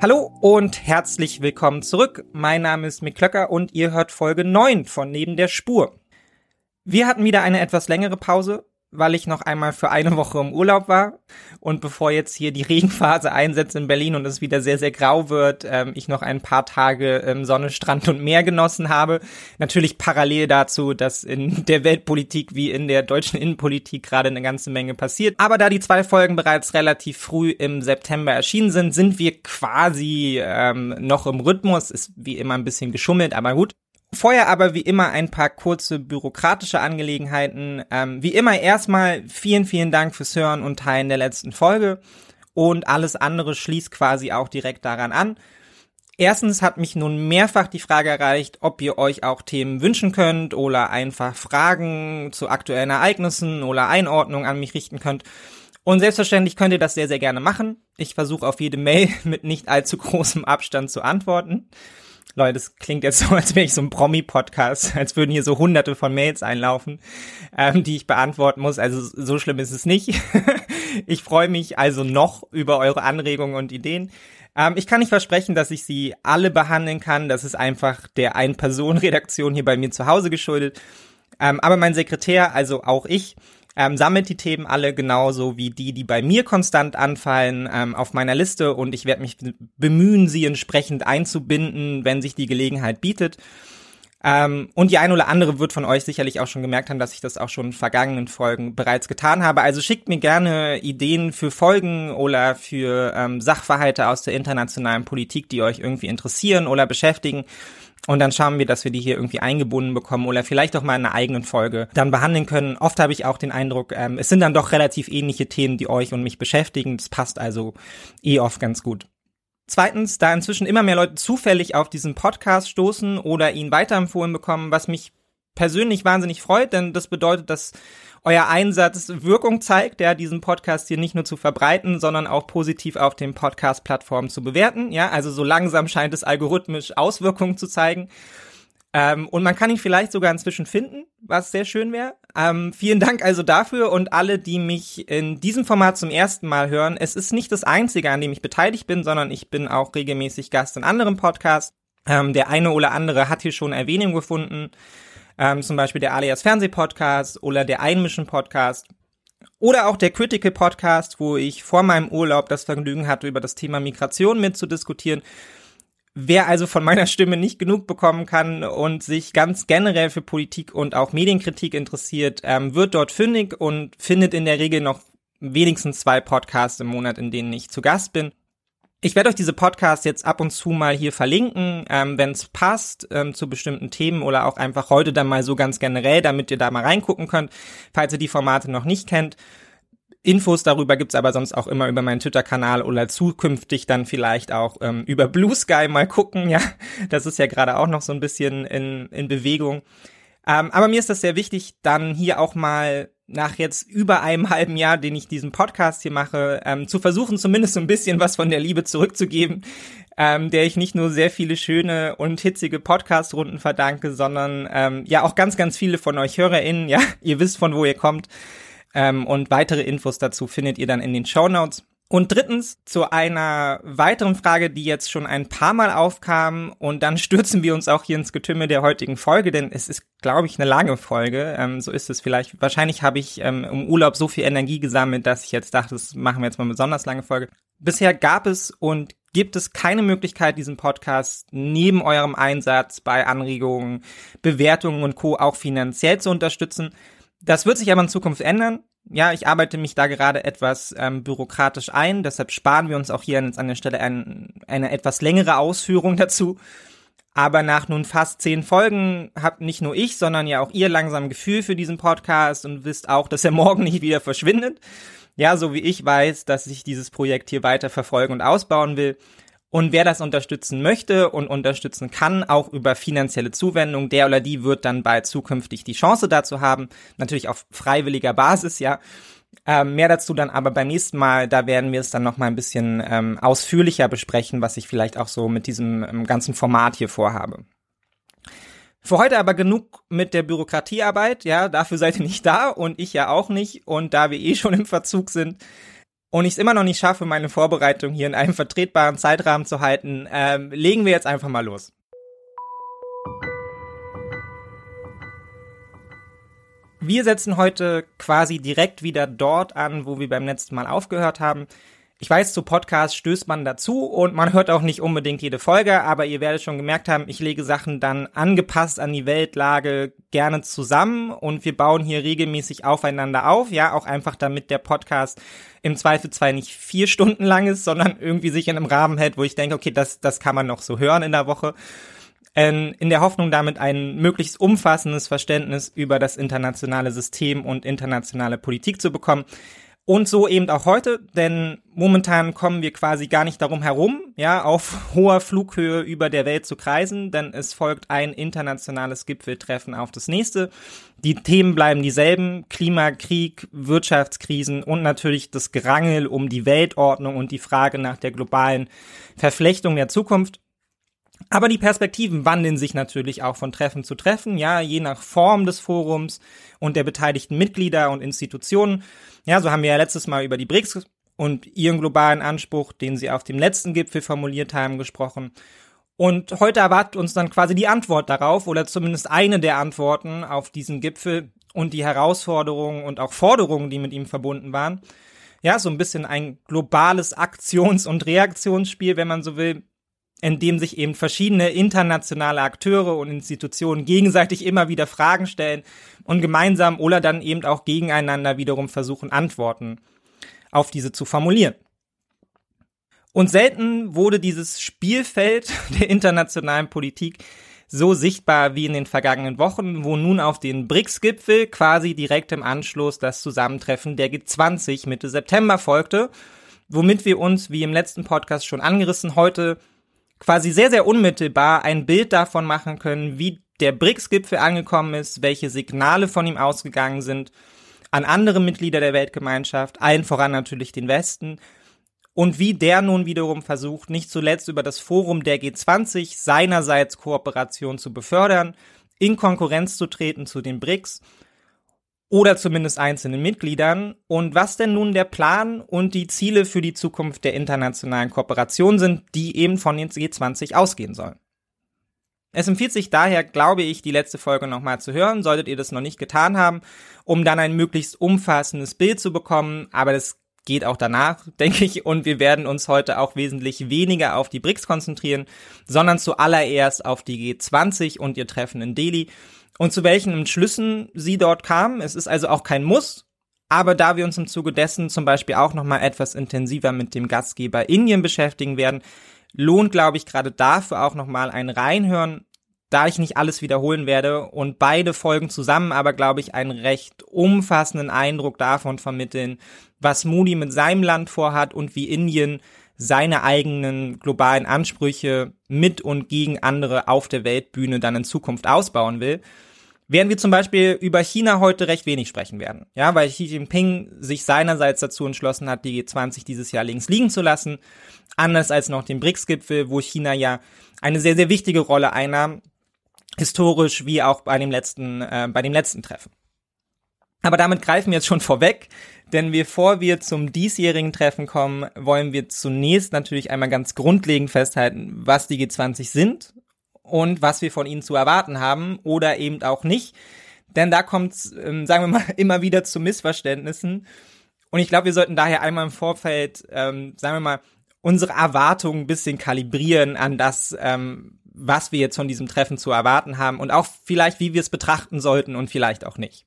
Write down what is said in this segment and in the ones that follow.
Hallo und herzlich willkommen zurück. Mein Name ist Mick Klöcker und ihr hört Folge 9 von Neben der Spur. Wir hatten wieder eine etwas längere Pause, weil ich noch einmal für eine Woche im Urlaub war und bevor jetzt hier die Regenphase einsetzt in Berlin und es wieder sehr, sehr grau wird, ähm, ich noch ein paar Tage ähm, Sonne, Strand und Meer genossen habe. Natürlich parallel dazu, dass in der Weltpolitik wie in der deutschen Innenpolitik gerade eine ganze Menge passiert. Aber da die zwei Folgen bereits relativ früh im September erschienen sind, sind wir quasi ähm, noch im Rhythmus. Ist wie immer ein bisschen geschummelt, aber gut. Vorher aber wie immer ein paar kurze bürokratische Angelegenheiten. Ähm, wie immer erstmal vielen, vielen Dank fürs Hören und Teilen der letzten Folge. Und alles andere schließt quasi auch direkt daran an. Erstens hat mich nun mehrfach die Frage erreicht, ob ihr euch auch Themen wünschen könnt oder einfach Fragen zu aktuellen Ereignissen oder Einordnungen an mich richten könnt. Und selbstverständlich könnt ihr das sehr, sehr gerne machen. Ich versuche auf jede Mail mit nicht allzu großem Abstand zu antworten. Leute, das klingt jetzt so, als wäre ich so ein Promi-Podcast, als würden hier so hunderte von Mails einlaufen, ähm, die ich beantworten muss. Also so schlimm ist es nicht. ich freue mich also noch über eure Anregungen und Ideen. Ähm, ich kann nicht versprechen, dass ich sie alle behandeln kann. Das ist einfach der Ein-Personen-Redaktion hier bei mir zu Hause geschuldet. Ähm, aber mein Sekretär, also auch ich, ähm, sammelt die Themen alle genauso wie die, die bei mir konstant anfallen, ähm, auf meiner Liste und ich werde mich bemühen, sie entsprechend einzubinden, wenn sich die Gelegenheit bietet. Ähm, und die eine oder andere wird von euch sicherlich auch schon gemerkt haben, dass ich das auch schon in vergangenen Folgen bereits getan habe. Also schickt mir gerne Ideen für Folgen oder für ähm, Sachverhalte aus der internationalen Politik, die euch irgendwie interessieren oder beschäftigen. Und dann schauen wir, dass wir die hier irgendwie eingebunden bekommen oder vielleicht auch mal in einer eigenen Folge dann behandeln können. Oft habe ich auch den Eindruck, ähm, es sind dann doch relativ ähnliche Themen, die euch und mich beschäftigen. Das passt also eh oft ganz gut. Zweitens, da inzwischen immer mehr Leute zufällig auf diesen Podcast stoßen oder ihn weiterempfohlen bekommen, was mich persönlich wahnsinnig freut, denn das bedeutet, dass euer Einsatz Wirkung zeigt, ja, diesen Podcast hier nicht nur zu verbreiten, sondern auch positiv auf den Podcast-Plattformen zu bewerten. Ja, also so langsam scheint es algorithmisch Auswirkungen zu zeigen. Ähm, und man kann ihn vielleicht sogar inzwischen finden, was sehr schön wäre. Ähm, vielen Dank also dafür und alle, die mich in diesem Format zum ersten Mal hören. Es ist nicht das einzige, an dem ich beteiligt bin, sondern ich bin auch regelmäßig Gast in anderen Podcasts. Ähm, der eine oder andere hat hier schon Erwähnung gefunden ähm, zum Beispiel der Alias Fernsehpodcast oder der Einmischen Podcast. Oder auch der Critical Podcast, wo ich vor meinem Urlaub das Vergnügen hatte, über das Thema Migration mitzudiskutieren. Wer also von meiner Stimme nicht genug bekommen kann und sich ganz generell für Politik und auch Medienkritik interessiert, ähm, wird dort fündig und findet in der Regel noch wenigstens zwei Podcasts im Monat, in denen ich zu Gast bin. Ich werde euch diese Podcasts jetzt ab und zu mal hier verlinken, ähm, wenn es passt, ähm, zu bestimmten Themen oder auch einfach heute dann mal so ganz generell, damit ihr da mal reingucken könnt, falls ihr die Formate noch nicht kennt. Infos darüber gibt's aber sonst auch immer über meinen Twitter-Kanal oder zukünftig dann vielleicht auch ähm, über Blue Sky mal gucken. Ja, das ist ja gerade auch noch so ein bisschen in, in Bewegung. Ähm, aber mir ist das sehr wichtig, dann hier auch mal nach jetzt über einem halben Jahr, den ich diesen Podcast hier mache, ähm, zu versuchen, zumindest so ein bisschen was von der Liebe zurückzugeben, ähm, der ich nicht nur sehr viele schöne und hitzige Podcast-Runden verdanke, sondern ähm, ja auch ganz, ganz viele von euch HörerInnen, ja, ihr wisst von wo ihr kommt. Ähm, und weitere Infos dazu findet ihr dann in den Show Notes. Und drittens zu einer weiteren Frage, die jetzt schon ein paar Mal aufkam und dann stürzen wir uns auch hier ins Getümmel der heutigen Folge, denn es ist, glaube ich, eine lange Folge. Ähm, so ist es vielleicht. Wahrscheinlich habe ich ähm, im Urlaub so viel Energie gesammelt, dass ich jetzt dachte, das machen wir jetzt mal eine besonders lange Folge. Bisher gab es und gibt es keine Möglichkeit, diesen Podcast neben eurem Einsatz bei Anregungen, Bewertungen und Co. auch finanziell zu unterstützen. Das wird sich aber in Zukunft ändern ja, ich arbeite mich da gerade etwas ähm, bürokratisch ein, deshalb sparen wir uns auch hier jetzt an der Stelle ein, eine etwas längere Ausführung dazu. Aber nach nun fast zehn Folgen habt nicht nur ich, sondern ja auch ihr langsam Gefühl für diesen Podcast und wisst auch, dass er morgen nicht wieder verschwindet. ja, so wie ich weiß, dass ich dieses Projekt hier weiter verfolgen und ausbauen will. Und wer das unterstützen möchte und unterstützen kann, auch über finanzielle Zuwendung, der oder die wird dann bald zukünftig die Chance dazu haben. Natürlich auf freiwilliger Basis, ja. Ähm, mehr dazu dann aber beim nächsten Mal, da werden wir es dann noch mal ein bisschen ähm, ausführlicher besprechen, was ich vielleicht auch so mit diesem ähm, ganzen Format hier vorhabe. Für heute aber genug mit der Bürokratiearbeit, ja, dafür seid ihr nicht da und ich ja auch nicht und da wir eh schon im Verzug sind, und ich es immer noch nicht schaffe, meine Vorbereitung hier in einem vertretbaren Zeitrahmen zu halten, ähm, legen wir jetzt einfach mal los. Wir setzen heute quasi direkt wieder dort an, wo wir beim letzten Mal aufgehört haben. Ich weiß, zu Podcasts stößt man dazu und man hört auch nicht unbedingt jede Folge, aber ihr werdet schon gemerkt haben, ich lege Sachen dann angepasst an die Weltlage gerne zusammen und wir bauen hier regelmäßig aufeinander auf, ja, auch einfach damit der Podcast im Zweifel zwar nicht vier Stunden lang ist, sondern irgendwie sich in einem Rahmen hält, wo ich denke, okay, das, das kann man noch so hören in der Woche. Ähm, in der Hoffnung, damit ein möglichst umfassendes Verständnis über das internationale System und internationale Politik zu bekommen. Und so eben auch heute, denn momentan kommen wir quasi gar nicht darum herum, ja, auf hoher Flughöhe über der Welt zu kreisen, denn es folgt ein internationales Gipfeltreffen auf das nächste. Die Themen bleiben dieselben, Klimakrieg, Wirtschaftskrisen und natürlich das Gerangel um die Weltordnung und die Frage nach der globalen Verflechtung der Zukunft. Aber die Perspektiven wandeln sich natürlich auch von Treffen zu Treffen, ja, je nach Form des Forums und der beteiligten Mitglieder und Institutionen. Ja, so haben wir ja letztes Mal über die BRICS und ihren globalen Anspruch, den sie auf dem letzten Gipfel formuliert haben, gesprochen. Und heute erwartet uns dann quasi die Antwort darauf oder zumindest eine der Antworten auf diesen Gipfel und die Herausforderungen und auch Forderungen, die mit ihm verbunden waren. Ja, so ein bisschen ein globales Aktions- und Reaktionsspiel, wenn man so will, in dem sich eben verschiedene internationale Akteure und Institutionen gegenseitig immer wieder Fragen stellen und gemeinsam oder dann eben auch gegeneinander wiederum versuchen, Antworten auf diese zu formulieren. Und selten wurde dieses Spielfeld der internationalen Politik so sichtbar wie in den vergangenen Wochen, wo nun auf den BRICS-Gipfel quasi direkt im Anschluss das Zusammentreffen der G20 Mitte September folgte, womit wir uns, wie im letzten Podcast schon angerissen, heute quasi sehr, sehr unmittelbar ein Bild davon machen können, wie der BRICS-Gipfel angekommen ist, welche Signale von ihm ausgegangen sind an andere Mitglieder der Weltgemeinschaft, allen voran natürlich den Westen, und wie der nun wiederum versucht, nicht zuletzt über das Forum der G20 seinerseits Kooperation zu befördern, in Konkurrenz zu treten zu den BRICS oder zumindest einzelnen Mitgliedern. Und was denn nun der Plan und die Ziele für die Zukunft der internationalen Kooperation sind, die eben von den G20 ausgehen sollen. Es empfiehlt sich daher, glaube ich, die letzte Folge nochmal zu hören, solltet ihr das noch nicht getan haben, um dann ein möglichst umfassendes Bild zu bekommen, aber das geht auch danach, denke ich, und wir werden uns heute auch wesentlich weniger auf die BRICS konzentrieren, sondern zuallererst auf die G20 und ihr Treffen in Delhi und zu welchen Entschlüssen sie dort kamen. Es ist also auch kein Muss, aber da wir uns im Zuge dessen zum Beispiel auch nochmal etwas intensiver mit dem Gastgeber Indien beschäftigen werden, lohnt, glaube ich, gerade dafür auch nochmal ein Reinhören, da ich nicht alles wiederholen werde und beide Folgen zusammen aber, glaube ich, einen recht umfassenden Eindruck davon vermitteln, was Moody mit seinem Land vorhat und wie Indien seine eigenen globalen Ansprüche mit und gegen andere auf der Weltbühne dann in Zukunft ausbauen will. Während wir zum Beispiel über China heute recht wenig sprechen werden. Ja, weil Xi Jinping sich seinerseits dazu entschlossen hat, die G20 dieses Jahr links liegen zu lassen. Anders als noch den BRICS-Gipfel, wo China ja eine sehr, sehr wichtige Rolle einnahm. Historisch wie auch bei dem letzten, äh, bei dem letzten Treffen. Aber damit greifen wir jetzt schon vorweg, denn bevor wir zum diesjährigen Treffen kommen, wollen wir zunächst natürlich einmal ganz grundlegend festhalten, was die G20 sind und was wir von ihnen zu erwarten haben oder eben auch nicht. Denn da kommt ähm, sagen wir mal, immer wieder zu Missverständnissen. Und ich glaube, wir sollten daher einmal im Vorfeld, ähm, sagen wir mal, unsere Erwartungen ein bisschen kalibrieren an das, ähm, was wir jetzt von diesem Treffen zu erwarten haben und auch vielleicht, wie wir es betrachten sollten und vielleicht auch nicht.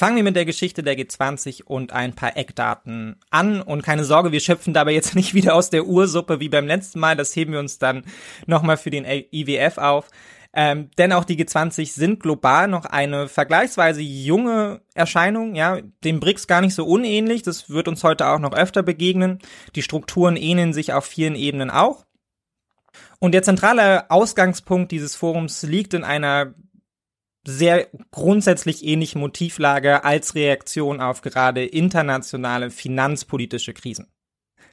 Fangen wir mit der Geschichte der G20 und ein paar Eckdaten an. Und keine Sorge, wir schöpfen dabei jetzt nicht wieder aus der Ursuppe wie beim letzten Mal. Das heben wir uns dann nochmal für den IWF auf. Ähm, denn auch die G20 sind global noch eine vergleichsweise junge Erscheinung, ja, dem BRICS gar nicht so unähnlich. Das wird uns heute auch noch öfter begegnen. Die Strukturen ähneln sich auf vielen Ebenen auch. Und der zentrale Ausgangspunkt dieses Forums liegt in einer sehr grundsätzlich ähnlichen Motivlage als Reaktion auf gerade internationale finanzpolitische Krisen.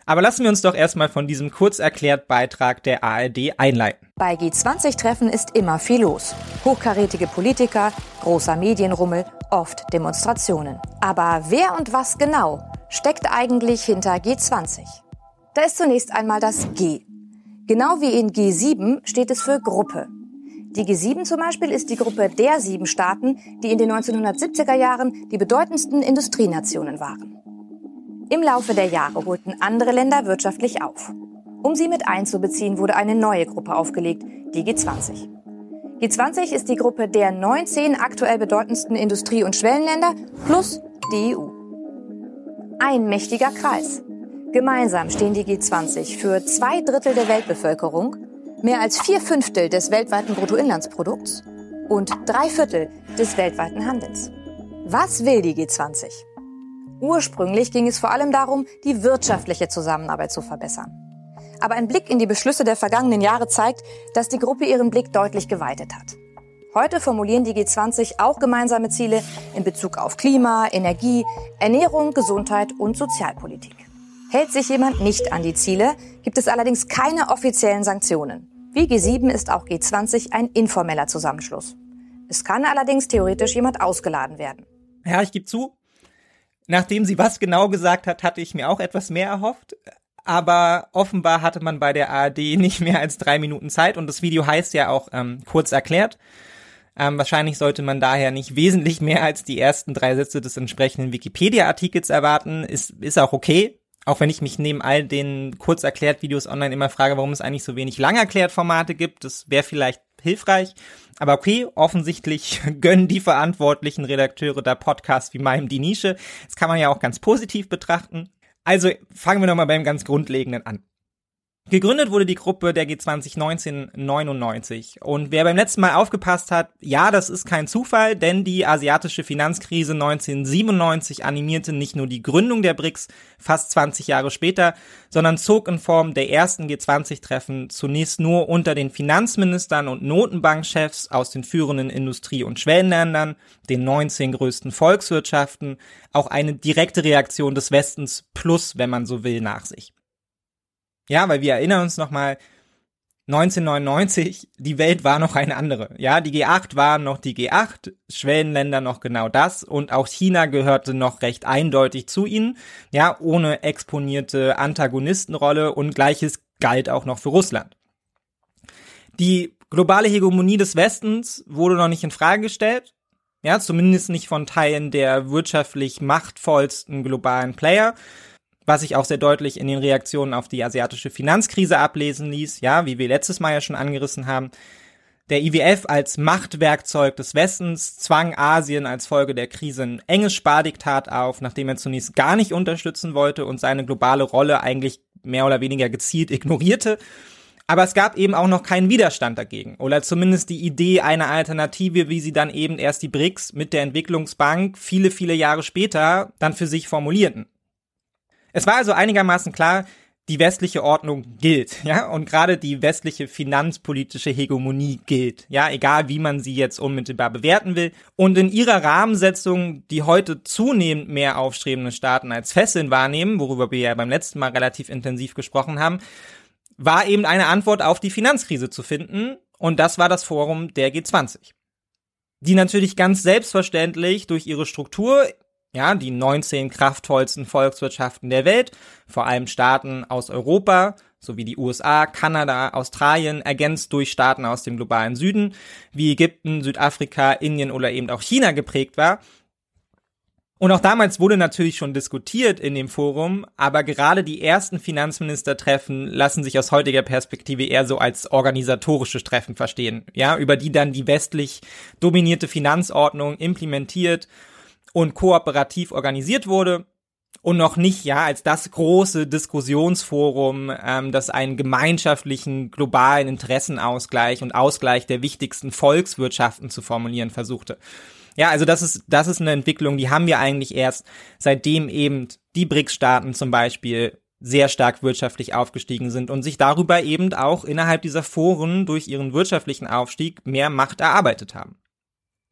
Aber lassen wir uns doch erstmal von diesem kurz erklärt Beitrag der ARD einleiten. Bei G20-Treffen ist immer viel los. Hochkarätige Politiker, großer Medienrummel, oft Demonstrationen. Aber wer und was genau steckt eigentlich hinter G20? Da ist zunächst einmal das G. Genau wie in G7 steht es für Gruppe. Die G7 zum Beispiel ist die Gruppe der sieben Staaten, die in den 1970er Jahren die bedeutendsten Industrienationen waren. Im Laufe der Jahre holten andere Länder wirtschaftlich auf. Um sie mit einzubeziehen, wurde eine neue Gruppe aufgelegt, die G20. G20 ist die Gruppe der 19 aktuell bedeutendsten Industrie- und Schwellenländer plus die EU. Ein mächtiger Kreis. Gemeinsam stehen die G20 für zwei Drittel der Weltbevölkerung, mehr als vier Fünftel des weltweiten Bruttoinlandsprodukts und drei Viertel des weltweiten Handels. Was will die G20? Ursprünglich ging es vor allem darum, die wirtschaftliche Zusammenarbeit zu verbessern. Aber ein Blick in die Beschlüsse der vergangenen Jahre zeigt, dass die Gruppe ihren Blick deutlich geweitet hat. Heute formulieren die G20 auch gemeinsame Ziele in Bezug auf Klima, Energie, Ernährung, Gesundheit und Sozialpolitik. Hält sich jemand nicht an die Ziele, gibt es allerdings keine offiziellen Sanktionen. Wie G7 ist auch G20 ein informeller Zusammenschluss. Es kann allerdings theoretisch jemand ausgeladen werden. Ja, ich gebe zu, Nachdem sie was genau gesagt hat, hatte ich mir auch etwas mehr erhofft. Aber offenbar hatte man bei der ARD nicht mehr als drei Minuten Zeit und das Video heißt ja auch ähm, kurz erklärt. Ähm, wahrscheinlich sollte man daher nicht wesentlich mehr als die ersten drei Sätze des entsprechenden Wikipedia-Artikels erwarten. Ist, ist auch okay. Auch wenn ich mich neben all den kurz erklärt Videos online immer frage, warum es eigentlich so wenig lang erklärt Formate gibt. Das wäre vielleicht hilfreich. Aber okay, offensichtlich gönnen die verantwortlichen Redakteure der Podcasts wie meinem die Nische. Das kann man ja auch ganz positiv betrachten. Also fangen wir nochmal beim ganz Grundlegenden an. Gegründet wurde die Gruppe der G20 1999. Und wer beim letzten Mal aufgepasst hat, ja, das ist kein Zufall, denn die asiatische Finanzkrise 1997 animierte nicht nur die Gründung der BRICS fast 20 Jahre später, sondern zog in Form der ersten G20-Treffen zunächst nur unter den Finanzministern und Notenbankchefs aus den führenden Industrie- und Schwellenländern, den 19 größten Volkswirtschaften, auch eine direkte Reaktion des Westens plus, wenn man so will, nach sich. Ja, weil wir erinnern uns nochmal, 1999, die Welt war noch eine andere. Ja, die G8 waren noch die G8, Schwellenländer noch genau das und auch China gehörte noch recht eindeutig zu ihnen. Ja, ohne exponierte Antagonistenrolle und gleiches galt auch noch für Russland. Die globale Hegemonie des Westens wurde noch nicht in Frage gestellt. Ja, zumindest nicht von Teilen der wirtschaftlich machtvollsten globalen Player was sich auch sehr deutlich in den Reaktionen auf die asiatische Finanzkrise ablesen ließ, ja, wie wir letztes Mal ja schon angerissen haben. Der IWF als Machtwerkzeug des Westens zwang Asien als Folge der Krise ein enges Spardiktat auf, nachdem er zunächst gar nicht unterstützen wollte und seine globale Rolle eigentlich mehr oder weniger gezielt ignorierte. Aber es gab eben auch noch keinen Widerstand dagegen. Oder zumindest die Idee einer Alternative, wie sie dann eben erst die BRICS mit der Entwicklungsbank viele, viele Jahre später dann für sich formulierten. Es war also einigermaßen klar, die westliche Ordnung gilt, ja, und gerade die westliche finanzpolitische Hegemonie gilt, ja, egal wie man sie jetzt unmittelbar bewerten will. Und in ihrer Rahmensetzung, die heute zunehmend mehr aufstrebende Staaten als Fesseln wahrnehmen, worüber wir ja beim letzten Mal relativ intensiv gesprochen haben, war eben eine Antwort auf die Finanzkrise zu finden, und das war das Forum der G20 die natürlich ganz selbstverständlich durch ihre Struktur ja, die 19 kraftvollsten Volkswirtschaften der Welt, vor allem Staaten aus Europa, sowie die USA, Kanada, Australien, ergänzt durch Staaten aus dem globalen Süden, wie Ägypten, Südafrika, Indien oder eben auch China geprägt war. Und auch damals wurde natürlich schon diskutiert in dem Forum, aber gerade die ersten Finanzministertreffen lassen sich aus heutiger Perspektive eher so als organisatorische Treffen verstehen, ja, über die dann die westlich dominierte Finanzordnung implementiert und kooperativ organisiert wurde. und noch nicht ja als das große Diskussionsforum, ähm, das einen gemeinschaftlichen globalen Interessenausgleich und Ausgleich der wichtigsten Volkswirtschaften zu formulieren versuchte. Ja, also das ist das ist eine Entwicklung, die haben wir eigentlich erst seitdem eben die BRICS-Staaten zum Beispiel sehr stark wirtschaftlich aufgestiegen sind und sich darüber eben auch innerhalb dieser Foren durch ihren wirtschaftlichen Aufstieg mehr Macht erarbeitet haben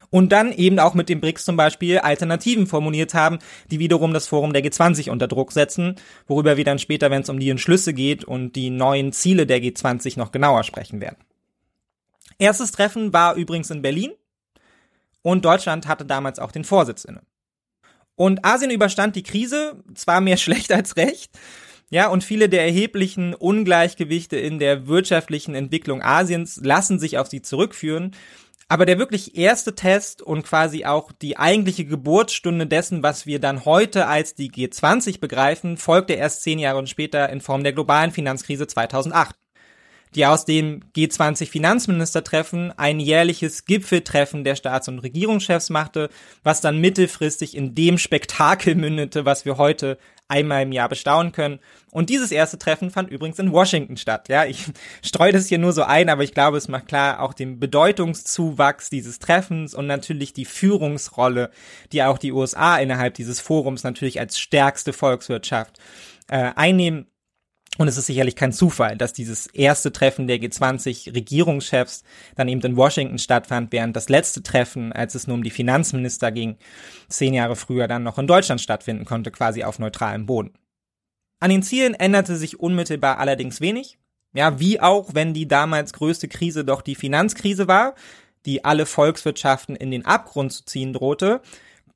und dann eben auch mit dem BRICS zum Beispiel Alternativen formuliert haben, die wiederum das Forum der G20 unter Druck setzen, worüber wir dann später, wenn es um die Entschlüsse geht und die neuen Ziele der G20 noch genauer sprechen werden. Erstes Treffen war übrigens in Berlin und Deutschland hatte damals auch den Vorsitz inne. Und Asien überstand die Krise, zwar mehr schlecht als recht, ja, und viele der erheblichen Ungleichgewichte in der wirtschaftlichen Entwicklung Asiens lassen sich auf sie zurückführen. Aber der wirklich erste Test und quasi auch die eigentliche Geburtsstunde dessen, was wir dann heute als die G20 begreifen, folgte erst zehn Jahre später in Form der globalen Finanzkrise 2008 die aus dem G20-Finanzministertreffen ein jährliches Gipfeltreffen der Staats- und Regierungschefs machte, was dann mittelfristig in dem Spektakel mündete, was wir heute einmal im Jahr bestaunen können. Und dieses erste Treffen fand übrigens in Washington statt. Ja, ich streue das hier nur so ein, aber ich glaube, es macht klar auch den Bedeutungszuwachs dieses Treffens und natürlich die Führungsrolle, die auch die USA innerhalb dieses Forums natürlich als stärkste Volkswirtschaft äh, einnehmen. Und es ist sicherlich kein Zufall, dass dieses erste Treffen der G20 Regierungschefs dann eben in Washington stattfand, während das letzte Treffen, als es nur um die Finanzminister ging, zehn Jahre früher dann noch in Deutschland stattfinden konnte, quasi auf neutralem Boden. An den Zielen änderte sich unmittelbar allerdings wenig. Ja, wie auch, wenn die damals größte Krise doch die Finanzkrise war, die alle Volkswirtschaften in den Abgrund zu ziehen drohte.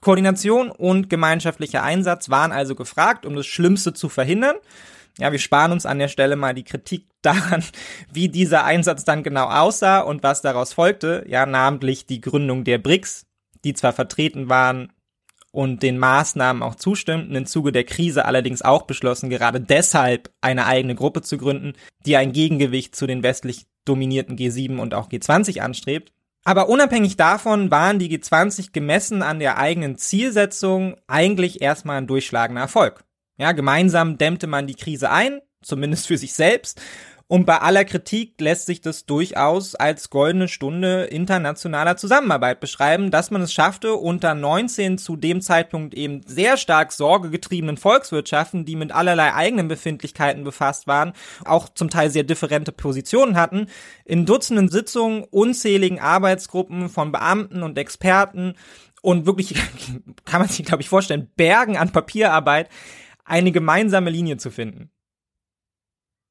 Koordination und gemeinschaftlicher Einsatz waren also gefragt, um das Schlimmste zu verhindern. Ja, wir sparen uns an der Stelle mal die Kritik daran, wie dieser Einsatz dann genau aussah und was daraus folgte. Ja, namentlich die Gründung der BRICS, die zwar vertreten waren und den Maßnahmen auch zustimmten, im Zuge der Krise allerdings auch beschlossen, gerade deshalb eine eigene Gruppe zu gründen, die ein Gegengewicht zu den westlich dominierten G7 und auch G20 anstrebt. Aber unabhängig davon waren die G20 gemessen an der eigenen Zielsetzung eigentlich erstmal ein durchschlagender Erfolg. Ja, gemeinsam dämmte man die Krise ein, zumindest für sich selbst. Und bei aller Kritik lässt sich das durchaus als goldene Stunde internationaler Zusammenarbeit beschreiben, dass man es schaffte, unter 19 zu dem Zeitpunkt eben sehr stark sorgegetriebenen Volkswirtschaften, die mit allerlei eigenen Befindlichkeiten befasst waren, auch zum Teil sehr differente Positionen hatten, in Dutzenden Sitzungen, unzähligen Arbeitsgruppen von Beamten und Experten und wirklich, kann man sich, glaube ich, vorstellen, Bergen an Papierarbeit, eine gemeinsame Linie zu finden.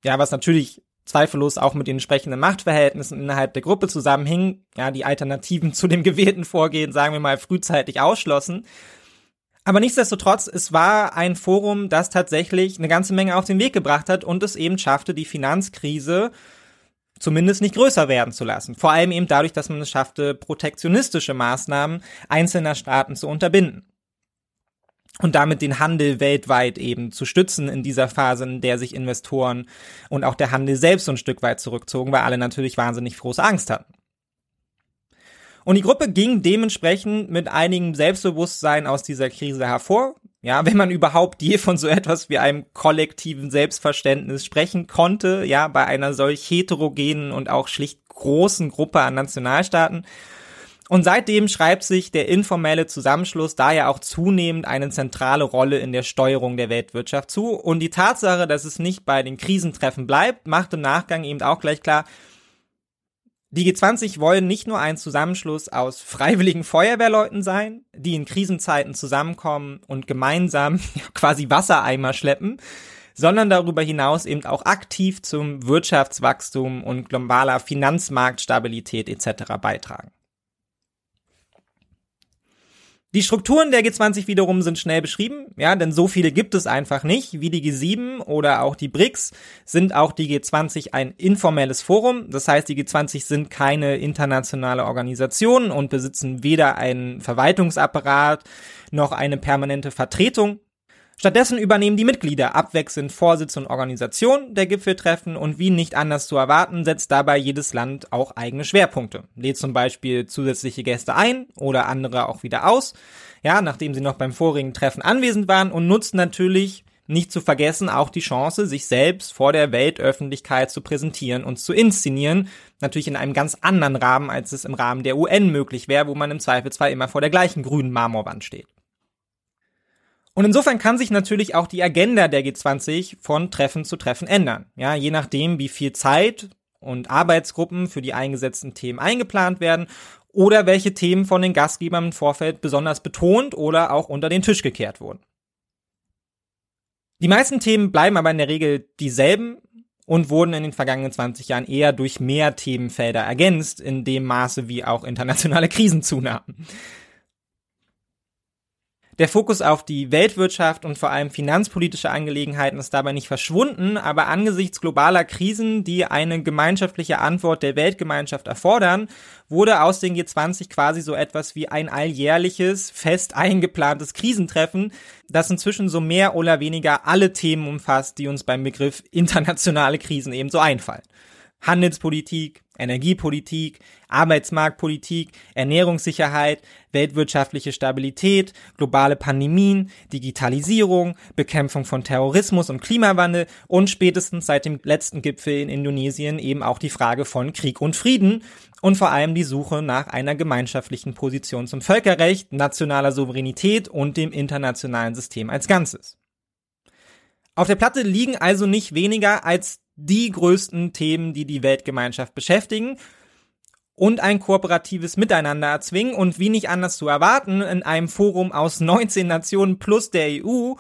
Ja, was natürlich zweifellos auch mit den entsprechenden Machtverhältnissen innerhalb der Gruppe zusammenhing, ja, die Alternativen zu dem gewählten Vorgehen, sagen wir mal, frühzeitig ausschlossen. Aber nichtsdestotrotz, es war ein Forum, das tatsächlich eine ganze Menge auf den Weg gebracht hat und es eben schaffte, die Finanzkrise zumindest nicht größer werden zu lassen. Vor allem eben dadurch, dass man es schaffte, protektionistische Maßnahmen einzelner Staaten zu unterbinden und damit den Handel weltweit eben zu stützen in dieser Phase, in der sich Investoren und auch der Handel selbst so ein Stück weit zurückzogen, weil alle natürlich wahnsinnig große Angst hatten. Und die Gruppe ging dementsprechend mit einigem Selbstbewusstsein aus dieser Krise hervor. Ja, wenn man überhaupt je von so etwas wie einem kollektiven Selbstverständnis sprechen konnte, ja, bei einer solch heterogenen und auch schlicht großen Gruppe an Nationalstaaten. Und seitdem schreibt sich der informelle Zusammenschluss daher auch zunehmend eine zentrale Rolle in der Steuerung der Weltwirtschaft zu. Und die Tatsache, dass es nicht bei den Krisentreffen bleibt, macht im Nachgang eben auch gleich klar, die G20 wollen nicht nur ein Zusammenschluss aus freiwilligen Feuerwehrleuten sein, die in Krisenzeiten zusammenkommen und gemeinsam quasi Wassereimer schleppen, sondern darüber hinaus eben auch aktiv zum Wirtschaftswachstum und globaler Finanzmarktstabilität etc. beitragen. Die Strukturen der G20 wiederum sind schnell beschrieben, ja, denn so viele gibt es einfach nicht. Wie die G7 oder auch die BRICS sind auch die G20 ein informelles Forum. Das heißt, die G20 sind keine internationale Organisation und besitzen weder einen Verwaltungsapparat noch eine permanente Vertretung, Stattdessen übernehmen die Mitglieder abwechselnd Vorsitz und Organisation der Gipfeltreffen und wie nicht anders zu erwarten, setzt dabei jedes Land auch eigene Schwerpunkte. Lädt zum Beispiel zusätzliche Gäste ein oder andere auch wieder aus, ja, nachdem sie noch beim vorigen Treffen anwesend waren und nutzt natürlich nicht zu vergessen auch die Chance, sich selbst vor der Weltöffentlichkeit zu präsentieren und zu inszenieren. Natürlich in einem ganz anderen Rahmen, als es im Rahmen der UN möglich wäre, wo man im Zweifelsfall immer vor der gleichen grünen Marmorwand steht. Und insofern kann sich natürlich auch die Agenda der G20 von Treffen zu Treffen ändern. Ja, je nachdem, wie viel Zeit und Arbeitsgruppen für die eingesetzten Themen eingeplant werden oder welche Themen von den Gastgebern im Vorfeld besonders betont oder auch unter den Tisch gekehrt wurden. Die meisten Themen bleiben aber in der Regel dieselben und wurden in den vergangenen 20 Jahren eher durch mehr Themenfelder ergänzt, in dem Maße wie auch internationale Krisen zunahmen. Der Fokus auf die Weltwirtschaft und vor allem finanzpolitische Angelegenheiten ist dabei nicht verschwunden, aber angesichts globaler Krisen, die eine gemeinschaftliche Antwort der Weltgemeinschaft erfordern, wurde aus den G20 quasi so etwas wie ein alljährliches, fest eingeplantes Krisentreffen, das inzwischen so mehr oder weniger alle Themen umfasst, die uns beim Begriff internationale Krisen ebenso einfallen. Handelspolitik, Energiepolitik, Arbeitsmarktpolitik, Ernährungssicherheit, weltwirtschaftliche Stabilität, globale Pandemien, Digitalisierung, Bekämpfung von Terrorismus und Klimawandel und spätestens seit dem letzten Gipfel in Indonesien eben auch die Frage von Krieg und Frieden und vor allem die Suche nach einer gemeinschaftlichen Position zum Völkerrecht, nationaler Souveränität und dem internationalen System als Ganzes. Auf der Platte liegen also nicht weniger als die größten Themen, die die Weltgemeinschaft beschäftigen und ein kooperatives Miteinander erzwingen und wie nicht anders zu erwarten, in einem Forum aus 19 Nationen plus der EU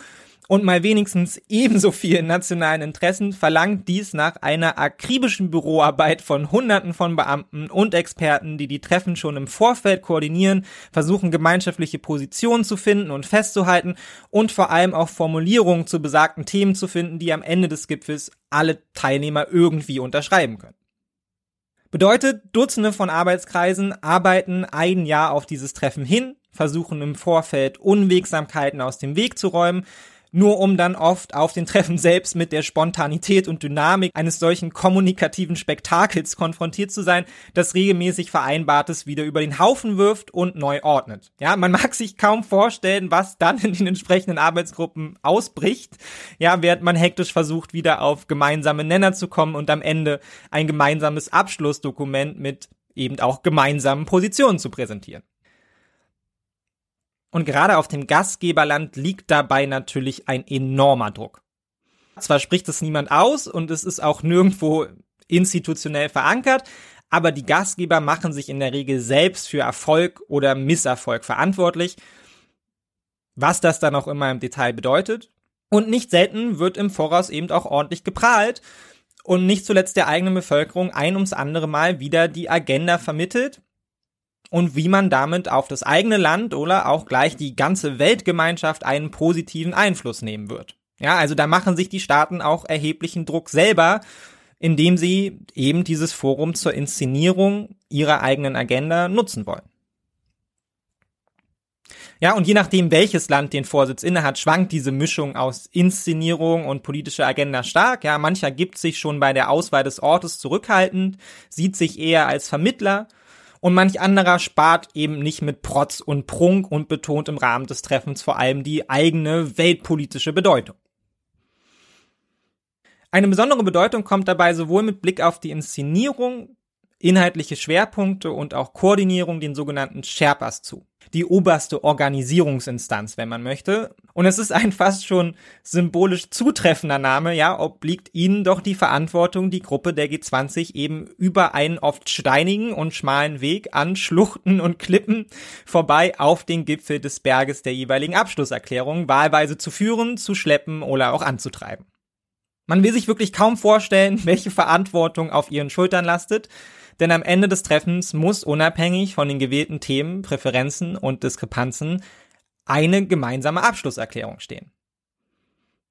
und mal wenigstens ebenso vielen nationalen Interessen verlangt dies nach einer akribischen Büroarbeit von Hunderten von Beamten und Experten, die die Treffen schon im Vorfeld koordinieren, versuchen gemeinschaftliche Positionen zu finden und festzuhalten und vor allem auch Formulierungen zu besagten Themen zu finden, die am Ende des Gipfels alle Teilnehmer irgendwie unterschreiben können. Bedeutet, Dutzende von Arbeitskreisen arbeiten ein Jahr auf dieses Treffen hin, versuchen im Vorfeld Unwegsamkeiten aus dem Weg zu räumen, nur um dann oft auf den Treffen selbst mit der Spontanität und Dynamik eines solchen kommunikativen Spektakels konfrontiert zu sein, das regelmäßig Vereinbartes wieder über den Haufen wirft und neu ordnet. Ja, man mag sich kaum vorstellen, was dann in den entsprechenden Arbeitsgruppen ausbricht, ja, während man hektisch versucht, wieder auf gemeinsame Nenner zu kommen und am Ende ein gemeinsames Abschlussdokument mit eben auch gemeinsamen Positionen zu präsentieren. Und gerade auf dem Gastgeberland liegt dabei natürlich ein enormer Druck. Zwar spricht es niemand aus und es ist auch nirgendwo institutionell verankert, aber die Gastgeber machen sich in der Regel selbst für Erfolg oder Misserfolg verantwortlich, was das dann auch immer im Detail bedeutet. Und nicht selten wird im Voraus eben auch ordentlich geprahlt und nicht zuletzt der eigenen Bevölkerung ein ums andere Mal wieder die Agenda vermittelt, und wie man damit auf das eigene Land oder auch gleich die ganze Weltgemeinschaft einen positiven Einfluss nehmen wird. Ja, also da machen sich die Staaten auch erheblichen Druck selber, indem sie eben dieses Forum zur Inszenierung ihrer eigenen Agenda nutzen wollen. Ja, und je nachdem, welches Land den Vorsitz innehat, schwankt diese Mischung aus Inszenierung und politischer Agenda stark. Ja, mancher gibt sich schon bei der Auswahl des Ortes zurückhaltend, sieht sich eher als Vermittler und manch anderer spart eben nicht mit Protz und Prunk und betont im Rahmen des Treffens vor allem die eigene weltpolitische Bedeutung. Eine besondere Bedeutung kommt dabei sowohl mit Blick auf die Inszenierung inhaltliche Schwerpunkte und auch Koordinierung den sogenannten Sherpas zu. Die oberste Organisierungsinstanz, wenn man möchte. Und es ist ein fast schon symbolisch zutreffender Name, ja, obliegt ihnen doch die Verantwortung, die Gruppe der G20 eben über einen oft steinigen und schmalen Weg an Schluchten und Klippen vorbei auf den Gipfel des Berges der jeweiligen Abschlusserklärung wahlweise zu führen, zu schleppen oder auch anzutreiben. Man will sich wirklich kaum vorstellen, welche Verantwortung auf ihren Schultern lastet, denn am Ende des Treffens muss unabhängig von den gewählten Themen, Präferenzen und Diskrepanzen eine gemeinsame Abschlusserklärung stehen.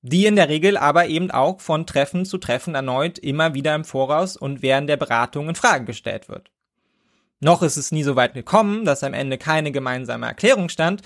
Die in der Regel aber eben auch von Treffen zu Treffen erneut immer wieder im Voraus und während der Beratung in Frage gestellt wird. Noch ist es nie so weit gekommen, dass am Ende keine gemeinsame Erklärung stand.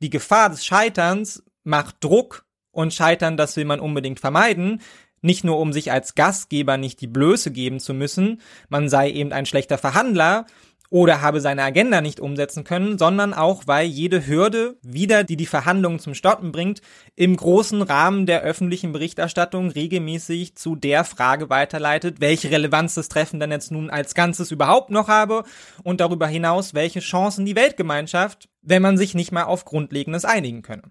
Die Gefahr des Scheiterns macht Druck und Scheitern, das will man unbedingt vermeiden, nicht nur um sich als Gastgeber nicht die Blöße geben zu müssen, man sei eben ein schlechter Verhandler oder habe seine Agenda nicht umsetzen können, sondern auch, weil jede Hürde wieder, die die Verhandlungen zum Stoppen bringt, im großen Rahmen der öffentlichen Berichterstattung regelmäßig zu der Frage weiterleitet, welche Relevanz das Treffen denn jetzt nun als Ganzes überhaupt noch habe und darüber hinaus, welche Chancen die Weltgemeinschaft, wenn man sich nicht mal auf Grundlegendes einigen könne.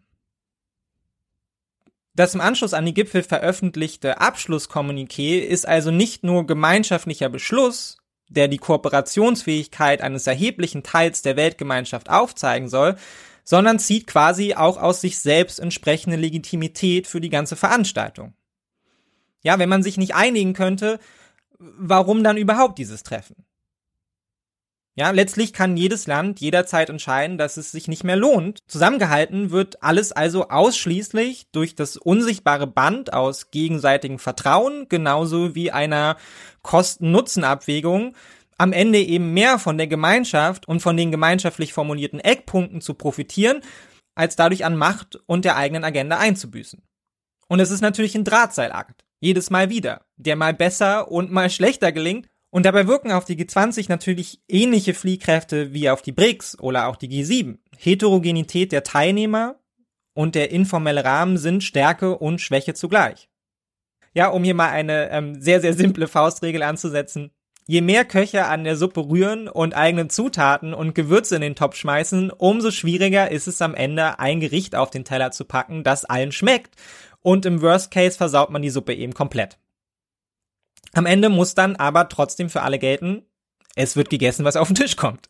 Das im Anschluss an die Gipfel veröffentlichte Abschlusskommuniqué ist also nicht nur gemeinschaftlicher Beschluss, der die Kooperationsfähigkeit eines erheblichen Teils der Weltgemeinschaft aufzeigen soll, sondern zieht quasi auch aus sich selbst entsprechende Legitimität für die ganze Veranstaltung. Ja, wenn man sich nicht einigen könnte, warum dann überhaupt dieses Treffen? Ja, letztlich kann jedes Land jederzeit entscheiden, dass es sich nicht mehr lohnt. Zusammengehalten wird alles also ausschließlich durch das unsichtbare Band aus gegenseitigem Vertrauen, genauso wie einer Kosten-Nutzen-Abwägung, am Ende eben mehr von der Gemeinschaft und von den gemeinschaftlich formulierten Eckpunkten zu profitieren, als dadurch an Macht und der eigenen Agenda einzubüßen. Und es ist natürlich ein Drahtseilakt. Jedes Mal wieder, der mal besser und mal schlechter gelingt, und dabei wirken auf die G20 natürlich ähnliche Fliehkräfte wie auf die BRICS oder auch die G7. Heterogenität der Teilnehmer und der informelle Rahmen sind Stärke und Schwäche zugleich. Ja, um hier mal eine ähm, sehr, sehr simple Faustregel anzusetzen. Je mehr Köche an der Suppe rühren und eigene Zutaten und Gewürze in den Topf schmeißen, umso schwieriger ist es am Ende, ein Gericht auf den Teller zu packen, das allen schmeckt. Und im Worst Case versaut man die Suppe eben komplett. Am Ende muss dann aber trotzdem für alle gelten, es wird gegessen, was auf den Tisch kommt.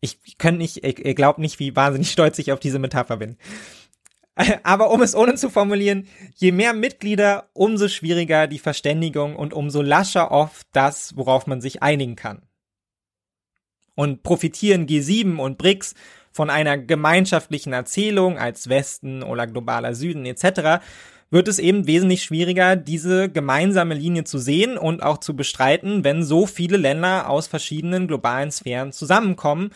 Ich könnte nicht, ihr glaubt nicht, wie wahnsinnig stolz ich auf diese Metapher bin. Aber um es ohne zu formulieren, je mehr Mitglieder, umso schwieriger die Verständigung und umso lascher oft das, worauf man sich einigen kann. Und profitieren G7 und BRICS von einer gemeinschaftlichen Erzählung als Westen oder globaler Süden etc., wird es eben wesentlich schwieriger, diese gemeinsame Linie zu sehen und auch zu bestreiten, wenn so viele Länder aus verschiedenen globalen Sphären zusammenkommen,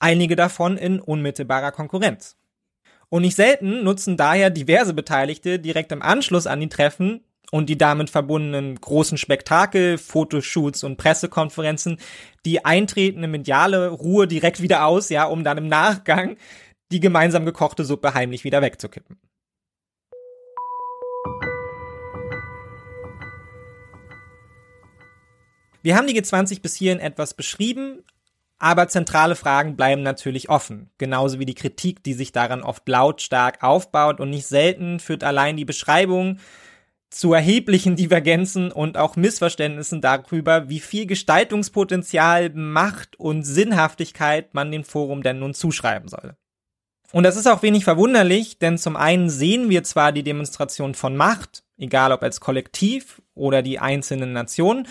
einige davon in unmittelbarer Konkurrenz. Und nicht selten nutzen daher diverse Beteiligte direkt im Anschluss an die Treffen und die damit verbundenen großen Spektakel, Fotoshoots und Pressekonferenzen die eintretende mediale Ruhe direkt wieder aus, ja, um dann im Nachgang die gemeinsam gekochte Suppe heimlich wieder wegzukippen. Wir haben die G20 bis hierhin etwas beschrieben, aber zentrale Fragen bleiben natürlich offen, genauso wie die Kritik, die sich daran oft lautstark aufbaut und nicht selten führt allein die Beschreibung zu erheblichen Divergenzen und auch Missverständnissen darüber, wie viel Gestaltungspotenzial, Macht und Sinnhaftigkeit man dem Forum denn nun zuschreiben soll. Und das ist auch wenig verwunderlich, denn zum einen sehen wir zwar die Demonstration von Macht, egal ob als Kollektiv oder die einzelnen Nationen,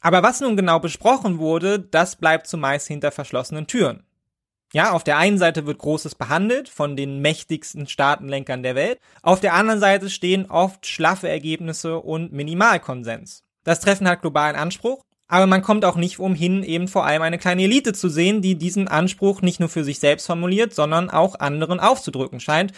aber was nun genau besprochen wurde, das bleibt zumeist hinter verschlossenen Türen. Ja, auf der einen Seite wird Großes behandelt von den mächtigsten Staatenlenkern der Welt, auf der anderen Seite stehen oft schlaffe Ergebnisse und Minimalkonsens. Das Treffen hat globalen Anspruch, aber man kommt auch nicht umhin, eben vor allem eine kleine Elite zu sehen, die diesen Anspruch nicht nur für sich selbst formuliert, sondern auch anderen aufzudrücken scheint.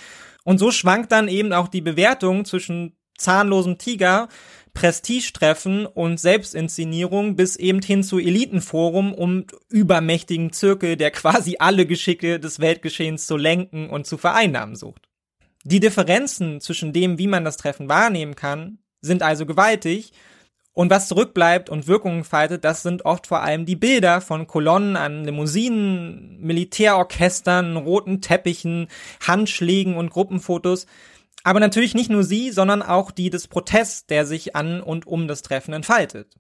Und so schwankt dann eben auch die Bewertung zwischen zahnlosem Tiger Prestigetreffen und Selbstinszenierung bis eben hin zu Elitenforum und übermächtigen Zirkel, der quasi alle Geschicke des Weltgeschehens zu lenken und zu vereinnahmen sucht. Die Differenzen zwischen dem, wie man das Treffen wahrnehmen kann, sind also gewaltig und was zurückbleibt und Wirkungen faltet, das sind oft vor allem die Bilder von Kolonnen an Limousinen, Militärorchestern, roten Teppichen, Handschlägen und Gruppenfotos, aber natürlich nicht nur sie, sondern auch die des Protests, der sich an und um das Treffen entfaltet.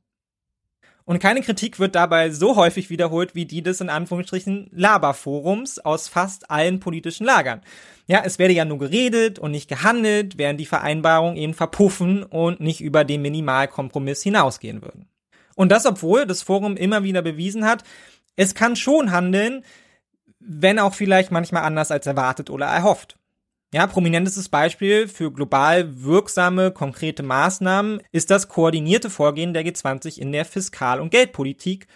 Und keine Kritik wird dabei so häufig wiederholt wie die des in Anführungsstrichen Laberforums aus fast allen politischen Lagern. Ja, es werde ja nur geredet und nicht gehandelt, während die Vereinbarungen eben verpuffen und nicht über den Minimalkompromiss hinausgehen würden. Und das, obwohl das Forum immer wieder bewiesen hat, es kann schon handeln, wenn auch vielleicht manchmal anders als erwartet oder erhofft. Ja, prominentestes Beispiel für global wirksame, konkrete Maßnahmen ist das koordinierte Vorgehen der G20 in der Fiskal- und Geldpolitik,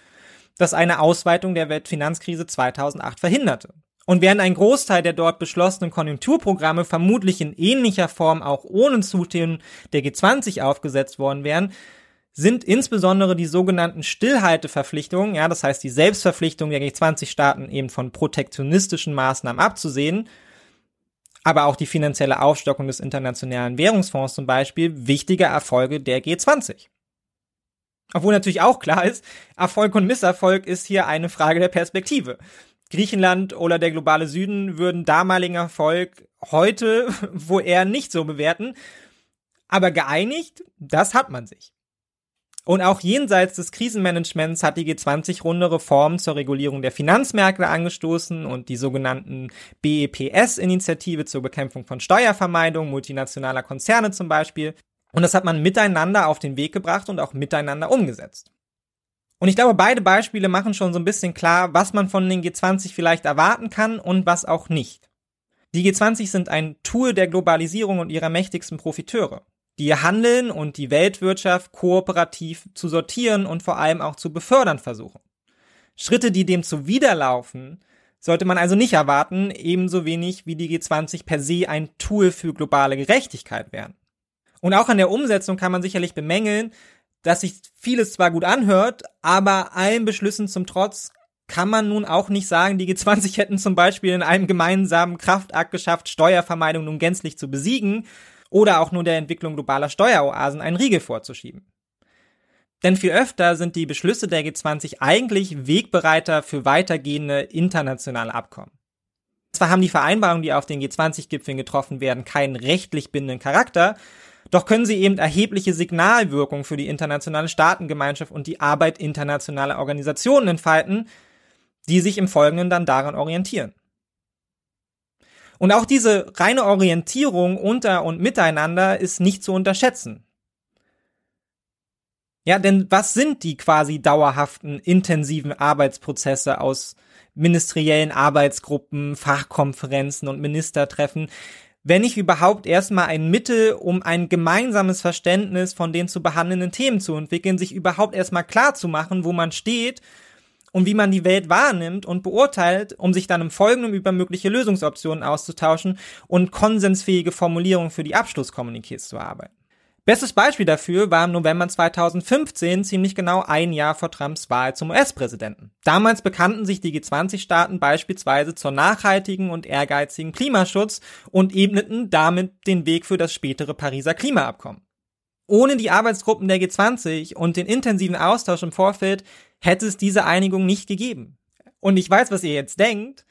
das eine Ausweitung der Weltfinanzkrise 2008 verhinderte. Und während ein Großteil der dort beschlossenen Konjunkturprogramme vermutlich in ähnlicher Form auch ohne Zutun der G20 aufgesetzt worden wären, sind insbesondere die sogenannten Stillhalteverpflichtungen, ja, das heißt die Selbstverpflichtung der G20-Staaten eben von protektionistischen Maßnahmen abzusehen, aber auch die finanzielle Aufstockung des Internationalen Währungsfonds zum Beispiel wichtige Erfolge der G20. Obwohl natürlich auch klar ist, Erfolg und Misserfolg ist hier eine Frage der Perspektive. Griechenland oder der globale Süden würden damaligen Erfolg heute wo eher nicht so bewerten. Aber geeinigt, das hat man sich. Und auch jenseits des Krisenmanagements hat die G20-Runde Reformen zur Regulierung der Finanzmärkte angestoßen und die sogenannten BEPS-Initiative zur Bekämpfung von Steuervermeidung multinationaler Konzerne zum Beispiel. Und das hat man miteinander auf den Weg gebracht und auch miteinander umgesetzt. Und ich glaube, beide Beispiele machen schon so ein bisschen klar, was man von den G20 vielleicht erwarten kann und was auch nicht. Die G20 sind ein Tool der Globalisierung und ihrer mächtigsten Profiteure die handeln und die Weltwirtschaft kooperativ zu sortieren und vor allem auch zu befördern versuchen. Schritte, die dem zuwiderlaufen, sollte man also nicht erwarten, ebenso wenig wie die G20 per se ein Tool für globale Gerechtigkeit wären. Und auch an der Umsetzung kann man sicherlich bemängeln, dass sich vieles zwar gut anhört, aber allen Beschlüssen zum Trotz kann man nun auch nicht sagen, die G20 hätten zum Beispiel in einem gemeinsamen Kraftakt geschafft, Steuervermeidung nun gänzlich zu besiegen, oder auch nur der Entwicklung globaler Steueroasen einen Riegel vorzuschieben. Denn viel öfter sind die Beschlüsse der G20 eigentlich Wegbereiter für weitergehende internationale Abkommen. Zwar haben die Vereinbarungen, die auf den G20-Gipfeln getroffen werden, keinen rechtlich bindenden Charakter, doch können sie eben erhebliche Signalwirkung für die internationale Staatengemeinschaft und die Arbeit internationaler Organisationen entfalten, die sich im Folgenden dann daran orientieren. Und auch diese reine Orientierung unter und miteinander ist nicht zu unterschätzen. Ja, denn was sind die quasi dauerhaften, intensiven Arbeitsprozesse aus ministeriellen Arbeitsgruppen, Fachkonferenzen und Ministertreffen, wenn nicht überhaupt erstmal ein Mittel, um ein gemeinsames Verständnis von den zu behandelnden Themen zu entwickeln, sich überhaupt erstmal klar zu machen, wo man steht und wie man die Welt wahrnimmt und beurteilt, um sich dann im Folgenden über mögliche Lösungsoptionen auszutauschen und konsensfähige Formulierungen für die Abschlusskommuniqués zu erarbeiten. Bestes Beispiel dafür war im November 2015, ziemlich genau ein Jahr vor Trumps Wahl zum US-Präsidenten. Damals bekannten sich die G20-Staaten beispielsweise zur nachhaltigen und ehrgeizigen Klimaschutz und ebneten damit den Weg für das spätere Pariser Klimaabkommen. Ohne die Arbeitsgruppen der G20 und den intensiven Austausch im Vorfeld hätte es diese Einigung nicht gegeben. Und ich weiß, was ihr jetzt denkt.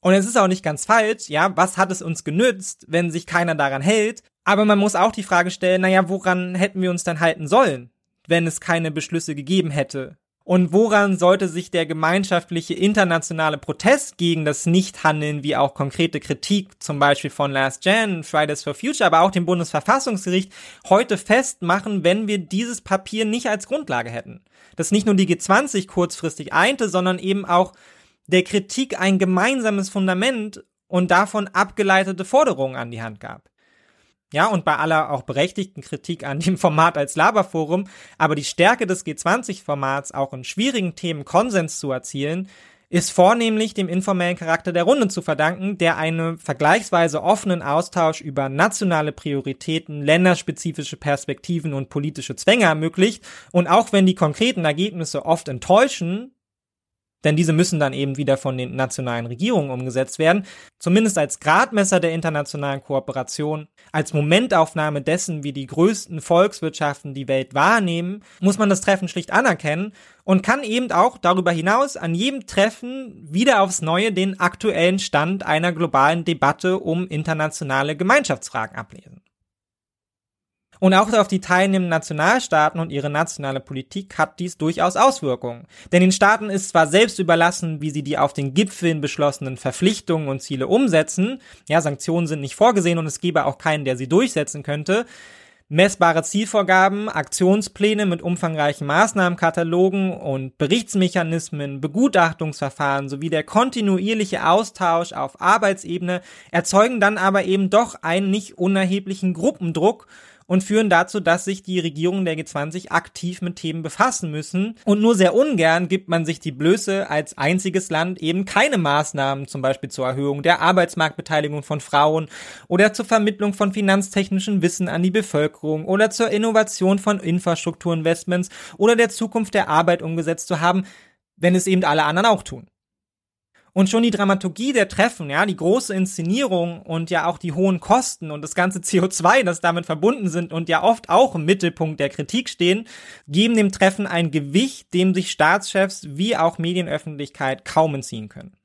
Und es ist auch nicht ganz falsch, ja, was hat es uns genützt, wenn sich keiner daran hält? Aber man muss auch die Frage stellen, naja, woran hätten wir uns dann halten sollen, wenn es keine Beschlüsse gegeben hätte? Und woran sollte sich der gemeinschaftliche internationale Protest gegen das Nichthandeln wie auch konkrete Kritik, zum Beispiel von Last Gen, Fridays for Future, aber auch dem Bundesverfassungsgericht, heute festmachen, wenn wir dieses Papier nicht als Grundlage hätten? Das nicht nur die G20 kurzfristig einte, sondern eben auch der Kritik ein gemeinsames Fundament und davon abgeleitete Forderungen an die Hand gab. Ja, und bei aller auch berechtigten Kritik an dem Format als Laberforum, aber die Stärke des G20-Formats auch in schwierigen Themen Konsens zu erzielen, ist vornehmlich dem informellen Charakter der Runde zu verdanken, der einen vergleichsweise offenen Austausch über nationale Prioritäten, länderspezifische Perspektiven und politische Zwänge ermöglicht. Und auch wenn die konkreten Ergebnisse oft enttäuschen, denn diese müssen dann eben wieder von den nationalen Regierungen umgesetzt werden, zumindest als Gradmesser der internationalen Kooperation, als Momentaufnahme dessen, wie die größten Volkswirtschaften die Welt wahrnehmen, muss man das Treffen schlicht anerkennen und kann eben auch darüber hinaus an jedem Treffen wieder aufs Neue den aktuellen Stand einer globalen Debatte um internationale Gemeinschaftsfragen ablesen. Und auch auf die teilnehmenden Nationalstaaten und ihre nationale Politik hat dies durchaus Auswirkungen. Denn den Staaten ist zwar selbst überlassen, wie sie die auf den Gipfeln beschlossenen Verpflichtungen und Ziele umsetzen. Ja, Sanktionen sind nicht vorgesehen und es gäbe auch keinen, der sie durchsetzen könnte. Messbare Zielvorgaben, Aktionspläne mit umfangreichen Maßnahmenkatalogen und Berichtsmechanismen, Begutachtungsverfahren sowie der kontinuierliche Austausch auf Arbeitsebene erzeugen dann aber eben doch einen nicht unerheblichen Gruppendruck und führen dazu, dass sich die Regierungen der G20 aktiv mit Themen befassen müssen. Und nur sehr ungern gibt man sich die Blöße, als einziges Land eben keine Maßnahmen, zum Beispiel zur Erhöhung der Arbeitsmarktbeteiligung von Frauen oder zur Vermittlung von finanztechnischem Wissen an die Bevölkerung oder zur Innovation von Infrastrukturinvestments oder der Zukunft der Arbeit umgesetzt zu haben, wenn es eben alle anderen auch tun. Und schon die Dramaturgie der Treffen, ja, die große Inszenierung und ja auch die hohen Kosten und das ganze CO2, das damit verbunden sind und ja oft auch im Mittelpunkt der Kritik stehen, geben dem Treffen ein Gewicht, dem sich Staatschefs wie auch Medienöffentlichkeit kaum entziehen können.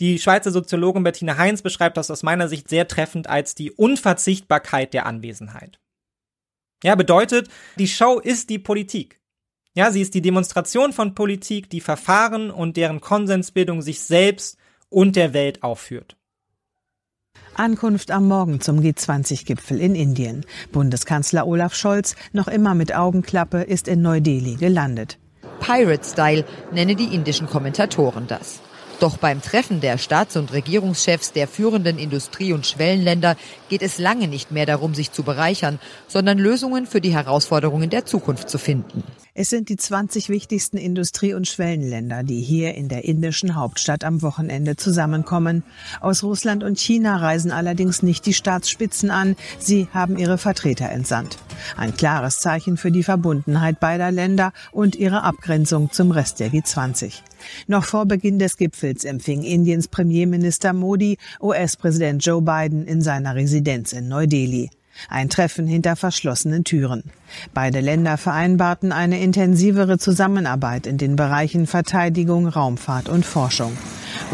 Die Schweizer Soziologin Bettina Heinz beschreibt das aus meiner Sicht sehr treffend als die Unverzichtbarkeit der Anwesenheit. Ja, bedeutet, die Show ist die Politik. Ja, sie ist die Demonstration von Politik, die Verfahren und deren Konsensbildung sich selbst und der Welt aufführt. Ankunft am Morgen zum G20-Gipfel in Indien. Bundeskanzler Olaf Scholz, noch immer mit Augenklappe, ist in Neu-Delhi gelandet. Pirate-Style nenne die indischen Kommentatoren das. Doch beim Treffen der Staats- und Regierungschefs der führenden Industrie- und Schwellenländer geht es lange nicht mehr darum, sich zu bereichern, sondern Lösungen für die Herausforderungen der Zukunft zu finden. Es sind die 20 wichtigsten Industrie- und Schwellenländer, die hier in der indischen Hauptstadt am Wochenende zusammenkommen. Aus Russland und China reisen allerdings nicht die Staatsspitzen an, sie haben ihre Vertreter entsandt. Ein klares Zeichen für die Verbundenheit beider Länder und ihre Abgrenzung zum Rest der G20. Noch vor Beginn des Gipfels empfing Indiens Premierminister Modi US-Präsident Joe Biden in seiner Residenz in Neu-Delhi. Ein Treffen hinter verschlossenen Türen. Beide Länder vereinbarten eine intensivere Zusammenarbeit in den Bereichen Verteidigung, Raumfahrt und Forschung.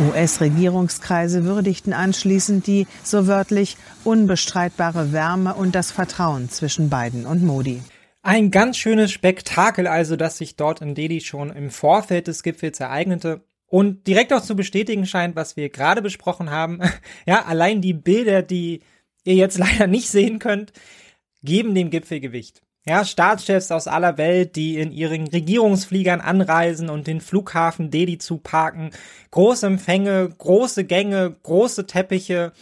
US-Regierungskreise würdigten anschließend die, so wörtlich, unbestreitbare Wärme und das Vertrauen zwischen Biden und Modi. Ein ganz schönes Spektakel also, das sich dort in Delhi schon im Vorfeld des Gipfels ereignete und direkt auch zu bestätigen scheint, was wir gerade besprochen haben. Ja, allein die Bilder, die ihr jetzt leider nicht sehen könnt, geben dem Gipfel Gewicht. Ja, Staatschefs aus aller Welt, die in ihren Regierungsfliegern anreisen und den Flughafen Delhi zu parken. Große Empfänge, große Gänge, große Teppiche,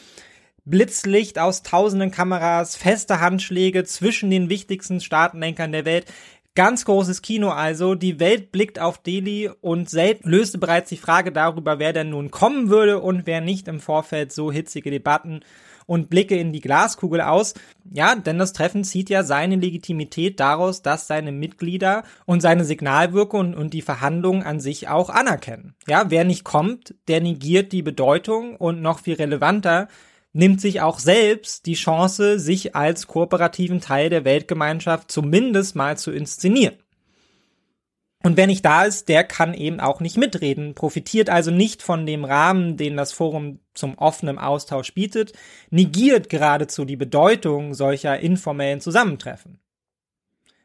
Blitzlicht aus tausenden Kameras, feste Handschläge zwischen den wichtigsten Staatenlenkern der Welt. Ganz großes Kino also. Die Welt blickt auf Delhi und selbst löste bereits die Frage darüber, wer denn nun kommen würde und wer nicht im Vorfeld so hitzige Debatten und blicke in die Glaskugel aus. Ja, denn das Treffen zieht ja seine Legitimität daraus, dass seine Mitglieder und seine Signalwirkung und die Verhandlungen an sich auch anerkennen. Ja, wer nicht kommt, der negiert die Bedeutung und noch viel relevanter, nimmt sich auch selbst die Chance, sich als kooperativen Teil der Weltgemeinschaft zumindest mal zu inszenieren. Und wer nicht da ist, der kann eben auch nicht mitreden, profitiert also nicht von dem Rahmen, den das Forum zum offenen Austausch bietet, negiert geradezu die Bedeutung solcher informellen Zusammentreffen.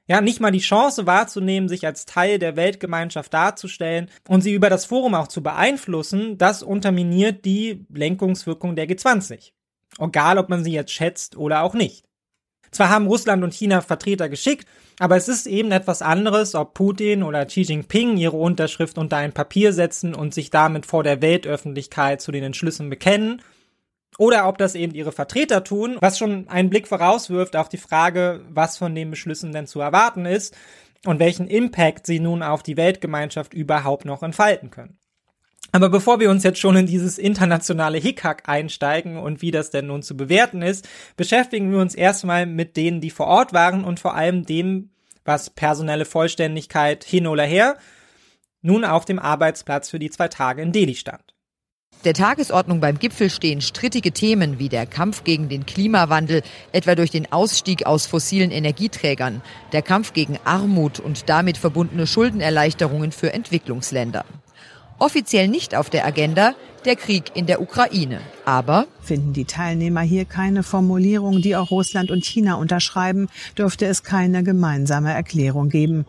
Ja, nicht mal die Chance wahrzunehmen, sich als Teil der Weltgemeinschaft darzustellen und sie über das Forum auch zu beeinflussen, das unterminiert die Lenkungswirkung der G20. Egal, ob man sie jetzt schätzt oder auch nicht. Zwar haben Russland und China Vertreter geschickt, aber es ist eben etwas anderes, ob Putin oder Xi Jinping ihre Unterschrift unter ein Papier setzen und sich damit vor der Weltöffentlichkeit zu den Entschlüssen bekennen, oder ob das eben ihre Vertreter tun, was schon einen Blick vorauswirft auf die Frage, was von den Beschlüssen denn zu erwarten ist und welchen Impact sie nun auf die Weltgemeinschaft überhaupt noch entfalten können. Aber bevor wir uns jetzt schon in dieses internationale Hickhack einsteigen und wie das denn nun zu bewerten ist, beschäftigen wir uns erstmal mit denen, die vor Ort waren und vor allem dem, was personelle Vollständigkeit hin oder her nun auf dem Arbeitsplatz für die zwei Tage in Delhi stand. Der Tagesordnung beim Gipfel stehen strittige Themen wie der Kampf gegen den Klimawandel, etwa durch den Ausstieg aus fossilen Energieträgern, der Kampf gegen Armut und damit verbundene Schuldenerleichterungen für Entwicklungsländer. Offiziell nicht auf der Agenda der Krieg in der Ukraine. Aber finden die Teilnehmer hier keine Formulierung, die auch Russland und China unterschreiben, dürfte es keine gemeinsame Erklärung geben.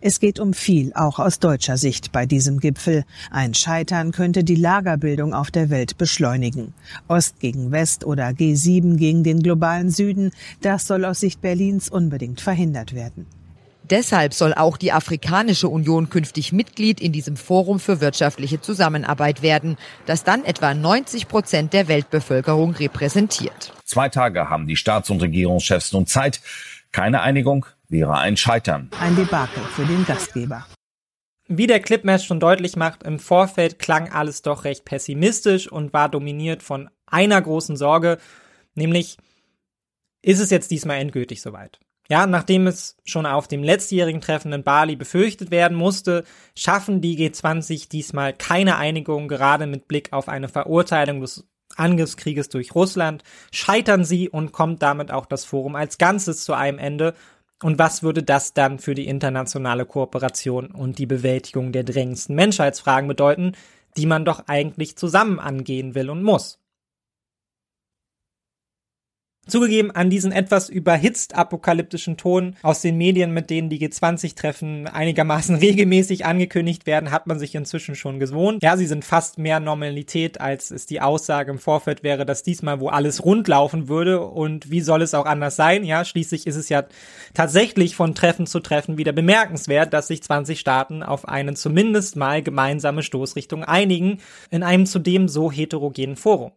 Es geht um viel, auch aus deutscher Sicht bei diesem Gipfel. Ein Scheitern könnte die Lagerbildung auf der Welt beschleunigen. Ost gegen West oder G7 gegen den globalen Süden, das soll aus Sicht Berlins unbedingt verhindert werden. Deshalb soll auch die Afrikanische Union künftig Mitglied in diesem Forum für wirtschaftliche Zusammenarbeit werden, das dann etwa 90 Prozent der Weltbevölkerung repräsentiert. Zwei Tage haben die Staats- und Regierungschefs nun Zeit, Keine Einigung wäre ein Scheitern. Ein Debakel für den Gastgeber. Wie der Clipmatch schon deutlich macht, im Vorfeld klang alles doch recht pessimistisch und war dominiert von einer großen Sorge, nämlich ist es jetzt diesmal endgültig soweit? Ja, nachdem es schon auf dem letztjährigen Treffen in Bali befürchtet werden musste, schaffen die G20 diesmal keine Einigung, gerade mit Blick auf eine Verurteilung des Angriffskrieges durch Russland, scheitern sie und kommt damit auch das Forum als Ganzes zu einem Ende. Und was würde das dann für die internationale Kooperation und die Bewältigung der drängendsten Menschheitsfragen bedeuten, die man doch eigentlich zusammen angehen will und muss? Zugegeben, an diesen etwas überhitzt apokalyptischen Ton aus den Medien, mit denen die G20-Treffen einigermaßen regelmäßig angekündigt werden, hat man sich inzwischen schon gewohnt. Ja, sie sind fast mehr Normalität, als es die Aussage im Vorfeld wäre, dass diesmal wo alles rund laufen würde. Und wie soll es auch anders sein? Ja, schließlich ist es ja tatsächlich von Treffen zu Treffen wieder bemerkenswert, dass sich 20 Staaten auf eine zumindest mal gemeinsame Stoßrichtung einigen, in einem zudem so heterogenen Forum.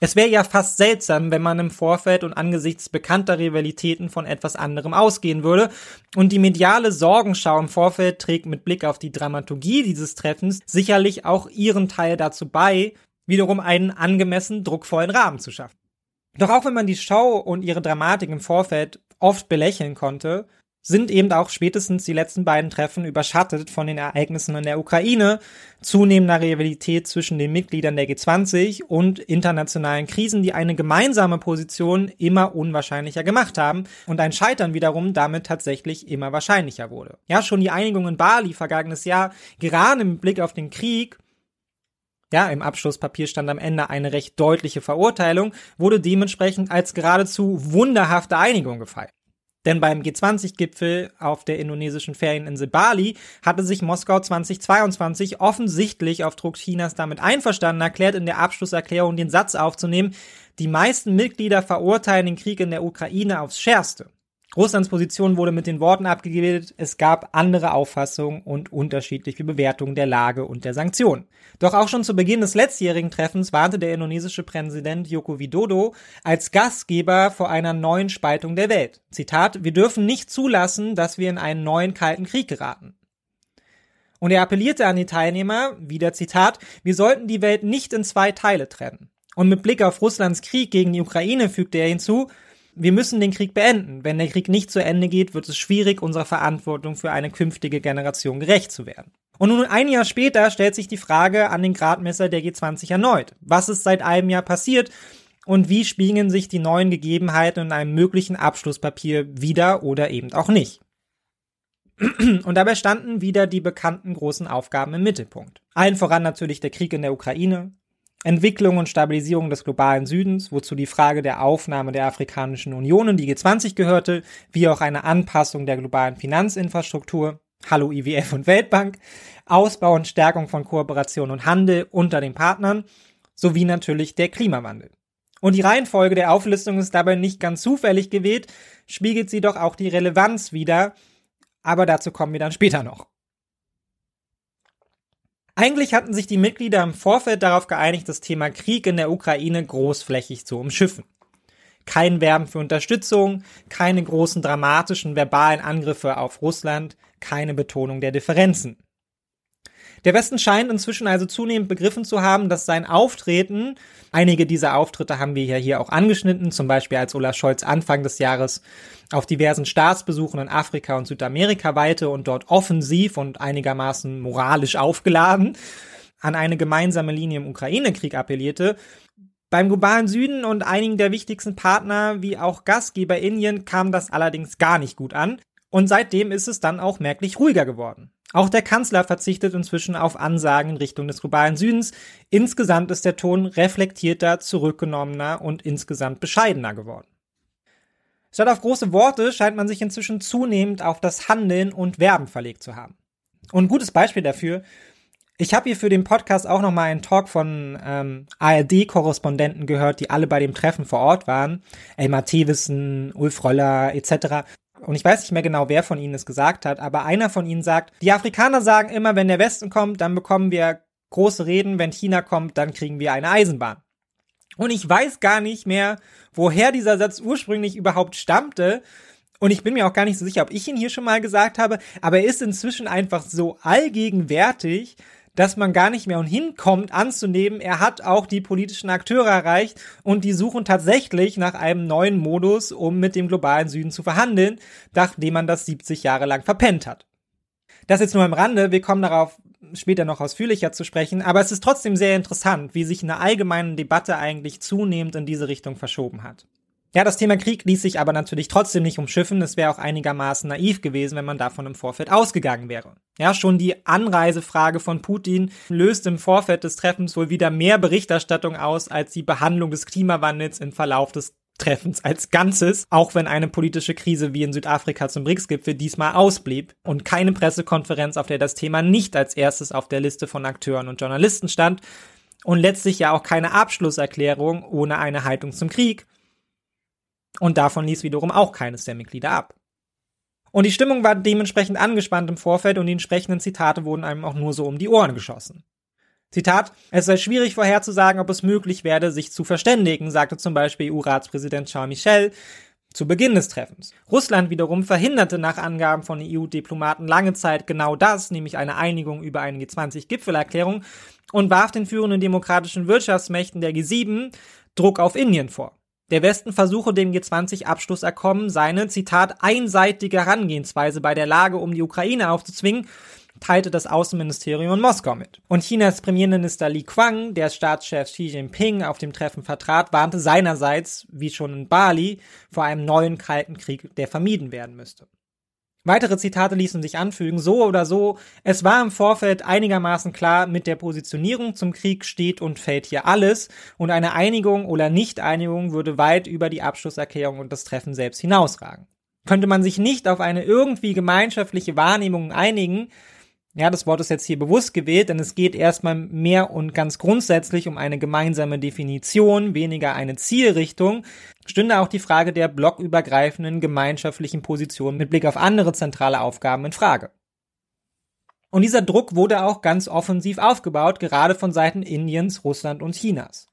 Es wäre ja fast seltsam, wenn man im Vorfeld und angesichts bekannter Rivalitäten von etwas anderem ausgehen würde. Und die mediale Sorgenschau im Vorfeld trägt mit Blick auf die Dramaturgie dieses Treffens sicherlich auch ihren Teil dazu bei, wiederum einen angemessen druckvollen Rahmen zu schaffen. Doch auch wenn man die Show und ihre Dramatik im Vorfeld oft belächeln konnte, sind eben auch spätestens die letzten beiden Treffen überschattet von den Ereignissen in der Ukraine, zunehmender Rivalität zwischen den Mitgliedern der G20 und internationalen Krisen, die eine gemeinsame Position immer unwahrscheinlicher gemacht haben und ein Scheitern wiederum damit tatsächlich immer wahrscheinlicher wurde. Ja, schon die Einigung in Bali vergangenes Jahr, gerade mit Blick auf den Krieg, ja, im Abschlusspapier stand am Ende eine recht deutliche Verurteilung, wurde dementsprechend als geradezu wunderhafte Einigung gefeiert. Denn beim G20-Gipfel auf der indonesischen Ferieninsel Bali hatte sich Moskau 2022 offensichtlich auf Druck Chinas damit einverstanden erklärt, in der Abschlusserklärung den Satz aufzunehmen, die meisten Mitglieder verurteilen den Krieg in der Ukraine aufs Schärfste. Russlands Position wurde mit den Worten abgebildet, es gab andere Auffassungen und unterschiedliche Bewertungen der Lage und der Sanktionen. Doch auch schon zu Beginn des letztjährigen Treffens warnte der indonesische Präsident Joko Widodo als Gastgeber vor einer neuen Spaltung der Welt. Zitat, wir dürfen nicht zulassen, dass wir in einen neuen kalten Krieg geraten. Und er appellierte an die Teilnehmer, wieder Zitat, wir sollten die Welt nicht in zwei Teile trennen. Und mit Blick auf Russlands Krieg gegen die Ukraine fügte er hinzu, wir müssen den Krieg beenden. Wenn der Krieg nicht zu Ende geht, wird es schwierig, unserer Verantwortung für eine künftige Generation gerecht zu werden. Und nun ein Jahr später stellt sich die Frage an den Gradmesser der G20 erneut. Was ist seit einem Jahr passiert und wie spiegeln sich die neuen Gegebenheiten in einem möglichen Abschlusspapier wieder oder eben auch nicht? Und dabei standen wieder die bekannten großen Aufgaben im Mittelpunkt. Allen voran natürlich der Krieg in der Ukraine, Entwicklung und Stabilisierung des globalen Südens, wozu die Frage der Aufnahme der Afrikanischen Union in die G20 gehörte, wie auch eine Anpassung der globalen Finanzinfrastruktur, Hallo IWF und Weltbank, Ausbau und Stärkung von Kooperation und Handel unter den Partnern, sowie natürlich der Klimawandel. Und die Reihenfolge der Auflistung ist dabei nicht ganz zufällig gewählt, spiegelt sie doch auch die Relevanz wider, aber dazu kommen wir dann später noch. Eigentlich hatten sich die Mitglieder im Vorfeld darauf geeinigt, das Thema Krieg in der Ukraine großflächig zu umschiffen. Kein Werben für Unterstützung, keine großen dramatischen verbalen Angriffe auf Russland, keine Betonung der Differenzen. Der Westen scheint inzwischen also zunehmend begriffen zu haben, dass sein Auftreten, einige dieser Auftritte haben wir ja hier auch angeschnitten, zum Beispiel als Olaf Scholz Anfang des Jahres auf diversen Staatsbesuchen in Afrika und Südamerika weilte und dort offensiv und einigermaßen moralisch aufgeladen an eine gemeinsame Linie im Ukraine-Krieg appellierte, beim globalen Süden und einigen der wichtigsten Partner wie auch Gastgeber Indien kam das allerdings gar nicht gut an. Und seitdem ist es dann auch merklich ruhiger geworden. Auch der Kanzler verzichtet inzwischen auf Ansagen in Richtung des globalen Südens. Insgesamt ist der Ton reflektierter, zurückgenommener und insgesamt bescheidener geworden. Statt auf große Worte scheint man sich inzwischen zunehmend auf das Handeln und Werben verlegt zu haben. Und ein gutes Beispiel dafür, ich habe hier für den Podcast auch nochmal einen Talk von ähm, ARD-Korrespondenten gehört, die alle bei dem Treffen vor Ort waren. Elmar Thewissen, Ulf Röller etc und ich weiß nicht mehr genau, wer von ihnen es gesagt hat, aber einer von ihnen sagt, die Afrikaner sagen immer, wenn der Westen kommt, dann bekommen wir große Reden, wenn China kommt, dann kriegen wir eine Eisenbahn. Und ich weiß gar nicht mehr, woher dieser Satz ursprünglich überhaupt stammte. Und ich bin mir auch gar nicht so sicher, ob ich ihn hier schon mal gesagt habe, aber er ist inzwischen einfach so allgegenwärtig, dass man gar nicht mehr hinkommt anzunehmen, er hat auch die politischen Akteure erreicht und die suchen tatsächlich nach einem neuen Modus, um mit dem globalen Süden zu verhandeln, nachdem man das 70 Jahre lang verpennt hat. Das jetzt nur am Rande, wir kommen darauf später noch ausführlicher zu sprechen, aber es ist trotzdem sehr interessant, wie sich eine allgemeine Debatte eigentlich zunehmend in diese Richtung verschoben hat. Ja, das Thema Krieg ließ sich aber natürlich trotzdem nicht umschiffen. Es wäre auch einigermaßen naiv gewesen, wenn man davon im Vorfeld ausgegangen wäre. Ja, schon die Anreisefrage von Putin löst im Vorfeld des Treffens wohl wieder mehr Berichterstattung aus als die Behandlung des Klimawandels im Verlauf des Treffens als Ganzes, auch wenn eine politische Krise wie in Südafrika zum BRICS-Gipfel diesmal ausblieb und keine Pressekonferenz, auf der das Thema nicht als erstes auf der Liste von Akteuren und Journalisten stand und letztlich ja auch keine Abschlusserklärung ohne eine Haltung zum Krieg. Und davon ließ wiederum auch keines der Mitglieder ab. Und die Stimmung war dementsprechend angespannt im Vorfeld und die entsprechenden Zitate wurden einem auch nur so um die Ohren geschossen. Zitat, es sei schwierig vorherzusagen, ob es möglich werde, sich zu verständigen, sagte zum Beispiel EU-Ratspräsident Charles Michel zu Beginn des Treffens. Russland wiederum verhinderte nach Angaben von EU-Diplomaten lange Zeit genau das, nämlich eine Einigung über eine G20-Gipfelerklärung und warf den führenden demokratischen Wirtschaftsmächten der G7 Druck auf Indien vor. Der Westen versuche dem G20-Abschlusserkommen seine, Zitat, einseitige Herangehensweise bei der Lage um die Ukraine aufzuzwingen teilte das Außenministerium in Moskau mit. Und Chinas Premierminister Li Qiang, der Staatschef Xi Jinping auf dem Treffen vertrat, warnte seinerseits, wie schon in Bali, vor einem neuen Kalten Krieg, der vermieden werden müsste. Weitere Zitate ließen sich anfügen, so oder so, es war im Vorfeld einigermaßen klar, mit der Positionierung zum Krieg steht und fällt hier alles und eine Einigung oder Nicht-Einigung würde weit über die Abschlusserklärung und das Treffen selbst hinausragen. Könnte man sich nicht auf eine irgendwie gemeinschaftliche Wahrnehmung einigen, ja, das Wort ist jetzt hier bewusst gewählt, denn es geht erstmal mehr und ganz grundsätzlich um eine gemeinsame Definition, weniger eine Zielrichtung. Stünde auch die Frage der blockübergreifenden gemeinschaftlichen Position mit Blick auf andere zentrale Aufgaben in Frage. Und dieser Druck wurde auch ganz offensiv aufgebaut, gerade von Seiten Indiens, Russland und Chinas.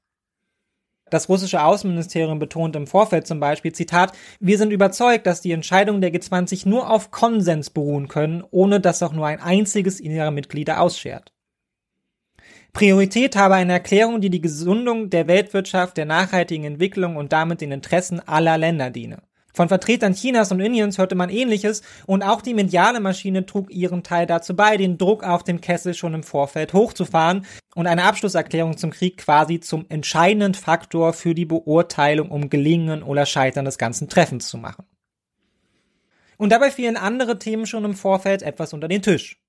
Das russische Außenministerium betont im Vorfeld zum Beispiel, Zitat, wir sind überzeugt, dass die Entscheidungen der G20 nur auf Konsens beruhen können, ohne dass auch nur ein einziges ihrer Mitglieder ausschert. Priorität habe eine Erklärung, die die Gesundung der Weltwirtschaft, der nachhaltigen Entwicklung und damit den Interessen aller Länder diene. Von Vertretern Chinas und Indiens hörte man ähnliches und auch die mediale Maschine trug ihren Teil dazu bei, den Druck auf dem Kessel schon im Vorfeld hochzufahren und eine Abschlusserklärung zum Krieg quasi zum entscheidenden Faktor für die Beurteilung um Gelingen oder Scheitern des ganzen Treffens zu machen. Und dabei fielen andere Themen schon im Vorfeld etwas unter den Tisch.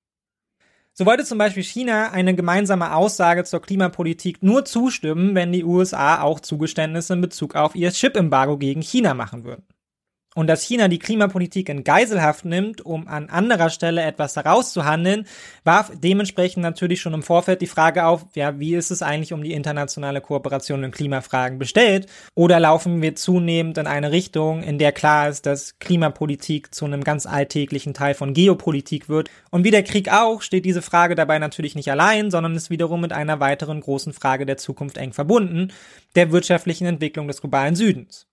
So wollte zum Beispiel China eine gemeinsame Aussage zur Klimapolitik nur zustimmen, wenn die USA auch Zugeständnisse in Bezug auf ihr Chip-Embargo gegen China machen würden und dass China die Klimapolitik in Geiselhaft nimmt, um an anderer Stelle etwas herauszuhandeln, warf dementsprechend natürlich schon im Vorfeld die Frage auf, ja, wie ist es eigentlich um die internationale Kooperation in Klimafragen bestellt? Oder laufen wir zunehmend in eine Richtung, in der klar ist, dass Klimapolitik zu einem ganz alltäglichen Teil von Geopolitik wird? Und wie der Krieg auch, steht diese Frage dabei natürlich nicht allein, sondern ist wiederum mit einer weiteren großen Frage der Zukunft eng verbunden, der wirtschaftlichen Entwicklung des globalen Südens.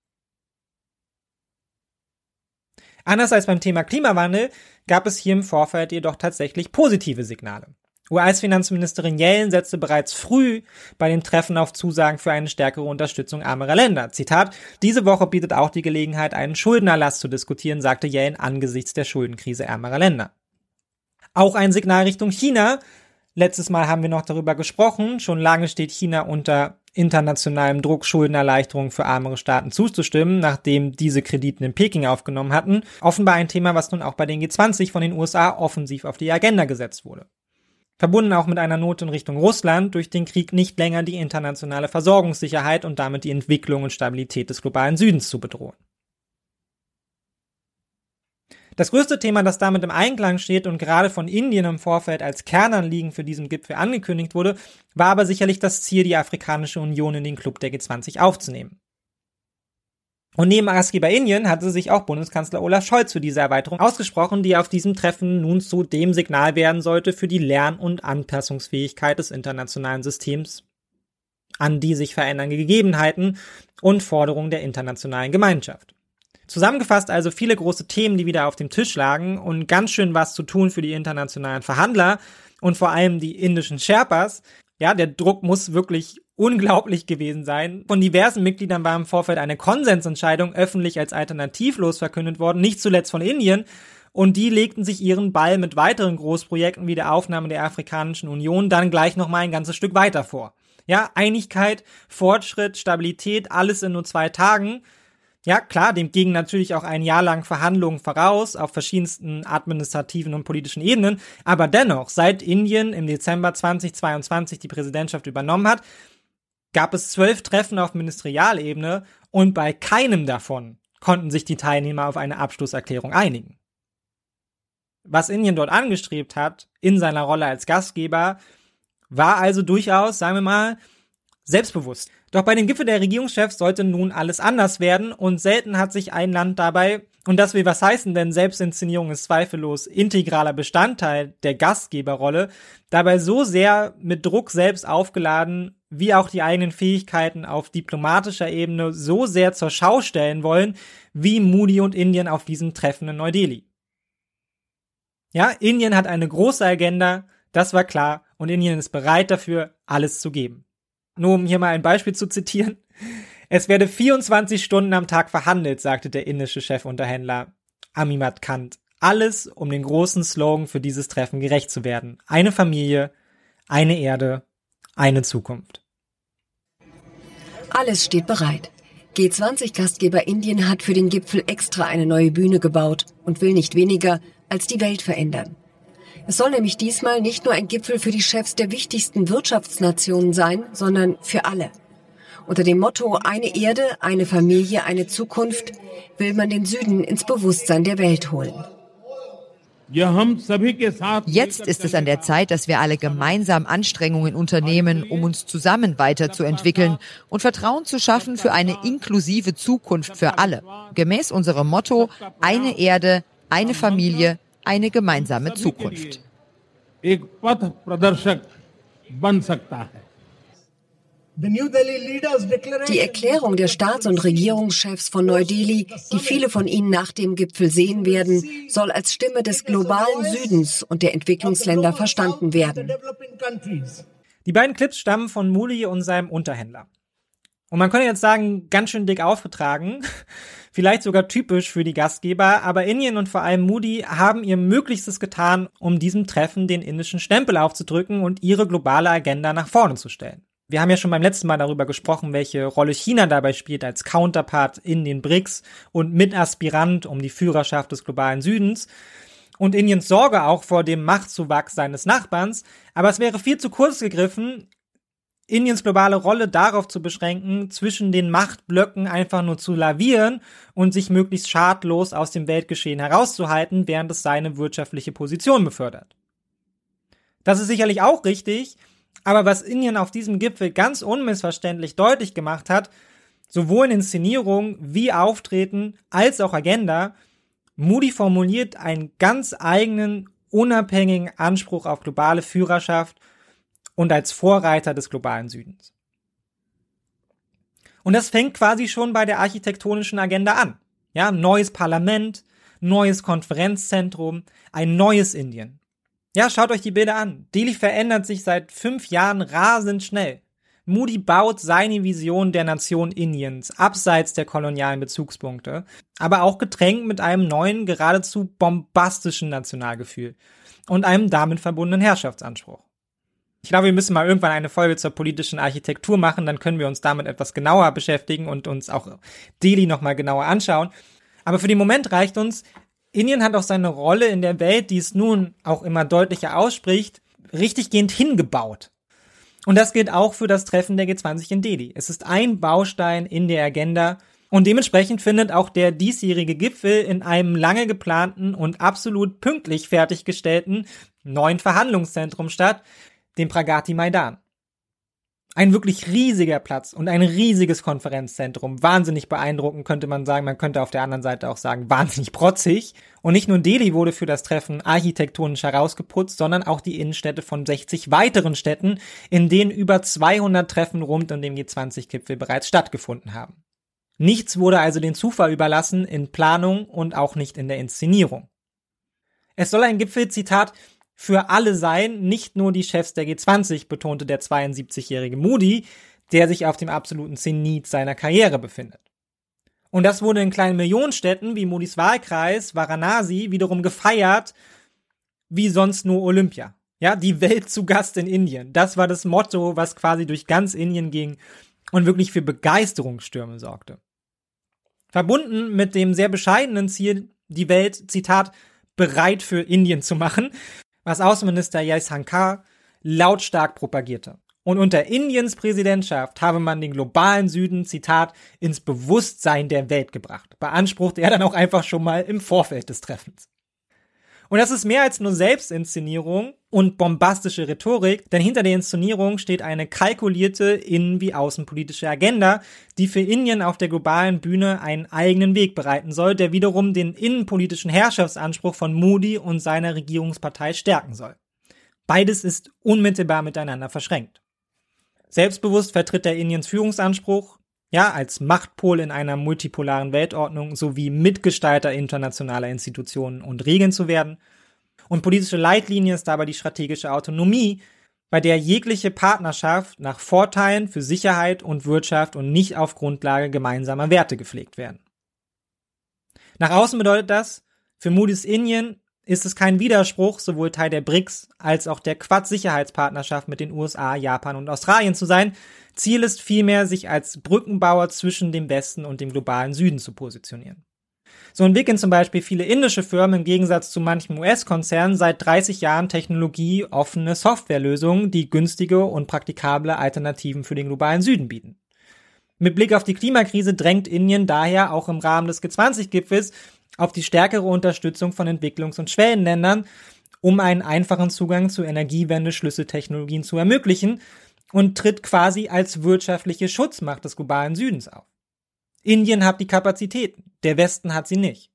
Anders als beim Thema Klimawandel gab es hier im Vorfeld jedoch tatsächlich positive Signale. US-Finanzministerin Yellen setzte bereits früh bei dem Treffen auf Zusagen für eine stärkere Unterstützung armerer Länder. Zitat, diese Woche bietet auch die Gelegenheit, einen Schuldenerlass zu diskutieren, sagte Yellen angesichts der Schuldenkrise ärmerer Länder. Auch ein Signal Richtung China. Letztes Mal haben wir noch darüber gesprochen. Schon lange steht China unter internationalem Druck Schuldenerleichterungen für ärmere Staaten zuzustimmen, nachdem diese Krediten in Peking aufgenommen hatten. Offenbar ein Thema, was nun auch bei den G20 von den USA offensiv auf die Agenda gesetzt wurde. Verbunden auch mit einer Not in Richtung Russland, durch den Krieg nicht länger die internationale Versorgungssicherheit und damit die Entwicklung und Stabilität des globalen Südens zu bedrohen. Das größte Thema, das damit im Einklang steht und gerade von Indien im Vorfeld als Kernanliegen für diesen Gipfel angekündigt wurde, war aber sicherlich das Ziel, die Afrikanische Union in den Club der G20 aufzunehmen. Und neben Gastgeber Indien hatte sich auch Bundeskanzler Olaf Scholz für diese Erweiterung ausgesprochen, die auf diesem Treffen nun zu dem Signal werden sollte für die Lern- und Anpassungsfähigkeit des internationalen Systems an die sich verändernden Gegebenheiten und Forderungen der internationalen Gemeinschaft. Zusammengefasst also viele große Themen, die wieder auf dem Tisch lagen und ganz schön was zu tun für die internationalen Verhandler und vor allem die indischen Sherpas. Ja, der Druck muss wirklich unglaublich gewesen sein. Von diversen Mitgliedern war im Vorfeld eine Konsensentscheidung öffentlich als alternativlos verkündet worden, nicht zuletzt von Indien. Und die legten sich ihren Ball mit weiteren Großprojekten wie der Aufnahme der Afrikanischen Union dann gleich nochmal ein ganzes Stück weiter vor. Ja, Einigkeit, Fortschritt, Stabilität, alles in nur zwei Tagen. Ja, klar, dem gingen natürlich auch ein Jahr lang Verhandlungen voraus auf verschiedensten administrativen und politischen Ebenen. Aber dennoch, seit Indien im Dezember 2022 die Präsidentschaft übernommen hat, gab es zwölf Treffen auf Ministerialebene und bei keinem davon konnten sich die Teilnehmer auf eine Abschlusserklärung einigen. Was Indien dort angestrebt hat, in seiner Rolle als Gastgeber, war also durchaus, sagen wir mal, selbstbewusst. Doch bei dem Gipfel der Regierungschefs sollte nun alles anders werden und selten hat sich ein Land dabei, und das will was heißen, denn Selbstinszenierung ist zweifellos integraler Bestandteil der Gastgeberrolle, dabei so sehr mit Druck selbst aufgeladen, wie auch die eigenen Fähigkeiten auf diplomatischer Ebene so sehr zur Schau stellen wollen, wie Moody und Indien auf diesem Treffen in Neu-Delhi. Ja, Indien hat eine große Agenda, das war klar, und Indien ist bereit dafür, alles zu geben. Nur um hier mal ein Beispiel zu zitieren. Es werde 24 Stunden am Tag verhandelt, sagte der indische Chefunterhändler Amimat Kant. Alles, um den großen Slogan für dieses Treffen gerecht zu werden. Eine Familie, eine Erde, eine Zukunft. Alles steht bereit. G20-Gastgeber Indien hat für den Gipfel extra eine neue Bühne gebaut und will nicht weniger als die Welt verändern. Es soll nämlich diesmal nicht nur ein Gipfel für die Chefs der wichtigsten Wirtschaftsnationen sein, sondern für alle. Unter dem Motto Eine Erde, eine Familie, eine Zukunft will man den Süden ins Bewusstsein der Welt holen. Jetzt ist es an der Zeit, dass wir alle gemeinsam Anstrengungen unternehmen, um uns zusammen weiterzuentwickeln und Vertrauen zu schaffen für eine inklusive Zukunft für alle. Gemäß unserem Motto Eine Erde, eine Familie, eine gemeinsame Zukunft. Die Erklärung der Staats- und Regierungschefs von Neu-Delhi, die viele von ihnen nach dem Gipfel sehen werden, soll als Stimme des globalen Südens und der Entwicklungsländer verstanden werden. Die beiden Clips stammen von Muli und seinem Unterhändler. Und man könnte jetzt sagen, ganz schön dick aufgetragen, vielleicht sogar typisch für die Gastgeber, aber Indien und vor allem Moody haben ihr Möglichstes getan, um diesem Treffen den indischen Stempel aufzudrücken und ihre globale Agenda nach vorne zu stellen. Wir haben ja schon beim letzten Mal darüber gesprochen, welche Rolle China dabei spielt als Counterpart in den BRICS und Mitaspirant um die Führerschaft des globalen Südens und Indiens Sorge auch vor dem Machtzuwachs seines Nachbarns. Aber es wäre viel zu kurz gegriffen, Indiens globale Rolle darauf zu beschränken, zwischen den Machtblöcken einfach nur zu lavieren und sich möglichst schadlos aus dem Weltgeschehen herauszuhalten, während es seine wirtschaftliche Position befördert. Das ist sicherlich auch richtig, aber was Indien auf diesem Gipfel ganz unmissverständlich deutlich gemacht hat, sowohl in Inszenierung wie Auftreten als auch Agenda, Moody formuliert einen ganz eigenen, unabhängigen Anspruch auf globale Führerschaft und als Vorreiter des globalen Südens. Und das fängt quasi schon bei der architektonischen Agenda an. Ja, neues Parlament, neues Konferenzzentrum, ein neues Indien. Ja, schaut euch die Bilder an. Delhi verändert sich seit fünf Jahren rasend schnell. Moody baut seine Vision der Nation Indiens abseits der kolonialen Bezugspunkte, aber auch getränkt mit einem neuen, geradezu bombastischen Nationalgefühl und einem damit verbundenen Herrschaftsanspruch. Ich glaube, wir müssen mal irgendwann eine Folge zur politischen Architektur machen, dann können wir uns damit etwas genauer beschäftigen und uns auch Delhi nochmal genauer anschauen. Aber für den Moment reicht uns, Indien hat auch seine Rolle in der Welt, die es nun auch immer deutlicher ausspricht, richtiggehend hingebaut. Und das gilt auch für das Treffen der G20 in Delhi. Es ist ein Baustein in der Agenda und dementsprechend findet auch der diesjährige Gipfel in einem lange geplanten und absolut pünktlich fertiggestellten neuen Verhandlungszentrum statt, dem Pragati Maidan. Ein wirklich riesiger Platz und ein riesiges Konferenzzentrum. Wahnsinnig beeindruckend könnte man sagen. Man könnte auf der anderen Seite auch sagen, wahnsinnig protzig. Und nicht nur Delhi wurde für das Treffen architektonisch herausgeputzt, sondern auch die Innenstädte von 60 weiteren Städten, in denen über 200 Treffen rund um den G20-Gipfel bereits stattgefunden haben. Nichts wurde also den Zufall überlassen in Planung und auch nicht in der Inszenierung. Es soll ein Gipfel, Zitat, für alle sein, nicht nur die Chefs der G20, betonte der 72-jährige Moody, der sich auf dem absoluten Zenit seiner Karriere befindet. Und das wurde in kleinen Millionenstädten wie Modis Wahlkreis, Varanasi, wiederum gefeiert, wie sonst nur Olympia. Ja, die Welt zu Gast in Indien. Das war das Motto, was quasi durch ganz Indien ging und wirklich für Begeisterungsstürme sorgte. Verbunden mit dem sehr bescheidenen Ziel, die Welt, Zitat, bereit für Indien zu machen, was Außenminister Jaisankar lautstark propagierte. Und unter Indiens Präsidentschaft habe man den globalen Süden, Zitat, ins Bewusstsein der Welt gebracht, beanspruchte er dann auch einfach schon mal im Vorfeld des Treffens. Und das ist mehr als nur Selbstinszenierung und bombastische Rhetorik, denn hinter der Inszenierung steht eine kalkulierte innen- wie außenpolitische Agenda, die für Indien auf der globalen Bühne einen eigenen Weg bereiten soll, der wiederum den innenpolitischen Herrschaftsanspruch von Modi und seiner Regierungspartei stärken soll. Beides ist unmittelbar miteinander verschränkt. Selbstbewusst vertritt er Indiens Führungsanspruch, ja, als Machtpol in einer multipolaren Weltordnung sowie Mitgestalter internationaler Institutionen und Regeln zu werden. Und politische Leitlinie ist dabei die strategische Autonomie, bei der jegliche Partnerschaft nach Vorteilen für Sicherheit und Wirtschaft und nicht auf Grundlage gemeinsamer Werte gepflegt werden. Nach außen bedeutet das, für Moody's Indien ist es kein Widerspruch, sowohl Teil der BRICS als auch der Quad-Sicherheitspartnerschaft mit den USA, Japan und Australien zu sein. Ziel ist vielmehr, sich als Brückenbauer zwischen dem Westen und dem globalen Süden zu positionieren. So entwickeln zum Beispiel viele indische Firmen im Gegensatz zu manchen US-Konzernen seit 30 Jahren technologieoffene Softwarelösungen, die günstige und praktikable Alternativen für den globalen Süden bieten. Mit Blick auf die Klimakrise drängt Indien daher auch im Rahmen des G20-Gipfels auf die stärkere Unterstützung von Entwicklungs- und Schwellenländern, um einen einfachen Zugang zu Energiewende-Schlüsseltechnologien zu ermöglichen und tritt quasi als wirtschaftliche Schutzmacht des globalen Südens auf. Indien hat die Kapazitäten, der Westen hat sie nicht.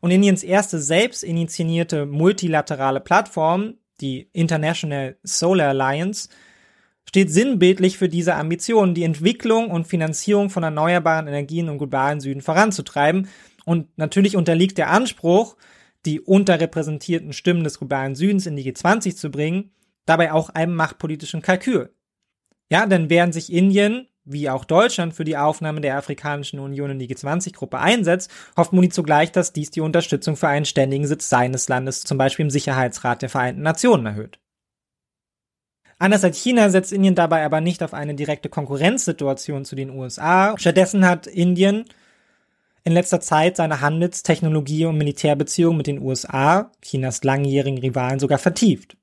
Und Indiens erste selbst initiierte multilaterale Plattform, die International Solar Alliance, steht sinnbildlich für diese Ambition, die Entwicklung und Finanzierung von erneuerbaren Energien im globalen Süden voranzutreiben und natürlich unterliegt der Anspruch, die unterrepräsentierten Stimmen des globalen Südens in die G20 zu bringen, dabei auch einem machtpolitischen Kalkül. Ja, denn während sich Indien, wie auch Deutschland, für die Aufnahme der Afrikanischen Union in die G20-Gruppe einsetzt, hofft Muni zugleich, dass dies die Unterstützung für einen ständigen Sitz seines Landes, zum Beispiel im Sicherheitsrat der Vereinten Nationen, erhöht. Anders als China setzt Indien dabei aber nicht auf eine direkte Konkurrenzsituation zu den USA. Stattdessen hat Indien in letzter Zeit seine Handels-, Technologie- und Militärbeziehungen mit den USA, Chinas langjährigen Rivalen, sogar vertieft.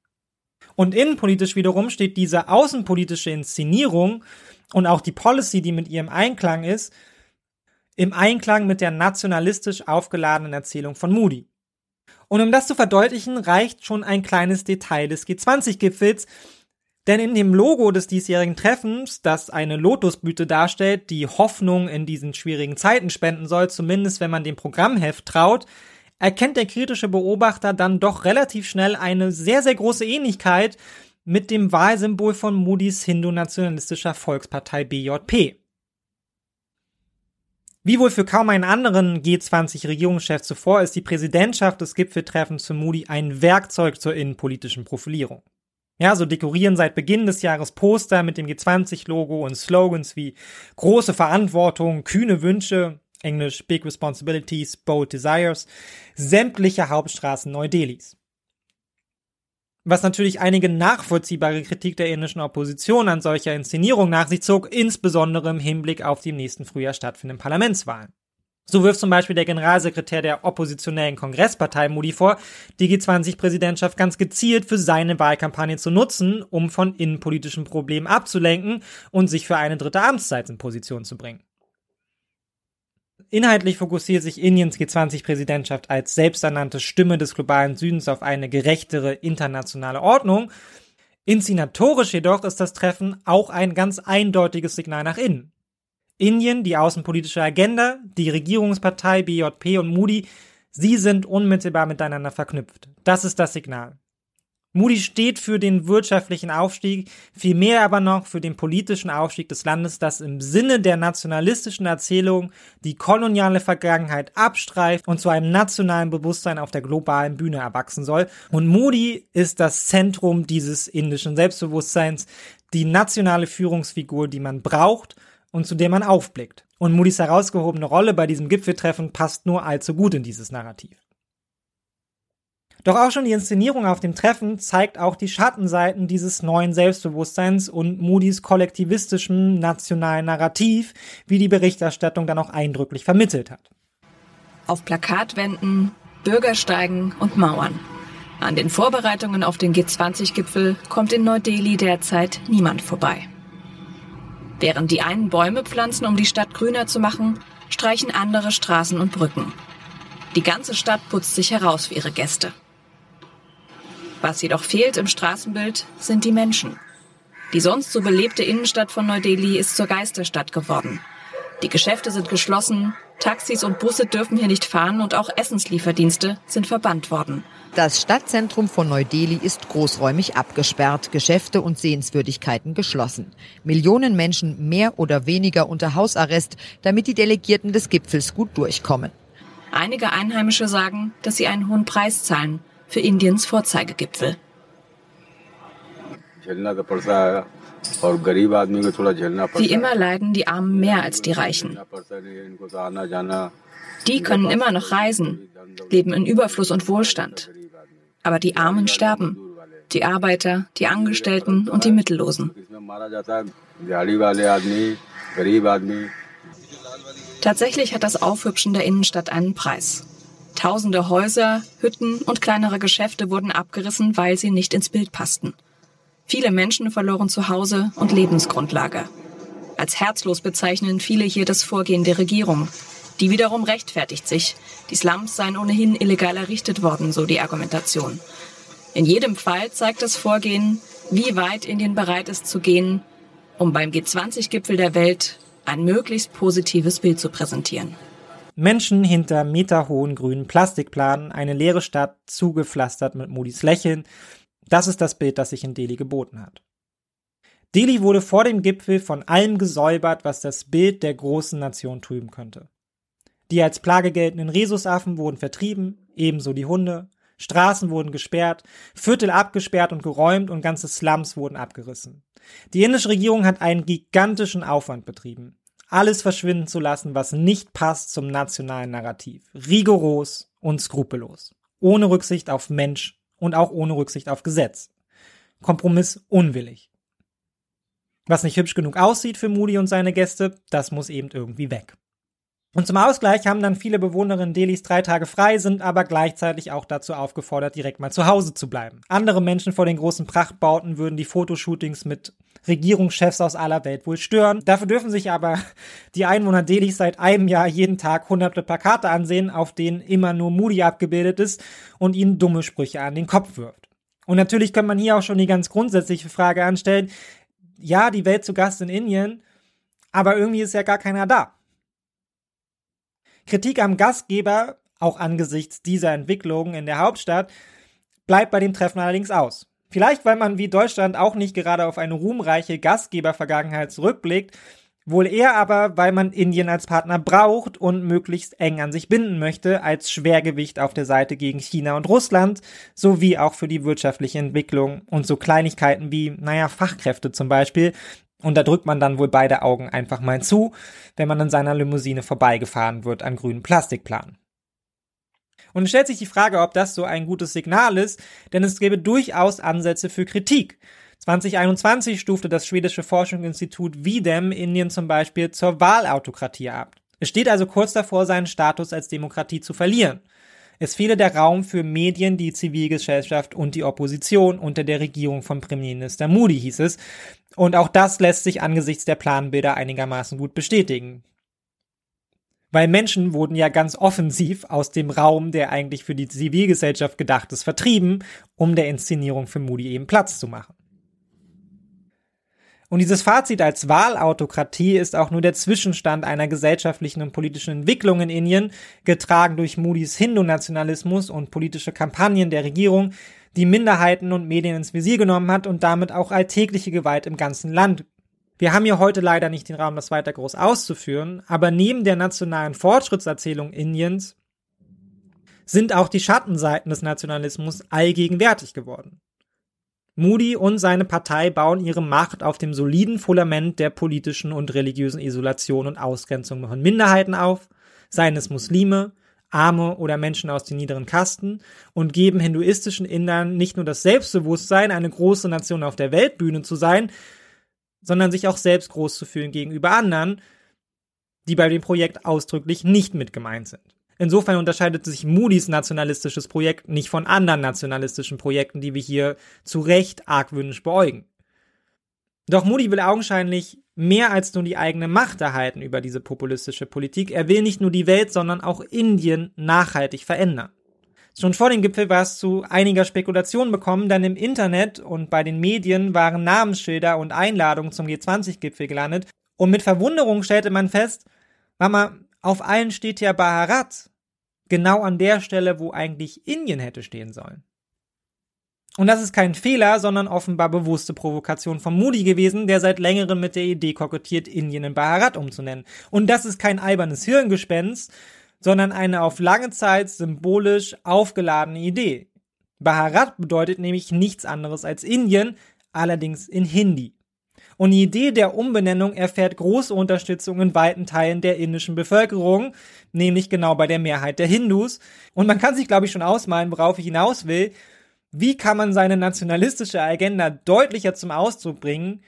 Und innenpolitisch wiederum steht diese außenpolitische Inszenierung und auch die Policy, die mit ihrem Einklang ist, im Einklang mit der nationalistisch aufgeladenen Erzählung von Moody. Und um das zu verdeutlichen, reicht schon ein kleines Detail des G20-Gipfels, denn in dem Logo des diesjährigen Treffens, das eine Lotusblüte darstellt, die Hoffnung in diesen schwierigen Zeiten spenden soll, zumindest wenn man dem Programmheft traut, erkennt der kritische Beobachter dann doch relativ schnell eine sehr, sehr große Ähnlichkeit mit dem Wahlsymbol von Moody's Hindu-nationalistischer Volkspartei BJP. Wie wohl für kaum einen anderen G20-Regierungschef zuvor ist die Präsidentschaft des Gipfeltreffens für Moody ein Werkzeug zur innenpolitischen Profilierung. Ja, so dekorieren seit Beginn des Jahres Poster mit dem G20-Logo und Slogans wie große Verantwortung, kühne Wünsche, Englisch Big Responsibilities, Bold Desires, sämtliche Hauptstraßen Neu-Delhis. Was natürlich einige nachvollziehbare Kritik der indischen Opposition an solcher Inszenierung nach sich zog, insbesondere im Hinblick auf die im nächsten Frühjahr stattfindenden Parlamentswahlen. So wirft zum Beispiel der Generalsekretär der oppositionellen Kongresspartei Modi vor, die G20-Präsidentschaft ganz gezielt für seine Wahlkampagne zu nutzen, um von innenpolitischen Problemen abzulenken und sich für eine dritte Amtszeit in Position zu bringen. Inhaltlich fokussiert sich Indiens G20-Präsidentschaft als selbsternannte Stimme des globalen Südens auf eine gerechtere internationale Ordnung. Inszenatorisch jedoch ist das Treffen auch ein ganz eindeutiges Signal nach innen. Indien, die außenpolitische Agenda, die Regierungspartei BJP und Moody, sie sind unmittelbar miteinander verknüpft. Das ist das Signal. Moody steht für den wirtschaftlichen Aufstieg, vielmehr aber noch für den politischen Aufstieg des Landes, das im Sinne der nationalistischen Erzählung die koloniale Vergangenheit abstreift und zu einem nationalen Bewusstsein auf der globalen Bühne erwachsen soll. Und Moody ist das Zentrum dieses indischen Selbstbewusstseins, die nationale Führungsfigur, die man braucht und zu der man aufblickt. Und Moody's herausgehobene Rolle bei diesem Gipfeltreffen passt nur allzu gut in dieses Narrativ. Doch auch schon die Inszenierung auf dem Treffen zeigt auch die Schattenseiten dieses neuen Selbstbewusstseins und Moody's kollektivistischem nationalen Narrativ, wie die Berichterstattung dann auch eindrücklich vermittelt hat. Auf Plakatwänden, Bürgersteigen und Mauern. An den Vorbereitungen auf den G20-Gipfel kommt in Neu-Delhi derzeit niemand vorbei. Während die einen Bäume pflanzen, um die Stadt grüner zu machen, streichen andere Straßen und Brücken. Die ganze Stadt putzt sich heraus für ihre Gäste. Was jedoch fehlt im Straßenbild, sind die Menschen. Die sonst so belebte Innenstadt von Neu-Delhi ist zur Geisterstadt geworden. Die Geschäfte sind geschlossen, Taxis und Busse dürfen hier nicht fahren und auch Essenslieferdienste sind verbannt worden. Das Stadtzentrum von Neu-Delhi ist großräumig abgesperrt, Geschäfte und Sehenswürdigkeiten geschlossen. Millionen Menschen mehr oder weniger unter Hausarrest, damit die Delegierten des Gipfels gut durchkommen. Einige Einheimische sagen, dass sie einen hohen Preis zahlen für Indiens Vorzeigegipfel. Wie immer leiden die Armen mehr als die Reichen. Die können immer noch reisen, leben in Überfluss und Wohlstand. Aber die Armen sterben. Die Arbeiter, die Angestellten und die Mittellosen. Tatsächlich hat das Aufhübschen der Innenstadt einen Preis. Tausende Häuser, Hütten und kleinere Geschäfte wurden abgerissen, weil sie nicht ins Bild passten. Viele Menschen verloren Zuhause und Lebensgrundlage. Als herzlos bezeichnen viele hier das Vorgehen der Regierung. Die wiederum rechtfertigt sich. Die Slums seien ohnehin illegal errichtet worden, so die Argumentation. In jedem Fall zeigt das Vorgehen, wie weit Indien bereit ist zu gehen, um beim G20-Gipfel der Welt ein möglichst positives Bild zu präsentieren. Menschen hinter meterhohen grünen Plastikplanen, eine leere Stadt zugepflastert mit Moody's Lächeln. Das ist das Bild, das sich in Delhi geboten hat. Delhi wurde vor dem Gipfel von allem gesäubert, was das Bild der großen Nation trüben könnte. Die als Plage geltenden Rhesusaffen wurden vertrieben, ebenso die Hunde. Straßen wurden gesperrt, Viertel abgesperrt und geräumt und ganze Slums wurden abgerissen. Die indische Regierung hat einen gigantischen Aufwand betrieben alles verschwinden zu lassen, was nicht passt zum nationalen Narrativ. Rigoros und skrupellos. Ohne Rücksicht auf Mensch und auch ohne Rücksicht auf Gesetz. Kompromiss unwillig. Was nicht hübsch genug aussieht für Moody und seine Gäste, das muss eben irgendwie weg. Und zum Ausgleich haben dann viele Bewohnerinnen Delis drei Tage frei, sind aber gleichzeitig auch dazu aufgefordert, direkt mal zu Hause zu bleiben. Andere Menschen vor den großen Prachtbauten würden die Fotoshootings mit Regierungschefs aus aller Welt wohl stören. Dafür dürfen sich aber die Einwohner Delis seit einem Jahr jeden Tag hunderte Plakate ansehen, auf denen immer nur Moody abgebildet ist und ihnen dumme Sprüche an den Kopf wirft. Und natürlich kann man hier auch schon die ganz grundsätzliche Frage anstellen, ja, die Welt zu Gast in Indien, aber irgendwie ist ja gar keiner da. Kritik am Gastgeber, auch angesichts dieser Entwicklungen in der Hauptstadt, bleibt bei dem Treffen allerdings aus. Vielleicht, weil man wie Deutschland auch nicht gerade auf eine ruhmreiche Gastgebervergangenheit zurückblickt, wohl eher aber, weil man Indien als Partner braucht und möglichst eng an sich binden möchte, als Schwergewicht auf der Seite gegen China und Russland, sowie auch für die wirtschaftliche Entwicklung und so Kleinigkeiten wie, naja, Fachkräfte zum Beispiel, und da drückt man dann wohl beide Augen einfach mal zu, wenn man in seiner Limousine vorbeigefahren wird an grünen Plastikplanen. Und es stellt sich die Frage, ob das so ein gutes Signal ist, denn es gäbe durchaus Ansätze für Kritik. 2021 stufte das schwedische Forschungsinstitut Videm Indien zum Beispiel zur Wahlautokratie ab. Es steht also kurz davor, seinen Status als Demokratie zu verlieren. Es fehle der Raum für Medien, die Zivilgesellschaft und die Opposition unter der Regierung von Premierminister Moody, hieß es. Und auch das lässt sich angesichts der Planbilder einigermaßen gut bestätigen. Weil Menschen wurden ja ganz offensiv aus dem Raum, der eigentlich für die Zivilgesellschaft gedacht ist, vertrieben, um der Inszenierung für Moody eben Platz zu machen. Und dieses Fazit als Wahlautokratie ist auch nur der Zwischenstand einer gesellschaftlichen und politischen Entwicklung in Indien, getragen durch Moody's Hindu-Nationalismus und politische Kampagnen der Regierung, die Minderheiten und Medien ins Visier genommen hat und damit auch alltägliche Gewalt im ganzen Land. Wir haben hier heute leider nicht den Raum, das weiter groß auszuführen, aber neben der nationalen Fortschrittserzählung Indiens sind auch die Schattenseiten des Nationalismus allgegenwärtig geworden. Moody und seine Partei bauen ihre Macht auf dem soliden Fundament der politischen und religiösen Isolation und Ausgrenzung von Minderheiten auf, seien es Muslime, Arme oder Menschen aus den niederen Kasten und geben hinduistischen Indern nicht nur das Selbstbewusstsein, eine große Nation auf der Weltbühne zu sein, sondern sich auch selbst groß zu fühlen gegenüber anderen, die bei dem Projekt ausdrücklich nicht mit gemeint sind. Insofern unterscheidet sich Moody's nationalistisches Projekt nicht von anderen nationalistischen Projekten, die wir hier zu Recht argwöhnisch beäugen. Doch Moody will augenscheinlich mehr als nur die eigene Macht erhalten über diese populistische Politik. Er will nicht nur die Welt, sondern auch Indien nachhaltig verändern. Schon vor dem Gipfel war es zu einiger Spekulation bekommen, denn im Internet und bei den Medien waren Namensschilder und Einladungen zum G20-Gipfel gelandet und mit Verwunderung stellte man fest, Mama, auf allen steht ja Bharat. Genau an der Stelle, wo eigentlich Indien hätte stehen sollen. Und das ist kein Fehler, sondern offenbar bewusste Provokation von Moody gewesen, der seit längerem mit der Idee kokettiert, Indien in Bharat umzunennen. Und das ist kein albernes Hirngespenst, sondern eine auf lange Zeit symbolisch aufgeladene Idee. Bharat bedeutet nämlich nichts anderes als Indien, allerdings in Hindi. Und die Idee der Umbenennung erfährt große Unterstützung in weiten Teilen der indischen Bevölkerung, nämlich genau bei der Mehrheit der Hindus. Und man kann sich, glaube ich, schon ausmalen, worauf ich hinaus will. Wie kann man seine nationalistische Agenda deutlicher zum Ausdruck bringen,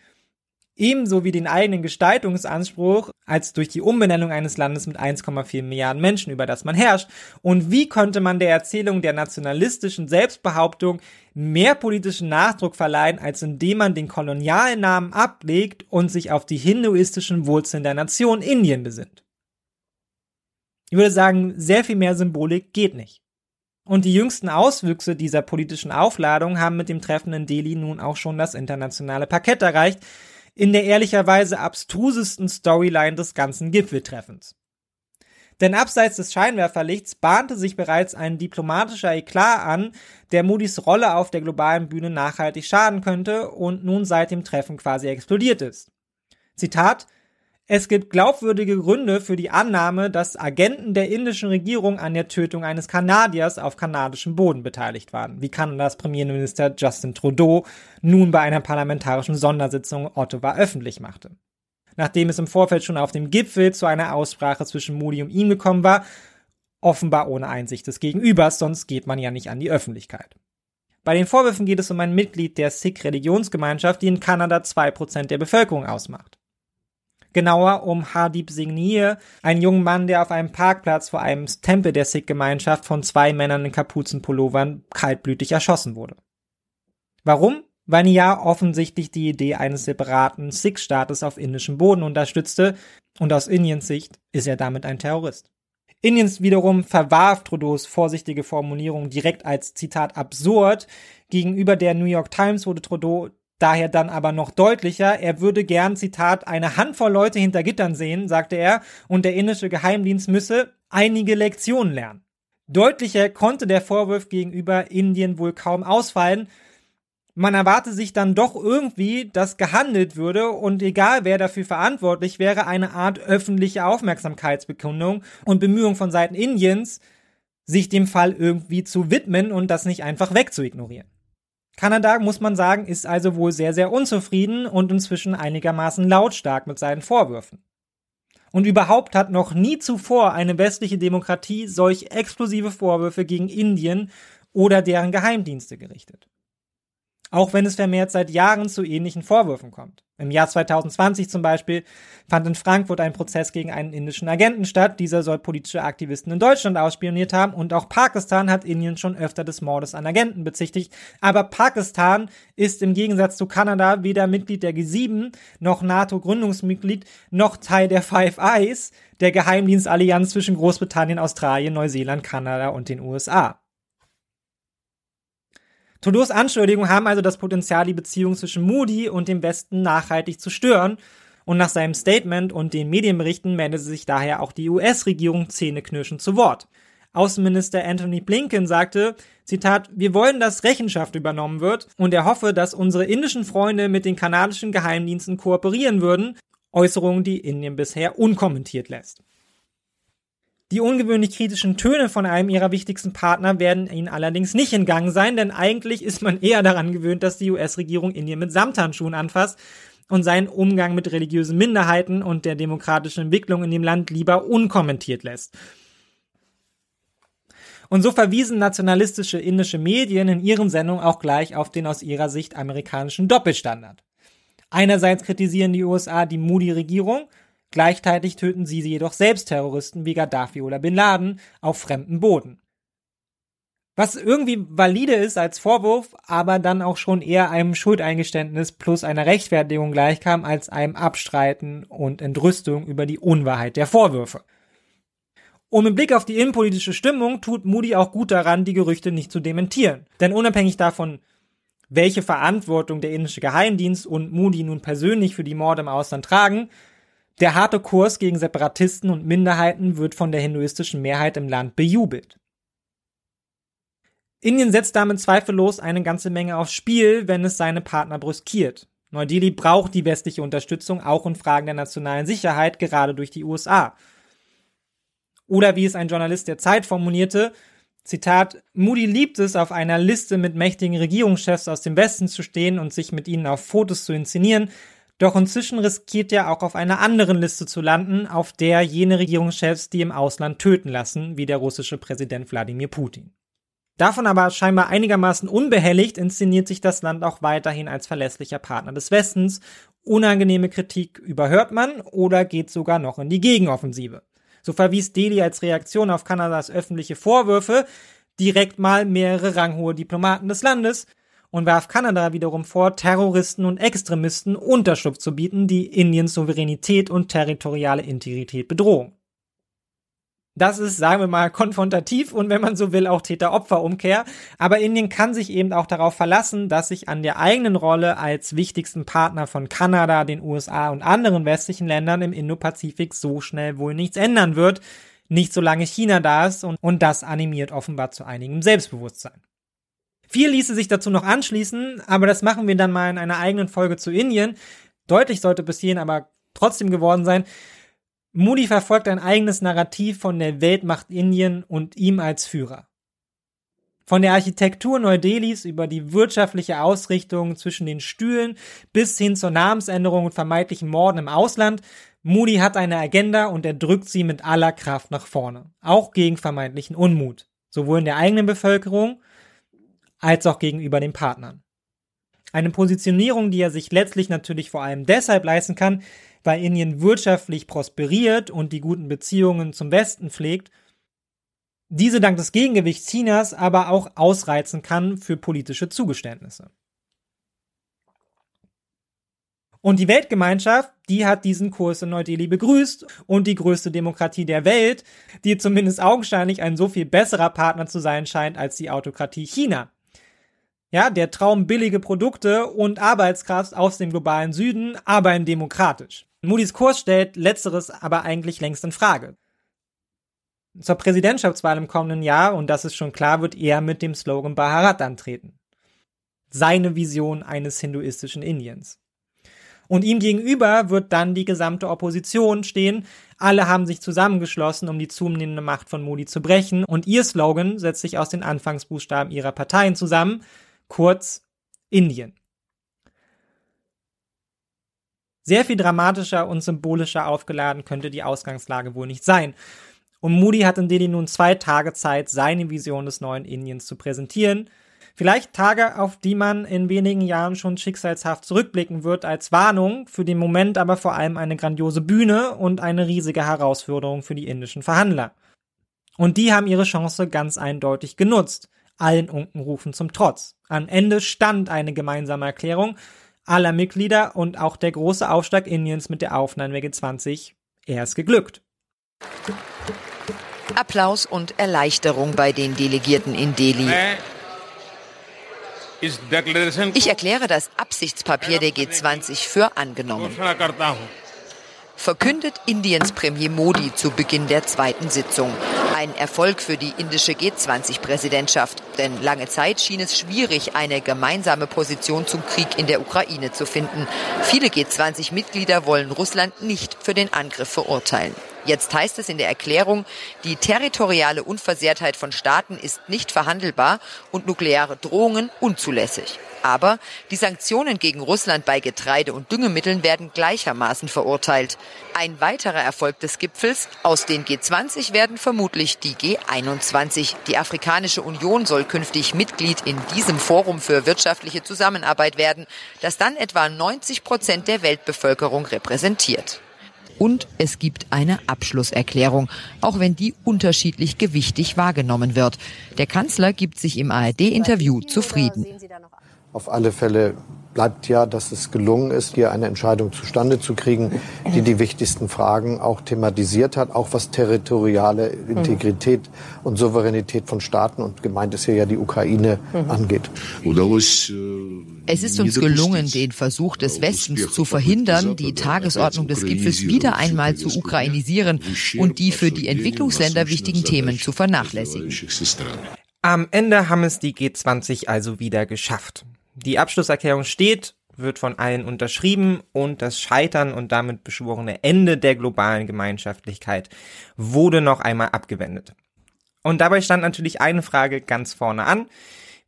ebenso wie den eigenen Gestaltungsanspruch als durch die Umbenennung eines Landes mit 1,4 Milliarden Menschen, über das man herrscht. Und wie könnte man der Erzählung der nationalistischen Selbstbehauptung mehr politischen Nachdruck verleihen, als indem man den kolonialen Namen ablegt und sich auf die hinduistischen Wurzeln der Nation Indien besinnt? Ich würde sagen, sehr viel mehr Symbolik geht nicht. Und die jüngsten Auswüchse dieser politischen Aufladung haben mit dem Treffen in Delhi nun auch schon das internationale Parkett erreicht, in der ehrlicherweise abstrusesten Storyline des ganzen Gipfeltreffens. Denn abseits des Scheinwerferlichts bahnte sich bereits ein diplomatischer Eklat an, der Moody's Rolle auf der globalen Bühne nachhaltig schaden könnte und nun seit dem Treffen quasi explodiert ist. Zitat es gibt glaubwürdige Gründe für die Annahme, dass Agenten der indischen Regierung an der Tötung eines Kanadiers auf kanadischem Boden beteiligt waren, wie Kanadas Premierminister Justin Trudeau nun bei einer parlamentarischen Sondersitzung Ottawa öffentlich machte. Nachdem es im Vorfeld schon auf dem Gipfel zu einer Aussprache zwischen Moody und ihm gekommen war, offenbar ohne Einsicht des Gegenübers, sonst geht man ja nicht an die Öffentlichkeit. Bei den Vorwürfen geht es um ein Mitglied der Sikh-Religionsgemeinschaft, die in Kanada zwei Prozent der Bevölkerung ausmacht. Genauer um Hardip Singh Nir, einen jungen Mann, der auf einem Parkplatz vor einem Tempel der Sikh-Gemeinschaft von zwei Männern in Kapuzenpullovern kaltblütig erschossen wurde. Warum? Weil Niyar offensichtlich die Idee eines separaten Sikh-Staates auf indischem Boden unterstützte und aus Indiens Sicht ist er damit ein Terrorist. Indiens wiederum verwarf Trudeaus vorsichtige Formulierung direkt als Zitat absurd. Gegenüber der New York Times wurde Trudeau Daher dann aber noch deutlicher, er würde gern, Zitat, eine Handvoll Leute hinter Gittern sehen, sagte er, und der indische Geheimdienst müsse einige Lektionen lernen. Deutlicher konnte der Vorwurf gegenüber Indien wohl kaum ausfallen. Man erwarte sich dann doch irgendwie, dass gehandelt würde und egal wer dafür verantwortlich wäre, eine Art öffentliche Aufmerksamkeitsbekundung und Bemühung von Seiten Indiens, sich dem Fall irgendwie zu widmen und das nicht einfach wegzuignorieren. Kanada, muss man sagen, ist also wohl sehr, sehr unzufrieden und inzwischen einigermaßen lautstark mit seinen Vorwürfen. Und überhaupt hat noch nie zuvor eine westliche Demokratie solch explosive Vorwürfe gegen Indien oder deren Geheimdienste gerichtet auch wenn es vermehrt seit Jahren zu ähnlichen Vorwürfen kommt. Im Jahr 2020 zum Beispiel fand in Frankfurt ein Prozess gegen einen indischen Agenten statt. Dieser soll politische Aktivisten in Deutschland ausspioniert haben und auch Pakistan hat Indien schon öfter des Mordes an Agenten bezichtigt. Aber Pakistan ist im Gegensatz zu Kanada weder Mitglied der G7 noch NATO-Gründungsmitglied noch Teil der Five Eyes, der Geheimdienstallianz zwischen Großbritannien, Australien, Neuseeland, Kanada und den USA. Trudeaus Anschuldigungen haben also das Potenzial, die Beziehung zwischen Moody und dem Westen nachhaltig zu stören. Und nach seinem Statement und den Medienberichten meldete sich daher auch die US-Regierung zähneknirschend zu Wort. Außenminister Anthony Blinken sagte, Zitat, wir wollen, dass Rechenschaft übernommen wird und er hoffe, dass unsere indischen Freunde mit den kanadischen Geheimdiensten kooperieren würden, Äußerungen, die Indien bisher unkommentiert lässt. Die ungewöhnlich kritischen Töne von einem ihrer wichtigsten Partner werden ihnen allerdings nicht entgangen sein, denn eigentlich ist man eher daran gewöhnt, dass die US-Regierung Indien mit Samthandschuhen anfasst und seinen Umgang mit religiösen Minderheiten und der demokratischen Entwicklung in dem Land lieber unkommentiert lässt. Und so verwiesen nationalistische indische Medien in ihren Sendungen auch gleich auf den aus ihrer Sicht amerikanischen Doppelstandard. Einerseits kritisieren die USA die Moody-Regierung, gleichzeitig töten sie jedoch selbst Terroristen wie Gaddafi oder Bin Laden auf fremdem Boden. Was irgendwie valide ist als Vorwurf, aber dann auch schon eher einem Schuldeingeständnis plus einer Rechtfertigung gleichkam als einem Abstreiten und Entrüstung über die Unwahrheit der Vorwürfe. Und mit Blick auf die innenpolitische Stimmung tut Moody auch gut daran, die Gerüchte nicht zu dementieren. Denn unabhängig davon, welche Verantwortung der indische Geheimdienst und Moody nun persönlich für die Morde im Ausland tragen, der harte Kurs gegen Separatisten und Minderheiten wird von der hinduistischen Mehrheit im Land bejubelt. Indien setzt damit zweifellos eine ganze Menge aufs Spiel, wenn es seine Partner brüskiert. Neu-Delhi braucht die westliche Unterstützung auch in Fragen der nationalen Sicherheit, gerade durch die USA. Oder wie es ein Journalist der Zeit formulierte, Zitat, Moody liebt es, auf einer Liste mit mächtigen Regierungschefs aus dem Westen zu stehen und sich mit ihnen auf Fotos zu inszenieren, doch inzwischen riskiert er auch auf einer anderen Liste zu landen, auf der jene Regierungschefs, die im Ausland töten lassen, wie der russische Präsident Wladimir Putin. Davon aber scheinbar einigermaßen unbehelligt inszeniert sich das Land auch weiterhin als verlässlicher Partner des Westens. Unangenehme Kritik überhört man oder geht sogar noch in die Gegenoffensive. So verwies Delhi als Reaktion auf Kanadas öffentliche Vorwürfe direkt mal mehrere ranghohe Diplomaten des Landes und warf Kanada wiederum vor, Terroristen und Extremisten Unterschlupf zu bieten, die Indiens Souveränität und territoriale Integrität bedrohen. Das ist, sagen wir mal, konfrontativ und wenn man so will, auch Täter-Opfer-Umkehr. Aber Indien kann sich eben auch darauf verlassen, dass sich an der eigenen Rolle als wichtigsten Partner von Kanada, den USA und anderen westlichen Ländern im Indo-Pazifik so schnell wohl nichts ändern wird. Nicht solange China da ist und, und das animiert offenbar zu einigem Selbstbewusstsein. Viel ließe sich dazu noch anschließen, aber das machen wir dann mal in einer eigenen Folge zu Indien. Deutlich sollte bis hierhin aber trotzdem geworden sein, Moody verfolgt ein eigenes Narrativ von der Weltmacht Indien und ihm als Führer. Von der Architektur Neu-Delhis über die wirtschaftliche Ausrichtung zwischen den Stühlen bis hin zur Namensänderung und vermeintlichen Morden im Ausland, Moody hat eine Agenda und er drückt sie mit aller Kraft nach vorne, auch gegen vermeintlichen Unmut, sowohl in der eigenen Bevölkerung als auch gegenüber den Partnern. Eine Positionierung, die er sich letztlich natürlich vor allem deshalb leisten kann, weil Indien wirtschaftlich prosperiert und die guten Beziehungen zum Westen pflegt, diese dank des Gegengewichts Chinas aber auch ausreizen kann für politische Zugeständnisse. Und die Weltgemeinschaft, die hat diesen Kurs in Neu-Delhi begrüßt und die größte Demokratie der Welt, die zumindest augenscheinlich ein so viel besserer Partner zu sein scheint als die Autokratie China. Ja, der Traum billige Produkte und Arbeitskraft aus dem globalen Süden, aber in demokratisch. Moody's Kurs stellt letzteres aber eigentlich längst in Frage. Zur Präsidentschaftswahl im kommenden Jahr, und das ist schon klar, wird er mit dem Slogan Bharat antreten. Seine Vision eines hinduistischen Indiens. Und ihm gegenüber wird dann die gesamte Opposition stehen. Alle haben sich zusammengeschlossen, um die zunehmende Macht von Modi zu brechen. Und ihr Slogan setzt sich aus den Anfangsbuchstaben ihrer Parteien zusammen. Kurz Indien. Sehr viel dramatischer und symbolischer aufgeladen könnte die Ausgangslage wohl nicht sein. Und Moody hat in Delhi nun zwei Tage Zeit, seine Vision des neuen Indiens zu präsentieren. Vielleicht Tage, auf die man in wenigen Jahren schon schicksalshaft zurückblicken wird, als Warnung, für den Moment aber vor allem eine grandiose Bühne und eine riesige Herausforderung für die indischen Verhandler. Und die haben ihre Chance ganz eindeutig genutzt, allen Unkenrufen zum Trotz. Am Ende stand eine gemeinsame Erklärung, aller Mitglieder und auch der große Aufschlag Indiens mit der Aufnahme der G20. Er ist geglückt. Applaus und Erleichterung bei den Delegierten in Delhi. Ich erkläre das Absichtspapier der G20 für angenommen verkündet Indiens Premier Modi zu Beginn der zweiten Sitzung. Ein Erfolg für die indische G20-Präsidentschaft. Denn lange Zeit schien es schwierig, eine gemeinsame Position zum Krieg in der Ukraine zu finden. Viele G20-Mitglieder wollen Russland nicht für den Angriff verurteilen. Jetzt heißt es in der Erklärung, die territoriale Unversehrtheit von Staaten ist nicht verhandelbar und nukleare Drohungen unzulässig. Aber die Sanktionen gegen Russland bei Getreide und Düngemitteln werden gleichermaßen verurteilt. Ein weiterer Erfolg des Gipfels, aus den G20 werden vermutlich die G21. Die Afrikanische Union soll künftig Mitglied in diesem Forum für wirtschaftliche Zusammenarbeit werden, das dann etwa 90 Prozent der Weltbevölkerung repräsentiert. Und es gibt eine Abschlusserklärung, auch wenn die unterschiedlich gewichtig wahrgenommen wird. Der Kanzler gibt sich im ARD-Interview zufrieden. Auf alle Fälle bleibt ja, dass es gelungen ist, hier eine Entscheidung zustande zu kriegen, die die wichtigsten Fragen auch thematisiert hat, auch was territoriale Integrität und Souveränität von Staaten und gemeint ist hier ja die Ukraine angeht. Es ist uns gelungen, den Versuch des Westens zu verhindern, die Tagesordnung des Gipfels wieder einmal zu ukrainisieren und die für die Entwicklungsländer wichtigen Themen zu vernachlässigen. Am Ende haben es die G20 also wieder geschafft. Die Abschlusserklärung steht, wird von allen unterschrieben und das Scheitern und damit beschworene Ende der globalen Gemeinschaftlichkeit wurde noch einmal abgewendet. Und dabei stand natürlich eine Frage ganz vorne an,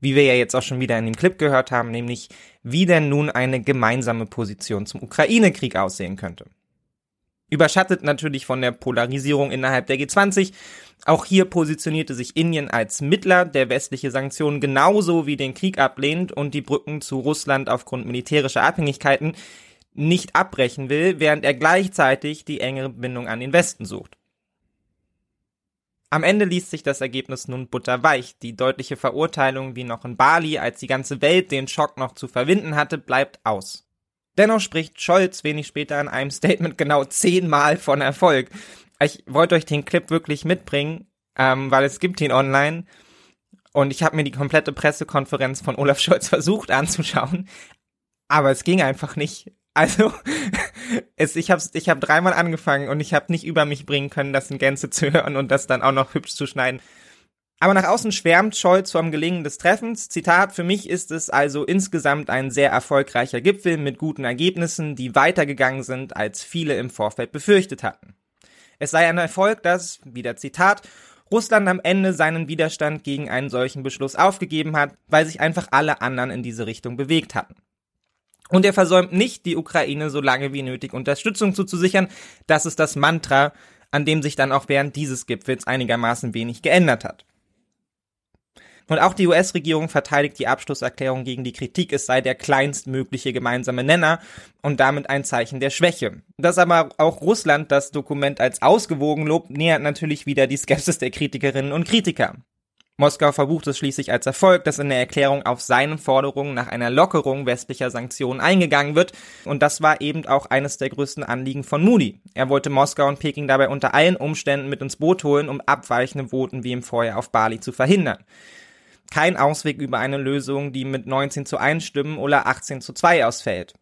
wie wir ja jetzt auch schon wieder in dem Clip gehört haben, nämlich wie denn nun eine gemeinsame Position zum Ukraine-Krieg aussehen könnte. Überschattet natürlich von der Polarisierung innerhalb der G20 auch hier positionierte sich Indien als Mittler, der westliche Sanktionen genauso wie den Krieg ablehnt und die Brücken zu Russland aufgrund militärischer Abhängigkeiten nicht abbrechen will, während er gleichzeitig die engere Bindung an den Westen sucht. Am Ende liest sich das Ergebnis nun butterweich. Die deutliche Verurteilung wie noch in Bali, als die ganze Welt den Schock noch zu verwinden hatte, bleibt aus. Dennoch spricht Scholz wenig später in einem Statement genau zehnmal von Erfolg ich wollte euch den Clip wirklich mitbringen, ähm, weil es gibt ihn online. Und ich habe mir die komplette Pressekonferenz von Olaf Scholz versucht anzuschauen, aber es ging einfach nicht. Also es, ich habe ich hab dreimal angefangen und ich habe nicht über mich bringen können, das in Gänze zu hören und das dann auch noch hübsch zu schneiden. Aber nach außen schwärmt Scholz vom Gelingen des Treffens. Zitat, für mich ist es also insgesamt ein sehr erfolgreicher Gipfel mit guten Ergebnissen, die weitergegangen sind, als viele im Vorfeld befürchtet hatten. Es sei ein Erfolg, dass, wieder Zitat, Russland am Ende seinen Widerstand gegen einen solchen Beschluss aufgegeben hat, weil sich einfach alle anderen in diese Richtung bewegt hatten. Und er versäumt nicht, die Ukraine so lange wie nötig Unterstützung zuzusichern. Das ist das Mantra, an dem sich dann auch während dieses Gipfels einigermaßen wenig geändert hat. Und auch die US-Regierung verteidigt die Abschlusserklärung gegen die Kritik, es sei der kleinstmögliche gemeinsame Nenner und damit ein Zeichen der Schwäche. Dass aber auch Russland das Dokument als ausgewogen lobt, nähert natürlich wieder die Skepsis der Kritikerinnen und Kritiker. Moskau verbucht es schließlich als Erfolg, dass in der Erklärung auf seine Forderungen nach einer Lockerung westlicher Sanktionen eingegangen wird. Und das war eben auch eines der größten Anliegen von Moody. Er wollte Moskau und Peking dabei unter allen Umständen mit ins Boot holen, um abweichende Voten wie im Vorjahr auf Bali zu verhindern kein Ausweg über eine Lösung, die mit 19 zu 1 Stimmen oder 18 zu 2 ausfällt.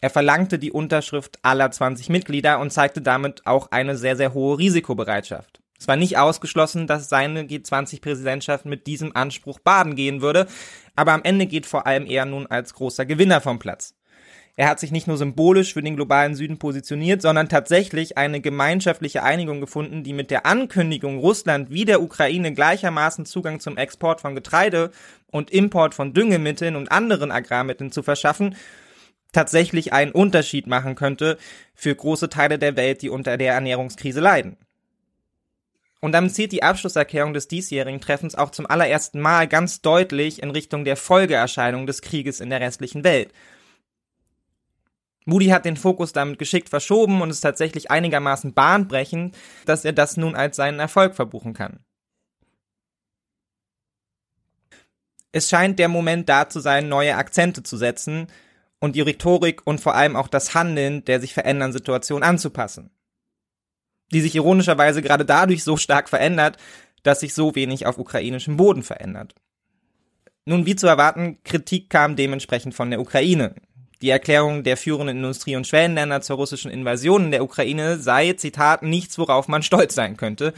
Er verlangte die Unterschrift aller 20 Mitglieder und zeigte damit auch eine sehr, sehr hohe Risikobereitschaft. Es war nicht ausgeschlossen, dass seine G20-Präsidentschaft mit diesem Anspruch baden gehen würde, aber am Ende geht vor allem er nun als großer Gewinner vom Platz. Er hat sich nicht nur symbolisch für den globalen Süden positioniert, sondern tatsächlich eine gemeinschaftliche Einigung gefunden, die mit der Ankündigung, Russland wie der Ukraine gleichermaßen Zugang zum Export von Getreide und Import von Düngemitteln und anderen Agrarmitteln zu verschaffen, tatsächlich einen Unterschied machen könnte für große Teile der Welt, die unter der Ernährungskrise leiden. Und damit zielt die Abschlusserklärung des diesjährigen Treffens auch zum allerersten Mal ganz deutlich in Richtung der Folgeerscheinung des Krieges in der restlichen Welt. Moody hat den Fokus damit geschickt verschoben und ist tatsächlich einigermaßen bahnbrechend, dass er das nun als seinen Erfolg verbuchen kann. Es scheint der Moment da zu sein, neue Akzente zu setzen und die Rhetorik und vor allem auch das Handeln der sich verändernden Situation anzupassen. Die sich ironischerweise gerade dadurch so stark verändert, dass sich so wenig auf ukrainischem Boden verändert. Nun, wie zu erwarten, Kritik kam dementsprechend von der Ukraine. Die Erklärung der führenden Industrie- und Schwellenländer zur russischen Invasion in der Ukraine sei, Zitat, nichts, worauf man stolz sein könnte.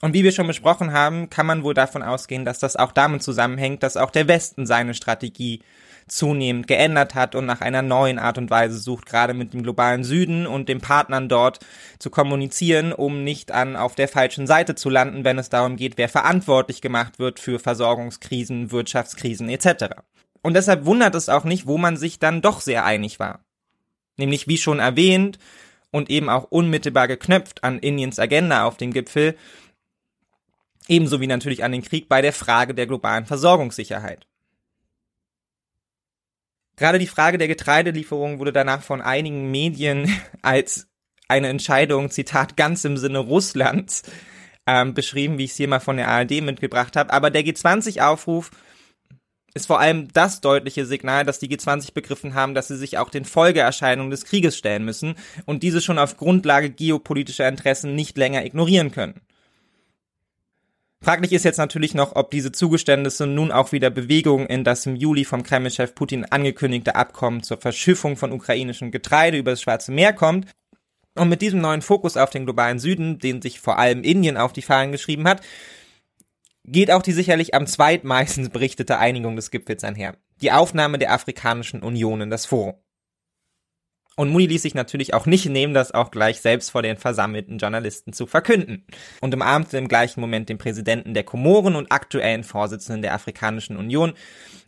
Und wie wir schon besprochen haben, kann man wohl davon ausgehen, dass das auch damit zusammenhängt, dass auch der Westen seine Strategie zunehmend geändert hat und nach einer neuen Art und Weise sucht, gerade mit dem globalen Süden und den Partnern dort zu kommunizieren, um nicht an auf der falschen Seite zu landen, wenn es darum geht, wer verantwortlich gemacht wird für Versorgungskrisen, Wirtschaftskrisen etc. Und deshalb wundert es auch nicht, wo man sich dann doch sehr einig war. Nämlich wie schon erwähnt und eben auch unmittelbar geknöpft an Indiens Agenda auf dem Gipfel, ebenso wie natürlich an den Krieg bei der Frage der globalen Versorgungssicherheit. Gerade die Frage der Getreidelieferung wurde danach von einigen Medien als eine Entscheidung, Zitat, ganz im Sinne Russlands ähm, beschrieben, wie ich es hier mal von der ARD mitgebracht habe. Aber der G20-Aufruf ist vor allem das deutliche Signal, dass die G20 begriffen haben, dass sie sich auch den Folgeerscheinungen des Krieges stellen müssen und diese schon auf Grundlage geopolitischer Interessen nicht länger ignorieren können. Fraglich ist jetzt natürlich noch, ob diese Zugeständnisse nun auch wieder Bewegung in das im Juli vom Kremlchef Putin angekündigte Abkommen zur Verschiffung von ukrainischem Getreide über das Schwarze Meer kommt. Und mit diesem neuen Fokus auf den globalen Süden, den sich vor allem Indien auf die Fahnen geschrieben hat, geht auch die sicherlich am zweitmeistens berichtete Einigung des Gipfels einher. Die Aufnahme der Afrikanischen Union in das Forum. Und Muni ließ sich natürlich auch nicht nehmen, das auch gleich selbst vor den versammelten Journalisten zu verkünden. Und umarmte im gleichen Moment den Präsidenten der Komoren und aktuellen Vorsitzenden der Afrikanischen Union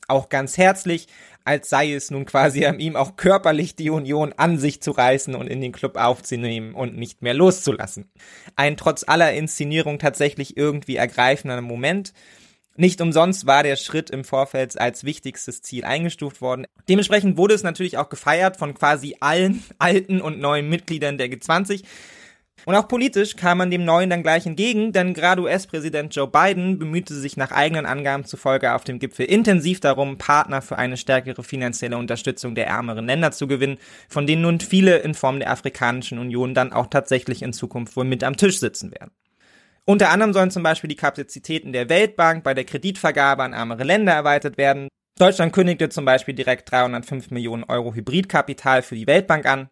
auch ganz herzlich, als sei es nun quasi an ihm auch körperlich die Union an sich zu reißen und in den Club aufzunehmen und nicht mehr loszulassen. Ein trotz aller Inszenierung tatsächlich irgendwie ergreifender Moment, nicht umsonst war der Schritt im Vorfeld als wichtigstes Ziel eingestuft worden. Dementsprechend wurde es natürlich auch gefeiert von quasi allen alten und neuen Mitgliedern der G20. Und auch politisch kam man dem Neuen dann gleich entgegen, denn gerade US-Präsident Joe Biden bemühte sich nach eigenen Angaben zufolge auf dem Gipfel intensiv darum, Partner für eine stärkere finanzielle Unterstützung der ärmeren Länder zu gewinnen, von denen nun viele in Form der Afrikanischen Union dann auch tatsächlich in Zukunft wohl mit am Tisch sitzen werden. Unter anderem sollen zum Beispiel die Kapazitäten der Weltbank bei der Kreditvergabe an ärmere Länder erweitert werden. Deutschland kündigte zum Beispiel direkt 305 Millionen Euro Hybridkapital für die Weltbank an.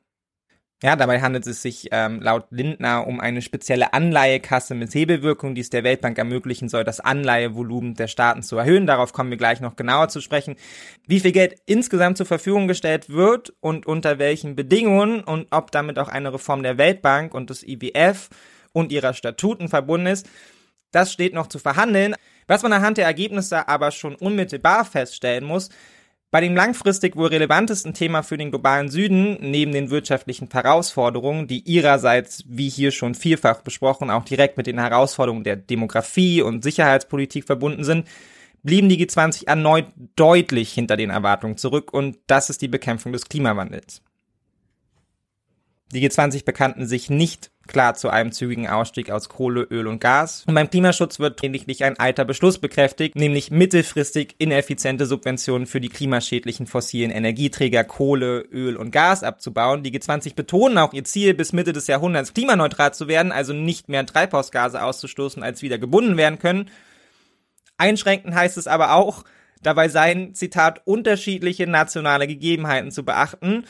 Ja, dabei handelt es sich ähm, laut Lindner um eine spezielle Anleihekasse mit Hebelwirkung, die es der Weltbank ermöglichen soll, das Anleihevolumen der Staaten zu erhöhen. Darauf kommen wir gleich noch genauer zu sprechen. Wie viel Geld insgesamt zur Verfügung gestellt wird und unter welchen Bedingungen und ob damit auch eine Reform der Weltbank und des IWF und ihrer Statuten verbunden ist, das steht noch zu verhandeln. Was man anhand der Ergebnisse aber schon unmittelbar feststellen muss, bei dem langfristig wohl relevantesten Thema für den globalen Süden, neben den wirtschaftlichen Herausforderungen, die ihrerseits, wie hier schon vielfach besprochen, auch direkt mit den Herausforderungen der Demografie und Sicherheitspolitik verbunden sind, blieben die G20 erneut deutlich hinter den Erwartungen zurück und das ist die Bekämpfung des Klimawandels. Die G20 bekannten sich nicht klar zu einem zügigen Ausstieg aus Kohle, Öl und Gas. Und beim Klimaschutz wird lediglich ein alter Beschluss bekräftigt, nämlich mittelfristig ineffiziente Subventionen für die klimaschädlichen fossilen Energieträger Kohle, Öl und Gas abzubauen. Die G20 betonen auch ihr Ziel, bis Mitte des Jahrhunderts klimaneutral zu werden, also nicht mehr Treibhausgase auszustoßen, als wieder gebunden werden können. Einschränken heißt es aber auch, dabei seien, Zitat, unterschiedliche nationale Gegebenheiten zu beachten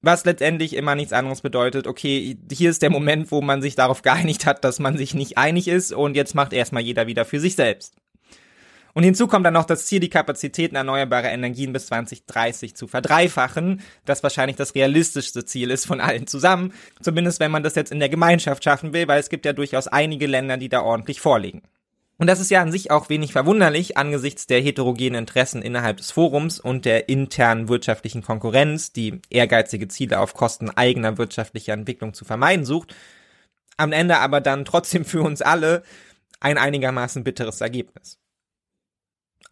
was letztendlich immer nichts anderes bedeutet, okay, hier ist der Moment, wo man sich darauf geeinigt hat, dass man sich nicht einig ist und jetzt macht erstmal jeder wieder für sich selbst. Und hinzu kommt dann noch das Ziel, die Kapazitäten erneuerbarer Energien bis 2030 zu verdreifachen, das wahrscheinlich das realistischste Ziel ist von allen zusammen, zumindest wenn man das jetzt in der Gemeinschaft schaffen will, weil es gibt ja durchaus einige Länder, die da ordentlich vorliegen. Und das ist ja an sich auch wenig verwunderlich angesichts der heterogenen Interessen innerhalb des Forums und der internen wirtschaftlichen Konkurrenz, die ehrgeizige Ziele auf Kosten eigener wirtschaftlicher Entwicklung zu vermeiden sucht, am Ende aber dann trotzdem für uns alle ein einigermaßen bitteres Ergebnis.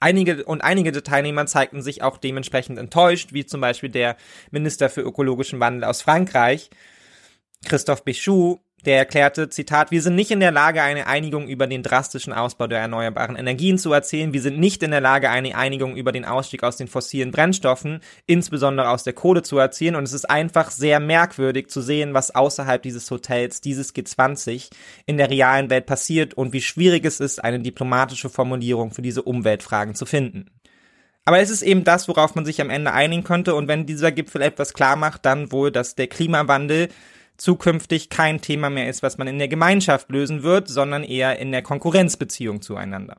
Einige und einige der Teilnehmer zeigten sich auch dementsprechend enttäuscht, wie zum Beispiel der Minister für ökologischen Wandel aus Frankreich, Christophe Béchou, der erklärte, Zitat, wir sind nicht in der Lage, eine Einigung über den drastischen Ausbau der erneuerbaren Energien zu erzielen. Wir sind nicht in der Lage, eine Einigung über den Ausstieg aus den fossilen Brennstoffen, insbesondere aus der Kohle zu erzielen. Und es ist einfach sehr merkwürdig zu sehen, was außerhalb dieses Hotels, dieses G20 in der realen Welt passiert und wie schwierig es ist, eine diplomatische Formulierung für diese Umweltfragen zu finden. Aber es ist eben das, worauf man sich am Ende einigen könnte. Und wenn dieser Gipfel etwas klar macht, dann wohl, dass der Klimawandel zukünftig kein Thema mehr ist, was man in der Gemeinschaft lösen wird, sondern eher in der Konkurrenzbeziehung zueinander.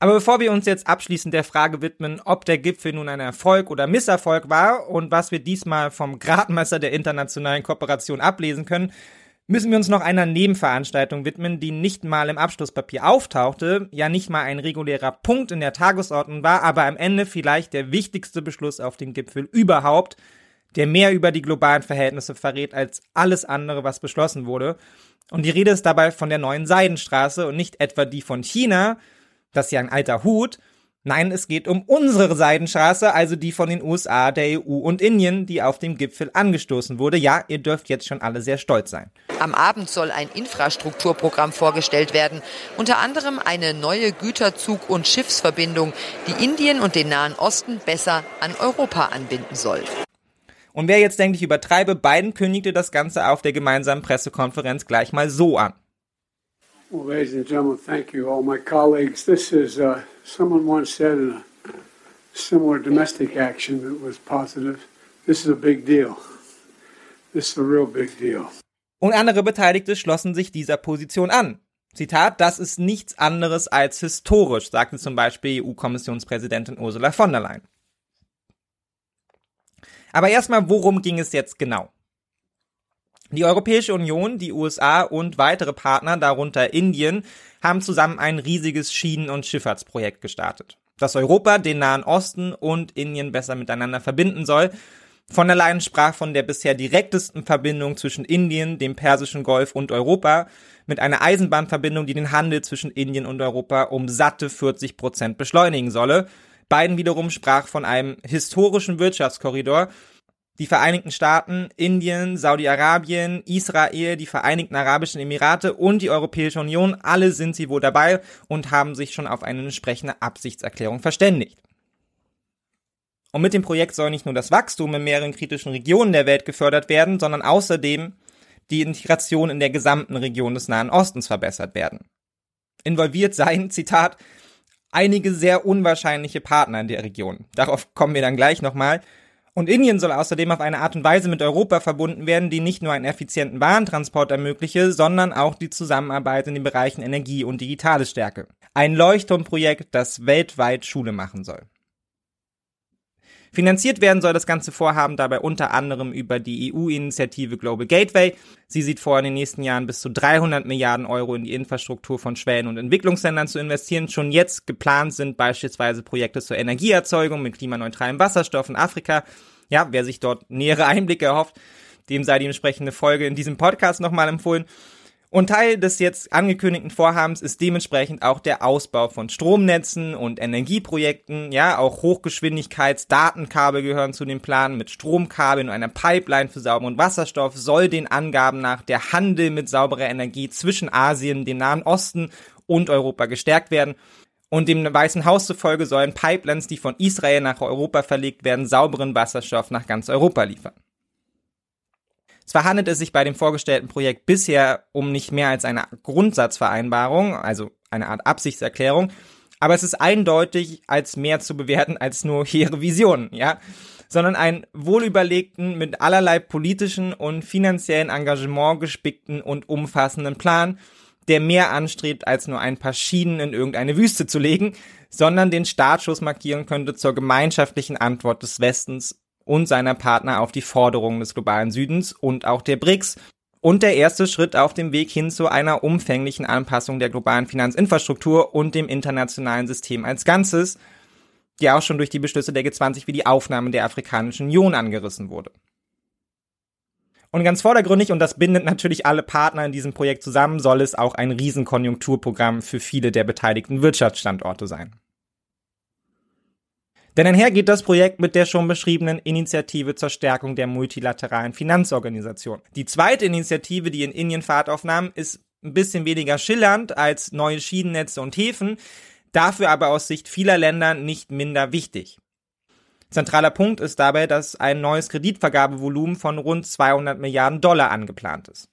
Aber bevor wir uns jetzt abschließend der Frage widmen, ob der Gipfel nun ein Erfolg oder Misserfolg war und was wir diesmal vom Gradmesser der internationalen Kooperation ablesen können, müssen wir uns noch einer Nebenveranstaltung widmen, die nicht mal im Abschlusspapier auftauchte, ja nicht mal ein regulärer Punkt in der Tagesordnung war, aber am Ende vielleicht der wichtigste Beschluss auf dem Gipfel überhaupt, der mehr über die globalen Verhältnisse verrät als alles andere, was beschlossen wurde. Und die Rede ist dabei von der neuen Seidenstraße und nicht etwa die von China, das ist ja ein alter Hut. Nein, es geht um unsere Seidenstraße, also die von den USA, der EU und Indien, die auf dem Gipfel angestoßen wurde. Ja, ihr dürft jetzt schon alle sehr stolz sein. Am Abend soll ein Infrastrukturprogramm vorgestellt werden, unter anderem eine neue Güterzug- und Schiffsverbindung, die Indien und den Nahen Osten besser an Europa anbinden soll. Und wer jetzt denkt, ich übertreibe, Biden kündigte das Ganze auf der gemeinsamen Pressekonferenz gleich mal so an. Well, ladies and gentlemen, thank you, all my colleagues. This is, uh, someone once said in a similar domestic action that was positive, this is a big deal. This is a real big deal. Und andere Beteiligte schlossen sich dieser Position an. Zitat, das ist nichts anderes als historisch, sagte zum Beispiel EU-Kommissionspräsidentin Ursula von der Leyen. Aber erstmal, worum ging es jetzt genau? Die Europäische Union, die USA und weitere Partner, darunter Indien, haben zusammen ein riesiges Schienen- und Schifffahrtsprojekt gestartet, das Europa, den Nahen Osten und Indien besser miteinander verbinden soll. Von der Leyen sprach von der bisher direktesten Verbindung zwischen Indien, dem Persischen Golf und Europa mit einer Eisenbahnverbindung, die den Handel zwischen Indien und Europa um satte 40 Prozent beschleunigen solle. Biden wiederum sprach von einem historischen Wirtschaftskorridor, die Vereinigten Staaten, Indien, Saudi-Arabien, Israel, die Vereinigten Arabischen Emirate und die Europäische Union, alle sind sie wohl dabei und haben sich schon auf eine entsprechende Absichtserklärung verständigt. Und mit dem Projekt soll nicht nur das Wachstum in mehreren kritischen Regionen der Welt gefördert werden, sondern außerdem die Integration in der gesamten Region des Nahen Ostens verbessert werden. Involviert seien, Zitat, einige sehr unwahrscheinliche Partner in der Region. Darauf kommen wir dann gleich nochmal. Und Indien soll außerdem auf eine Art und Weise mit Europa verbunden werden, die nicht nur einen effizienten Warentransport ermögliche, sondern auch die Zusammenarbeit in den Bereichen Energie und digitale Stärke. Ein Leuchtturmprojekt, das weltweit Schule machen soll. Finanziert werden soll das ganze Vorhaben dabei unter anderem über die EU-Initiative Global Gateway. Sie sieht vor, in den nächsten Jahren bis zu 300 Milliarden Euro in die Infrastruktur von Schwellen- und Entwicklungsländern zu investieren. Schon jetzt geplant sind beispielsweise Projekte zur Energieerzeugung mit klimaneutralem Wasserstoff in Afrika. Ja, wer sich dort nähere Einblicke erhofft, dem sei die entsprechende Folge in diesem Podcast nochmal empfohlen. Und Teil des jetzt angekündigten Vorhabens ist dementsprechend auch der Ausbau von Stromnetzen und Energieprojekten. Ja, auch Hochgeschwindigkeitsdatenkabel gehören zu dem Plan. Mit Stromkabeln und einer Pipeline für sauberen Wasserstoff soll den Angaben nach der Handel mit sauberer Energie zwischen Asien, dem Nahen Osten und Europa gestärkt werden. Und dem Weißen Haus zufolge sollen Pipelines, die von Israel nach Europa verlegt werden, sauberen Wasserstoff nach ganz Europa liefern. Zwar handelt es sich bei dem vorgestellten Projekt bisher um nicht mehr als eine Grundsatzvereinbarung, also eine Art Absichtserklärung, aber es ist eindeutig als mehr zu bewerten als nur hehre Visionen, ja, sondern einen wohlüberlegten, mit allerlei politischen und finanziellen Engagement gespickten und umfassenden Plan, der mehr anstrebt, als nur ein paar Schienen in irgendeine Wüste zu legen, sondern den Startschuss markieren könnte zur gemeinschaftlichen Antwort des Westens und seiner Partner auf die Forderungen des globalen Südens und auch der BRICS und der erste Schritt auf dem Weg hin zu einer umfänglichen Anpassung der globalen Finanzinfrastruktur und dem internationalen System als Ganzes, die auch schon durch die Beschlüsse der G20 wie die Aufnahme der Afrikanischen Union angerissen wurde. Und ganz vordergründig, und das bindet natürlich alle Partner in diesem Projekt zusammen, soll es auch ein Riesenkonjunkturprogramm für viele der beteiligten Wirtschaftsstandorte sein. Denn einher geht das Projekt mit der schon beschriebenen Initiative zur Stärkung der multilateralen Finanzorganisation. Die zweite Initiative, die in Indien Fahrt aufnahm, ist ein bisschen weniger schillernd als neue Schienennetze und Häfen, dafür aber aus Sicht vieler Länder nicht minder wichtig. Zentraler Punkt ist dabei, dass ein neues Kreditvergabevolumen von rund 200 Milliarden Dollar angeplant ist.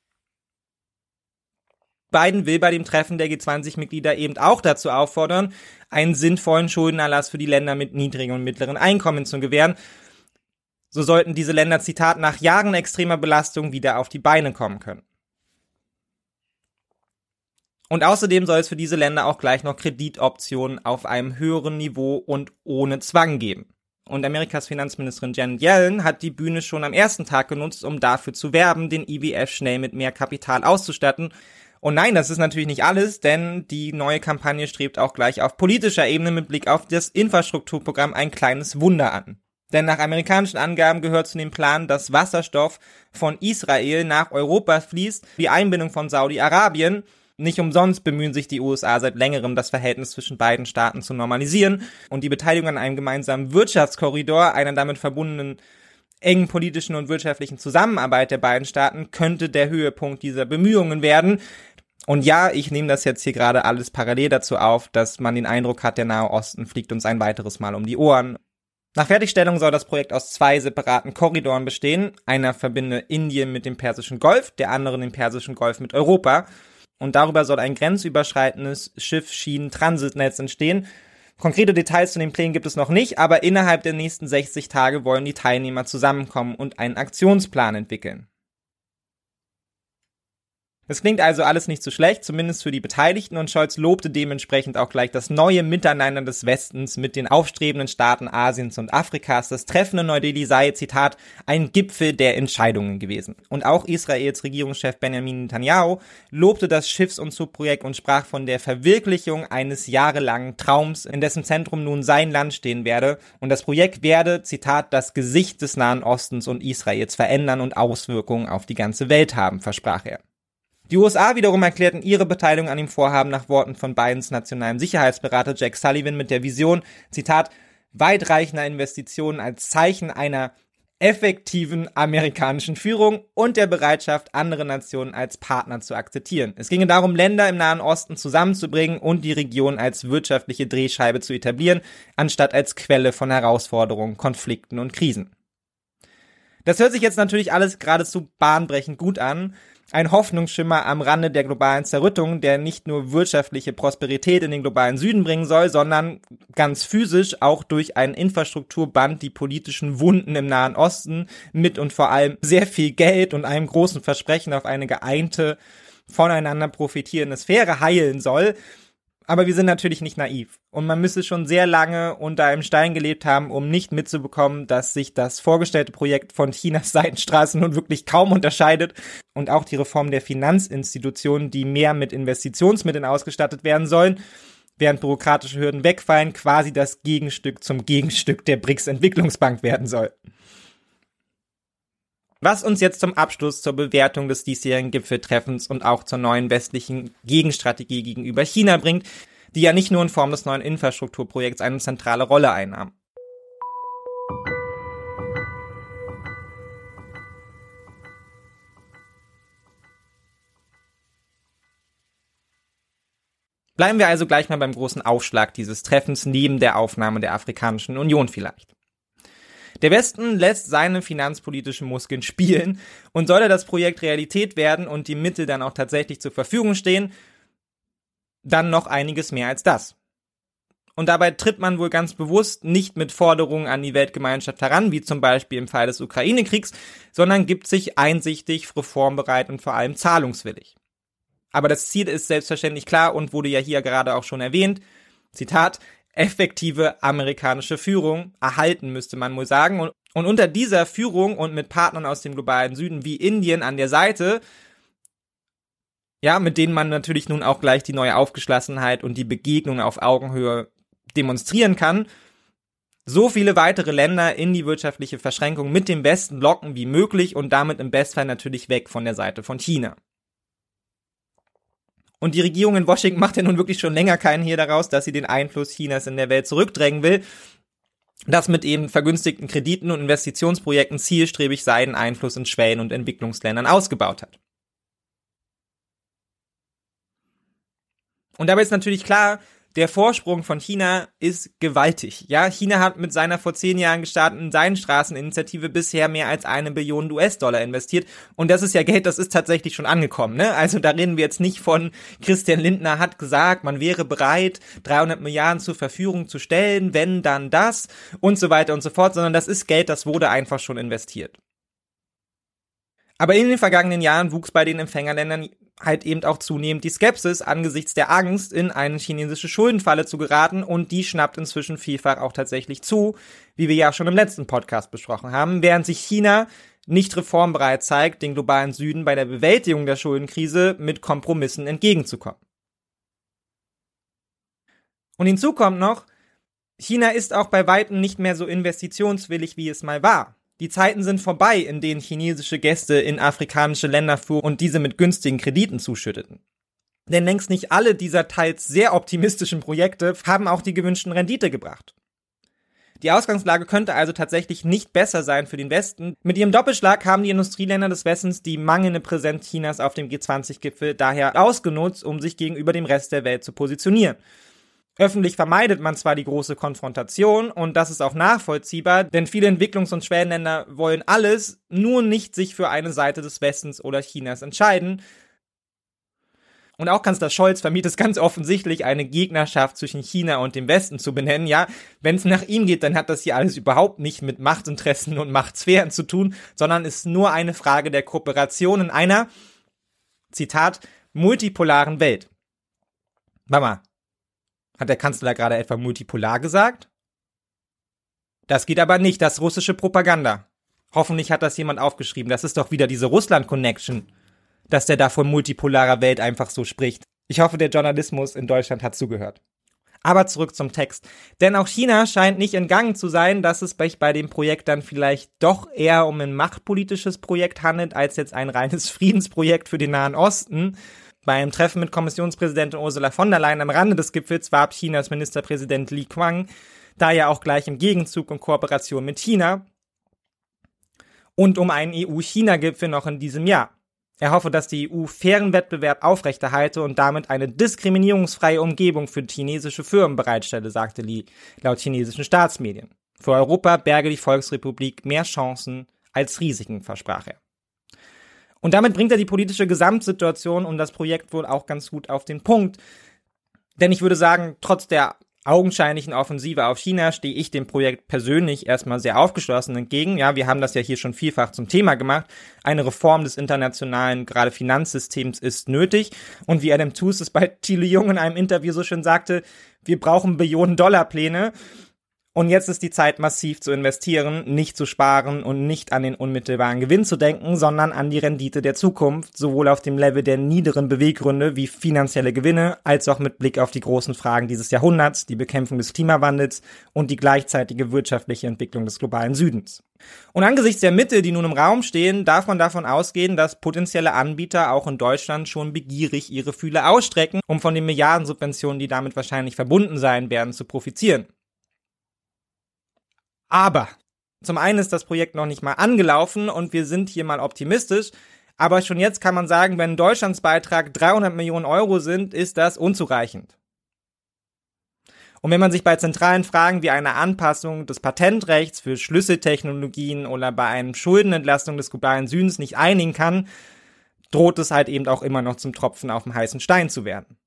Biden will bei dem Treffen der G20-Mitglieder eben auch dazu auffordern, einen sinnvollen Schuldenerlass für die Länder mit niedrigen und mittleren Einkommen zu gewähren. So sollten diese Länder, Zitat, nach Jahren extremer Belastung wieder auf die Beine kommen können. Und außerdem soll es für diese Länder auch gleich noch Kreditoptionen auf einem höheren Niveau und ohne Zwang geben. Und Amerikas Finanzministerin Janet Yellen hat die Bühne schon am ersten Tag genutzt, um dafür zu werben, den IWF schnell mit mehr Kapital auszustatten. Und nein, das ist natürlich nicht alles, denn die neue Kampagne strebt auch gleich auf politischer Ebene mit Blick auf das Infrastrukturprogramm ein kleines Wunder an. Denn nach amerikanischen Angaben gehört zu dem Plan, dass Wasserstoff von Israel nach Europa fließt, die Einbindung von Saudi-Arabien nicht umsonst bemühen sich die USA seit längerem, das Verhältnis zwischen beiden Staaten zu normalisieren und die Beteiligung an einem gemeinsamen Wirtschaftskorridor, einer damit verbundenen engen politischen und wirtschaftlichen Zusammenarbeit der beiden Staaten könnte der Höhepunkt dieser Bemühungen werden. Und ja, ich nehme das jetzt hier gerade alles parallel dazu auf, dass man den Eindruck hat, der Nahe Osten fliegt uns ein weiteres Mal um die Ohren. Nach Fertigstellung soll das Projekt aus zwei separaten Korridoren bestehen. Einer verbinde Indien mit dem Persischen Golf, der andere den Persischen Golf mit Europa und darüber soll ein grenzüberschreitendes Schiff-Schienen-Transitnetz entstehen. Konkrete Details zu den Plänen gibt es noch nicht, aber innerhalb der nächsten 60 Tage wollen die Teilnehmer zusammenkommen und einen Aktionsplan entwickeln. Es klingt also alles nicht so schlecht, zumindest für die Beteiligten, und Scholz lobte dementsprechend auch gleich das neue Miteinander des Westens mit den aufstrebenden Staaten Asiens und Afrikas. Das Treffen in Neu-Delhi sei, Zitat, ein Gipfel der Entscheidungen gewesen. Und auch Israels Regierungschef Benjamin Netanyahu lobte das Schiffs- und Zugprojekt und sprach von der Verwirklichung eines jahrelangen Traums, in dessen Zentrum nun sein Land stehen werde. Und das Projekt werde, Zitat, das Gesicht des Nahen Ostens und Israels verändern und Auswirkungen auf die ganze Welt haben, versprach er. Die USA wiederum erklärten ihre Beteiligung an dem Vorhaben nach Worten von Bidens nationalem Sicherheitsberater Jack Sullivan mit der Vision, Zitat, weitreichender Investitionen als Zeichen einer effektiven amerikanischen Führung und der Bereitschaft, andere Nationen als Partner zu akzeptieren. Es ginge darum, Länder im Nahen Osten zusammenzubringen und die Region als wirtschaftliche Drehscheibe zu etablieren, anstatt als Quelle von Herausforderungen, Konflikten und Krisen. Das hört sich jetzt natürlich alles geradezu bahnbrechend gut an, ein Hoffnungsschimmer am Rande der globalen Zerrüttung, der nicht nur wirtschaftliche Prosperität in den globalen Süden bringen soll, sondern ganz physisch auch durch einen Infrastrukturband die politischen Wunden im Nahen Osten mit und vor allem sehr viel Geld und einem großen Versprechen auf eine geeinte, voneinander profitierende Sphäre heilen soll. Aber wir sind natürlich nicht naiv. Und man müsste schon sehr lange unter einem Stein gelebt haben, um nicht mitzubekommen, dass sich das vorgestellte Projekt von Chinas Seitenstraße nun wirklich kaum unterscheidet. Und auch die Reform der Finanzinstitutionen, die mehr mit Investitionsmitteln ausgestattet werden sollen, während bürokratische Hürden wegfallen, quasi das Gegenstück zum Gegenstück der BRICS-Entwicklungsbank werden soll. Was uns jetzt zum Abschluss zur Bewertung des diesjährigen Gipfeltreffens und auch zur neuen westlichen Gegenstrategie gegenüber China bringt, die ja nicht nur in Form des neuen Infrastrukturprojekts eine zentrale Rolle einnahm. Bleiben wir also gleich mal beim großen Aufschlag dieses Treffens neben der Aufnahme der Afrikanischen Union vielleicht. Der Westen lässt seine finanzpolitischen Muskeln spielen und sollte das Projekt Realität werden und die Mittel dann auch tatsächlich zur Verfügung stehen, dann noch einiges mehr als das. Und dabei tritt man wohl ganz bewusst nicht mit Forderungen an die Weltgemeinschaft heran, wie zum Beispiel im Fall des Ukraine-Kriegs, sondern gibt sich einsichtig, reformbereit und vor allem zahlungswillig. Aber das Ziel ist selbstverständlich klar und wurde ja hier gerade auch schon erwähnt. Zitat, effektive amerikanische Führung erhalten, müsste man wohl sagen. Und, und unter dieser Führung und mit Partnern aus dem globalen Süden wie Indien an der Seite, ja, mit denen man natürlich nun auch gleich die neue Aufgeschlossenheit und die Begegnung auf Augenhöhe demonstrieren kann, so viele weitere Länder in die wirtschaftliche Verschränkung mit dem Westen locken wie möglich und damit im Bestfall natürlich weg von der Seite von China. Und die Regierung in Washington macht ja nun wirklich schon länger keinen hier daraus, dass sie den Einfluss Chinas in der Welt zurückdrängen will. Das mit eben vergünstigten Krediten und Investitionsprojekten zielstrebig seinen Einfluss in Schwellen- und Entwicklungsländern ausgebaut hat. Und dabei ist natürlich klar, der Vorsprung von China ist gewaltig. Ja, China hat mit seiner vor zehn Jahren gestarteten Seidenstraßeninitiative bisher mehr als eine Billion US-Dollar investiert. Und das ist ja Geld, das ist tatsächlich schon angekommen. Ne? Also da reden wir jetzt nicht von Christian Lindner hat gesagt, man wäre bereit, 300 Milliarden zur Verfügung zu stellen, wenn dann das und so weiter und so fort, sondern das ist Geld, das wurde einfach schon investiert. Aber in den vergangenen Jahren wuchs bei den Empfängerländern halt eben auch zunehmend die Skepsis angesichts der Angst, in eine chinesische Schuldenfalle zu geraten und die schnappt inzwischen vielfach auch tatsächlich zu, wie wir ja schon im letzten Podcast besprochen haben, während sich China nicht reformbereit zeigt, den globalen Süden bei der Bewältigung der Schuldenkrise mit Kompromissen entgegenzukommen. Und hinzu kommt noch, China ist auch bei weitem nicht mehr so investitionswillig, wie es mal war. Die Zeiten sind vorbei, in denen chinesische Gäste in afrikanische Länder fuhren und diese mit günstigen Krediten zuschütteten. Denn längst nicht alle dieser teils sehr optimistischen Projekte haben auch die gewünschten Rendite gebracht. Die Ausgangslage könnte also tatsächlich nicht besser sein für den Westen. Mit ihrem Doppelschlag haben die Industrieländer des Westens die mangelnde Präsenz Chinas auf dem G20-Gipfel daher ausgenutzt, um sich gegenüber dem Rest der Welt zu positionieren. Öffentlich vermeidet man zwar die große Konfrontation und das ist auch nachvollziehbar, denn viele Entwicklungs- und Schwellenländer wollen alles, nur nicht sich für eine Seite des Westens oder Chinas entscheiden. Und auch Kanzler Scholz vermied es ganz offensichtlich, eine Gegnerschaft zwischen China und dem Westen zu benennen. Ja, wenn es nach ihm geht, dann hat das hier alles überhaupt nicht mit Machtinteressen und Machtsphären zu tun, sondern ist nur eine Frage der Kooperation in einer, Zitat, multipolaren Welt. Mama, hat der Kanzler gerade etwa multipolar gesagt? Das geht aber nicht, das ist russische Propaganda. Hoffentlich hat das jemand aufgeschrieben. Das ist doch wieder diese Russland-Connection, dass der da von multipolarer Welt einfach so spricht. Ich hoffe, der Journalismus in Deutschland hat zugehört. Aber zurück zum Text. Denn auch China scheint nicht entgangen zu sein, dass es bei dem Projekt dann vielleicht doch eher um ein machtpolitisches Projekt handelt, als jetzt ein reines Friedensprojekt für den Nahen Osten. Beim Treffen mit Kommissionspräsidentin Ursula von der Leyen am Rande des Gipfels warb Chinas Ministerpräsident Li Qiang da ja auch gleich im Gegenzug und Kooperation mit China und um einen EU-China-Gipfel noch in diesem Jahr. Er hoffe, dass die EU fairen Wettbewerb aufrechterhalte und damit eine diskriminierungsfreie Umgebung für chinesische Firmen bereitstelle, sagte Li laut chinesischen Staatsmedien. Für Europa berge die Volksrepublik mehr Chancen als Risiken, versprach er. Und damit bringt er die politische Gesamtsituation und das Projekt wohl auch ganz gut auf den Punkt. Denn ich würde sagen, trotz der augenscheinlichen Offensive auf China stehe ich dem Projekt persönlich erstmal sehr aufgeschlossen entgegen. Ja, wir haben das ja hier schon vielfach zum Thema gemacht. Eine Reform des internationalen, gerade Finanzsystems ist nötig. Und wie Adam Tooze es bei Thiele Jung in einem Interview so schön sagte, wir brauchen Billionen Dollar Pläne. Und jetzt ist die Zeit, massiv zu investieren, nicht zu sparen und nicht an den unmittelbaren Gewinn zu denken, sondern an die Rendite der Zukunft, sowohl auf dem Level der niederen Beweggründe wie finanzielle Gewinne, als auch mit Blick auf die großen Fragen dieses Jahrhunderts, die Bekämpfung des Klimawandels und die gleichzeitige wirtschaftliche Entwicklung des globalen Südens. Und angesichts der Mittel, die nun im Raum stehen, darf man davon ausgehen, dass potenzielle Anbieter auch in Deutschland schon begierig ihre Fühle ausstrecken, um von den Milliardensubventionen, die damit wahrscheinlich verbunden sein werden, zu profitieren. Aber zum einen ist das Projekt noch nicht mal angelaufen und wir sind hier mal optimistisch. Aber schon jetzt kann man sagen, wenn Deutschlands Beitrag 300 Millionen Euro sind, ist das unzureichend. Und wenn man sich bei zentralen Fragen wie einer Anpassung des Patentrechts für Schlüsseltechnologien oder bei einer Schuldenentlastung des globalen Südens nicht einigen kann, droht es halt eben auch immer noch zum Tropfen auf dem heißen Stein zu werden.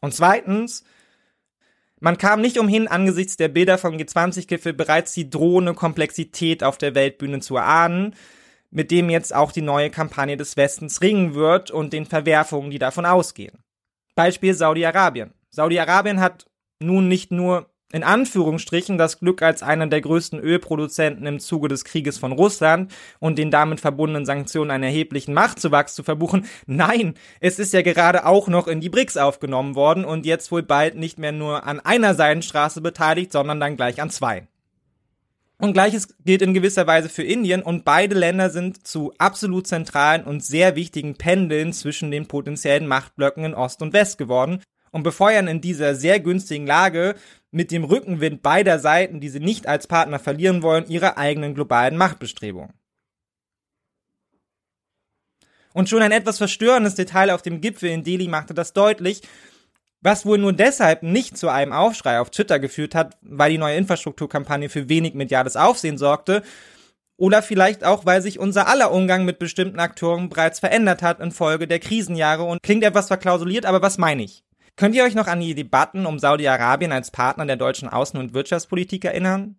Und zweitens, man kam nicht umhin, angesichts der Bilder vom G20-Gipfel bereits die drohende Komplexität auf der Weltbühne zu erahnen, mit dem jetzt auch die neue Kampagne des Westens ringen wird und den Verwerfungen, die davon ausgehen. Beispiel Saudi-Arabien. Saudi-Arabien hat nun nicht nur in Anführungsstrichen das Glück als einer der größten Ölproduzenten im Zuge des Krieges von Russland und den damit verbundenen Sanktionen einen erheblichen Machtzuwachs zu verbuchen. Nein, es ist ja gerade auch noch in die BRICS aufgenommen worden und jetzt wohl bald nicht mehr nur an einer Seidenstraße beteiligt, sondern dann gleich an zwei. Und gleiches gilt in gewisser Weise für Indien und beide Länder sind zu absolut zentralen und sehr wichtigen Pendeln zwischen den potenziellen Machtblöcken in Ost und West geworden und befeuern in dieser sehr günstigen Lage mit dem Rückenwind beider Seiten, die sie nicht als Partner verlieren wollen, ihre eigenen globalen Machtbestrebungen. Und schon ein etwas verstörendes Detail auf dem Gipfel in Delhi machte das deutlich. Was wohl nur deshalb nicht zu einem Aufschrei auf Twitter geführt hat, weil die neue Infrastrukturkampagne für wenig mediales Aufsehen sorgte, oder vielleicht auch, weil sich unser aller Umgang mit bestimmten Akteuren bereits verändert hat infolge der Krisenjahre und klingt etwas verklausuliert, aber was meine ich? Könnt ihr euch noch an die Debatten um Saudi-Arabien als Partner der deutschen Außen- und Wirtschaftspolitik erinnern?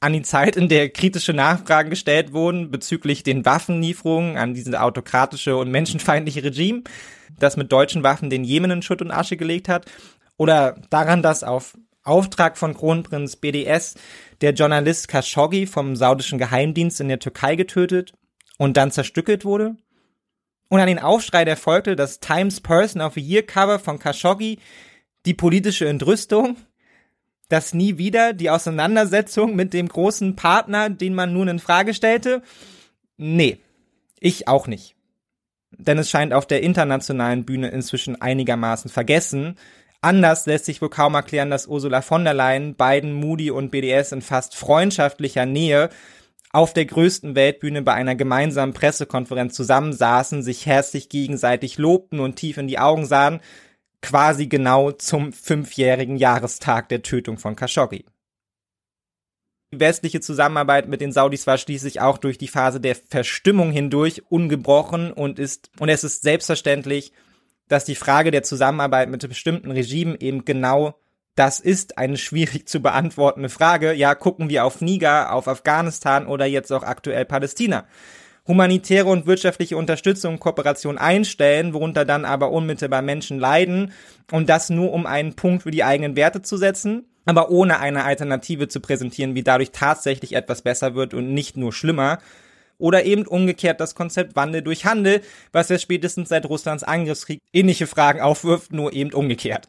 An die Zeit, in der kritische Nachfragen gestellt wurden bezüglich den Waffenlieferungen an dieses autokratische und menschenfeindliche Regime, das mit deutschen Waffen den Jemen in Schutt und Asche gelegt hat? Oder daran, dass auf Auftrag von Kronprinz BDS der Journalist Khashoggi vom saudischen Geheimdienst in der Türkei getötet und dann zerstückelt wurde? Und an den Aufschrei, der folgte, das Times Person of the Year Cover von Khashoggi, die politische Entrüstung, das nie wieder die Auseinandersetzung mit dem großen Partner, den man nun in Frage stellte? Nee, ich auch nicht. Denn es scheint auf der internationalen Bühne inzwischen einigermaßen vergessen, Anders lässt sich wohl kaum erklären, dass Ursula von der Leyen, Biden, Moody und BDS in fast freundschaftlicher Nähe auf der größten Weltbühne bei einer gemeinsamen Pressekonferenz zusammensaßen, sich herzlich gegenseitig lobten und tief in die Augen sahen, quasi genau zum fünfjährigen Jahrestag der Tötung von Khashoggi. Die westliche Zusammenarbeit mit den Saudis war schließlich auch durch die Phase der Verstimmung hindurch ungebrochen und ist, und es ist selbstverständlich, dass die Frage der Zusammenarbeit mit bestimmten Regimen eben genau das ist eine schwierig zu beantwortende Frage. Ja, gucken wir auf Niger, auf Afghanistan oder jetzt auch aktuell Palästina. Humanitäre und wirtschaftliche Unterstützung und Kooperation einstellen, worunter dann aber unmittelbar Menschen leiden und das nur um einen Punkt für die eigenen Werte zu setzen, aber ohne eine Alternative zu präsentieren, wie dadurch tatsächlich etwas besser wird und nicht nur schlimmer, oder eben umgekehrt das Konzept Wandel durch Handel, was ja spätestens seit Russlands Angriffskrieg ähnliche Fragen aufwirft, nur eben umgekehrt.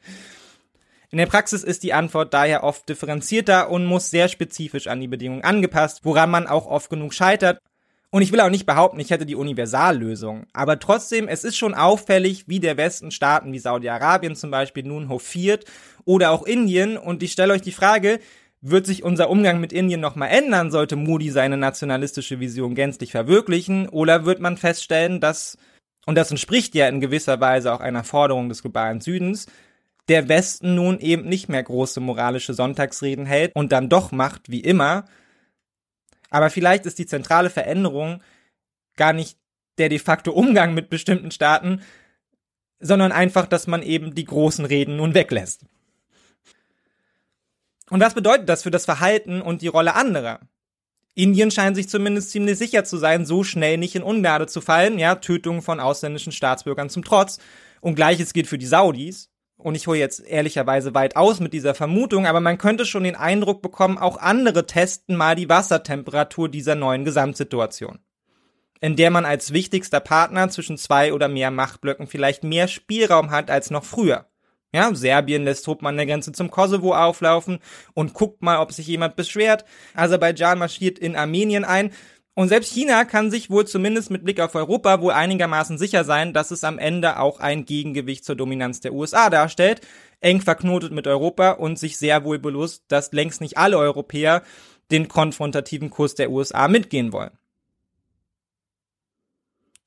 In der Praxis ist die Antwort daher oft differenzierter und muss sehr spezifisch an die Bedingungen angepasst, woran man auch oft genug scheitert. Und ich will auch nicht behaupten, ich hätte die Universallösung. Aber trotzdem, es ist schon auffällig, wie der Westen Staaten wie Saudi-Arabien zum Beispiel nun hofiert oder auch Indien. Und ich stelle euch die Frage, wird sich unser Umgang mit Indien nochmal ändern, sollte Moody seine nationalistische Vision gänzlich verwirklichen? Oder wird man feststellen, dass, und das entspricht ja in gewisser Weise auch einer Forderung des globalen Südens, der Westen nun eben nicht mehr große moralische Sonntagsreden hält und dann doch macht wie immer. Aber vielleicht ist die zentrale Veränderung gar nicht der de facto Umgang mit bestimmten Staaten, sondern einfach, dass man eben die großen Reden nun weglässt. Und was bedeutet das für das Verhalten und die Rolle anderer? Indien scheint sich zumindest ziemlich sicher zu sein, so schnell nicht in Ungnade zu fallen, ja, Tötungen von ausländischen Staatsbürgern zum Trotz. Und gleiches gilt für die Saudis. Und ich hole jetzt ehrlicherweise weit aus mit dieser Vermutung, aber man könnte schon den Eindruck bekommen, auch andere testen mal die Wassertemperatur dieser neuen Gesamtsituation. In der man als wichtigster Partner zwischen zwei oder mehr Machtblöcken vielleicht mehr Spielraum hat als noch früher. Ja, Serbien lässt Truppen an der Grenze zum Kosovo auflaufen und guckt mal, ob sich jemand beschwert. Aserbaidschan marschiert in Armenien ein. Und selbst China kann sich wohl zumindest mit Blick auf Europa wohl einigermaßen sicher sein, dass es am Ende auch ein Gegengewicht zur Dominanz der USA darstellt, eng verknotet mit Europa und sich sehr wohl bewusst, dass längst nicht alle Europäer den konfrontativen Kurs der USA mitgehen wollen.